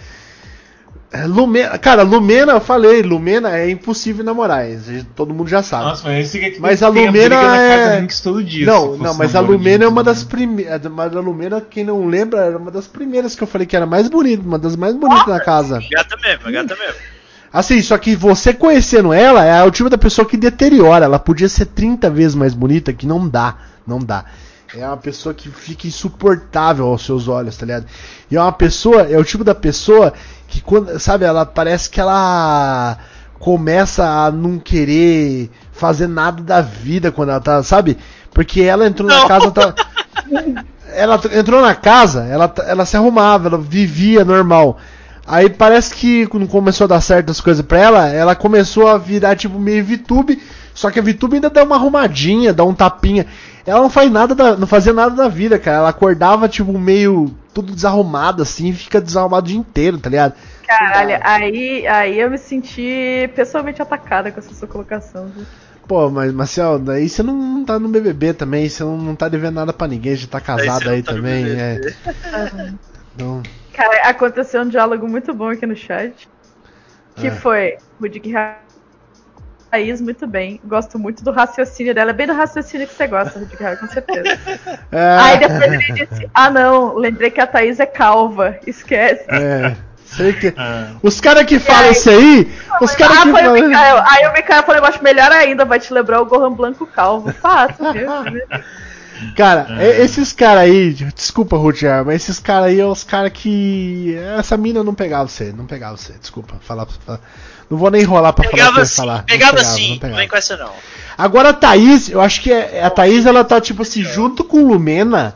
É, Lumena, cara, Lumena, eu falei, Lumena é impossível namorar, isso todo mundo já sabe. Nossa, mas esse aqui Mas a tem Lumena briga na casa é- todo dia. Não, não, mas a Lumena é uma das primeiras. Mas a Lumena, quem não lembra, era uma das primeiras que eu falei que era mais bonita, uma das mais bonitas na casa. Gata mesmo, gata mesmo. Assim, só que você conhecendo ela, é o tipo da pessoa que deteriora. Ela podia ser 30 vezes mais bonita, que não dá, não dá. É uma pessoa que fica insuportável aos seus olhos, tá ligado? E é uma pessoa, é o tipo da pessoa que quando, sabe, ela parece que ela começa a não querer fazer nada da vida quando ela tá, sabe? Porque ela entrou na Não. casa, tá, ela entrou na casa, ela, ela se arrumava, ela vivia normal. Aí parece que quando começou a dar certo as coisas pra ela, ela começou a virar tipo meio VTube, só que a VTube ainda dá uma arrumadinha, dá um tapinha. Ela não faz nada da, não fazia nada da vida, cara. Ela acordava tipo meio tudo desarrumado assim, e fica desarrumado o dia inteiro, tá ligado? Caralho, aí, aí eu me senti pessoalmente atacada com essa sua colocação. viu? Pô, mas Marcel, daí você não, não tá no BBB também, você não, não tá devendo nada pra ninguém, já tá casado aí, não tá também, é. Então, Cara, aconteceu um diálogo muito bom aqui no chat. Que É. foi o Dick Thaís muito bem. Gosto muito do raciocínio dela. É bem do raciocínio que você gosta, Edgar, com certeza. É, Aí depois ele disse: Ah, não, lembrei que a Thaís é calva. Esquece. é, sei que... Ah, Os caras que falam aí? isso aí, os caras ah, que foi o falam... Mikael. Aí o Mikael falou: Eu acho melhor ainda, vai te lembrar o Gohan Blanco calvo. Fato, viu? Cara, e- esses caras aí, desculpa, Rudiar, mas esses caras aí é os caras que. Essa mina não pegava você, não pegava você, desculpa. Falar, falar- Não vou nem enrolar pra falar. Pegava ia sim, falar. Não pegava pegava, sim. não Não pegava. vem com essa não. Agora a Thaís, eu acho que é- a Thaís ela tá tipo assim, junto com o Lumena.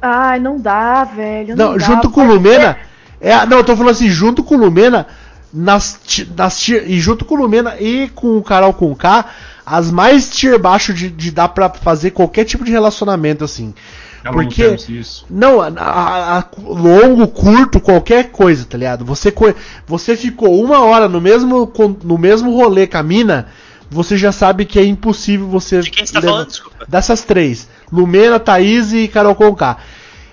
Ai, não dá, velho. Não, Não, dá, junto com Lumena. É, não, eu tô falando assim, junto com o Lumena. Nas, nas e junto com o Lumena e com o Carol com K, as mais tier baixo de, de dar pra fazer qualquer tipo de relacionamento, assim. Porque- termo, isso. Não, a, a- a- longo, curto, qualquer coisa, tá ligado? Você, co- você ficou uma hora no mesmo, no mesmo rolê com a mina, você já sabe que é impossível você. De quem você tá falando? Desculpa. Dessas três: Lumena, Thaís e Carol Conká.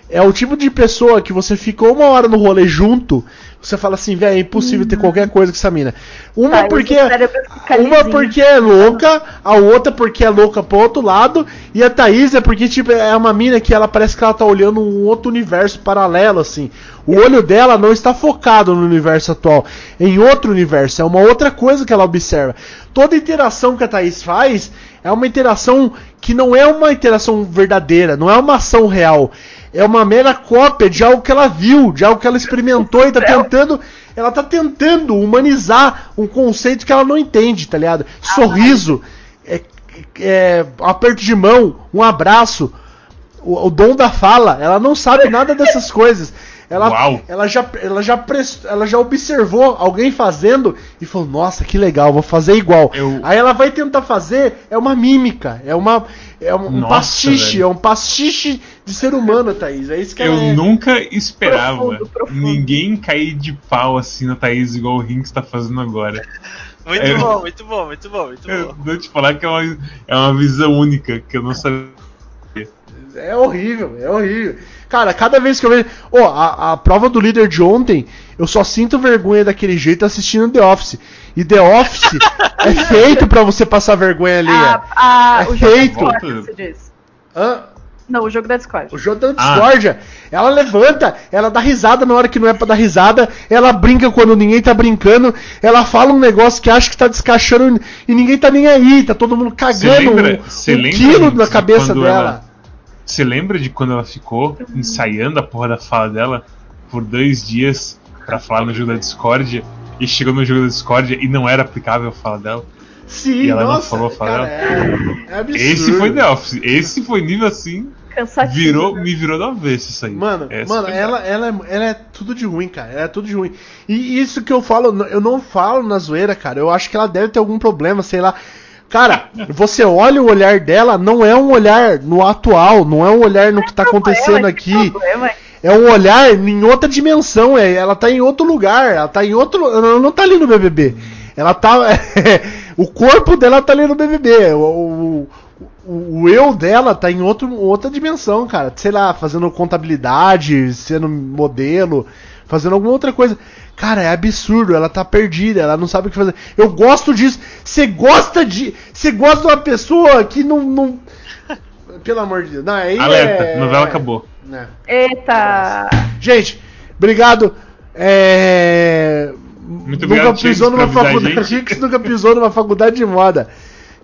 É o tipo de pessoa que você ficou uma hora no rolê junto, você fala assim, velho, é impossível ter qualquer coisa com essa mina. Uma Thaís, porque. fica Uma porque é louca, a outra porque é louca pro outro lado, e a Thaís é porque, tipo, é uma mina que ela parece que ela tá olhando um outro universo paralelo, assim. O olho dela não está focado no universo atual, é em outro universo, é uma outra coisa que ela observa. Toda interação que a Thaís faz é uma interação que não é uma interação verdadeira, não é uma ação real. É uma mera cópia de algo que ela viu, de algo que ela experimentou e tá tentando. Ela tá tentando humanizar um conceito que ela não entende, tá ligado? Sorriso, é, é, aperto de mão, um abraço, o, o dom da fala, ela não sabe nada dessas coisas. Ela, Uau. ela, já, ela, já pres- ela já observou alguém fazendo e falou: Nossa, que legal, vou fazer igual. Eu- Aí ela vai tentar fazer, é uma mímica, é uma é um, um Nossa, pastiche, velho. é um pastiche de ser humano, Thaís. É isso que Eu é. nunca esperava Profundo, profundo. ninguém cair de pau assim na Thaís igual o Rinks tá fazendo agora. Muito É. bom, muito bom, muito bom, muito Eu bom. vou te falar que é uma, é uma visão única que eu não sabia. É horrível, é horrível. Cara, cada vez que eu vejo. Ó, a, a prova do líder de ontem, eu só sinto vergonha daquele jeito assistindo The Office. E The Office é feito pra você passar vergonha ali. Ah, ah, É o jogo feito. Discord, você diz. Hã? Não, o jogo da Discord. O jogo da Ah. discórdia. Ela levanta, ela dá risada na hora que não é pra dar risada, ela brinca quando ninguém tá brincando, ela fala um negócio que acha que tá descachando e ninguém tá nem aí, tá todo mundo cagando lembra- um, um lembra, quilo Rinks, na de cabeça quando dela. ela- Você lembra de quando ela ficou ensaiando a porra da fala dela por dois dias pra falar no jogo da Discord e chegou no jogo da Discord e não era aplicável a fala dela? Sim, E ela não nossa, falou, falou. cara, é, é absurdo. Esse foi The Office. Esse foi nível assim, Cansativo. virou, né? me virou do avesso isso aí. Mano, Essa mano, foi ela, ela, é, ela é tudo de ruim, cara. Ela é tudo de ruim. E isso que eu falo, eu não falo na zoeira, cara. Eu acho que ela deve ter algum problema, sei lá. Cara, você olha o olhar dela, não é um olhar no atual, não é um olhar no que tá acontecendo aqui. problema. É um olhar em outra dimensão, é, ela tá em outro lugar, ela tá em outro. Ela não tá ali no BBB. Ela tá. o corpo dela tá ali no BBB. O, o, eu dela tá em outro, outra dimensão, cara. Sei lá, fazendo contabilidade, sendo modelo, fazendo alguma outra coisa. Cara, é absurdo, ela tá perdida, ela não sabe o que fazer. Eu gosto disso. Você gosta de. Você gosta de uma pessoa que não. não... Pelo amor de Deus. Não, aí Alerta, é... novela acabou. né. Eita! Gente, obrigado. É... Muito nunca obrigado, pisou numa faculdade. nunca pisou numa faculdade de moda.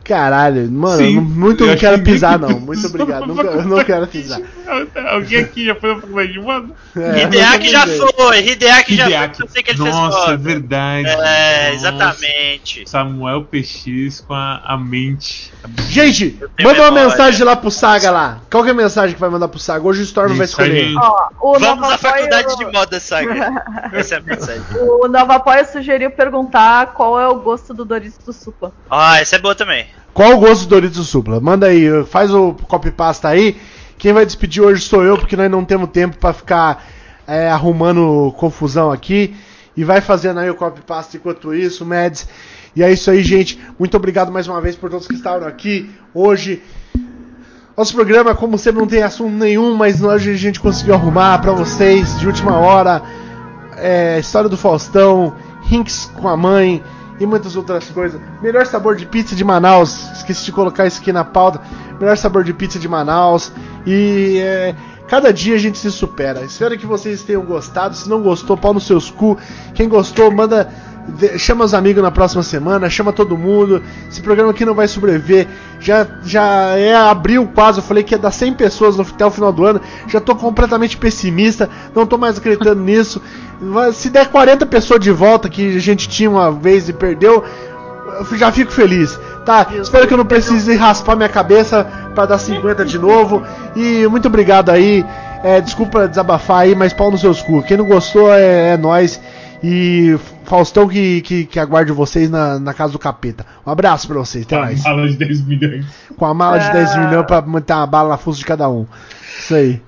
Caralho, mano, Sim, eu não- muito eu não quero que pisar, não. pisou Muito obrigado. Nunca, eu não quero pisar. Alguém aqui já foi na faculdade de moda? É, Hideaki já foi, Hideaki já foi. Hideaki. Eu sei que ele Nossa, fez é verdade. É, Nossa. exatamente. Samuel PX com a, a mente. Gente, manda uma memória. mensagem lá pro Saga lá. Qual que é a mensagem que vai mandar pro Saga? Hoje o Storm vai escolher. Mensagem- Ó, o Vamos à faculdade Apoio- de moda, Saga. Essa é a mensagem. O Nova Apoio sugeriu perguntar qual é o gosto do Doritos do Supla. Ah, essa é boa também. Qual o gosto do Doritos Supla? Manda aí, faz o copy pasta aí. Quem vai despedir hoje sou eu, porque nós não temos tempo pra ficar é, arrumando confusão aqui. E vai fazendo aí o copy pasta enquanto isso, Mads. E é isso aí, gente. Muito obrigado mais uma vez por todos que estavam aqui hoje. Nosso programa, como sempre, não tem assunto nenhum, mas hoje a gente conseguiu arrumar pra vocês de última hora. É, história do Faustão, Hinks com a mãe e muitas outras coisas. Melhor sabor de pizza de Manaus, esqueci de colocar isso aqui na pauta. Melhor sabor de pizza de Manaus. E é, cada dia a gente se supera. Espero que vocês tenham gostado. Se não gostou, pau nos seus cu. Quem gostou, manda. Chama os amigos na próxima semana, chama todo mundo. Esse programa aqui não vai sobreviver. Já, já é abril quase. Eu falei que ia dar 100 pessoas até o final do ano. Já tô completamente pessimista. Não tô mais acreditando nisso. Se der 40 pessoas de volta que a gente tinha uma vez e perdeu, eu já fico feliz. Tá, espero que eu não precise raspar minha cabeça pra dar 50 de novo. E muito obrigado aí. É, desculpa desabafar aí, mas pau nos seus cu. Quem não gostou é, é nós. E Faustão que, que, que aguarde vocês na, na casa do capeta. Um abraço pra vocês, até A mais. mala de 10 milhões. Com a mala de Ah. 10 milhões pra manter uma bala na fuça de cada um. Isso aí.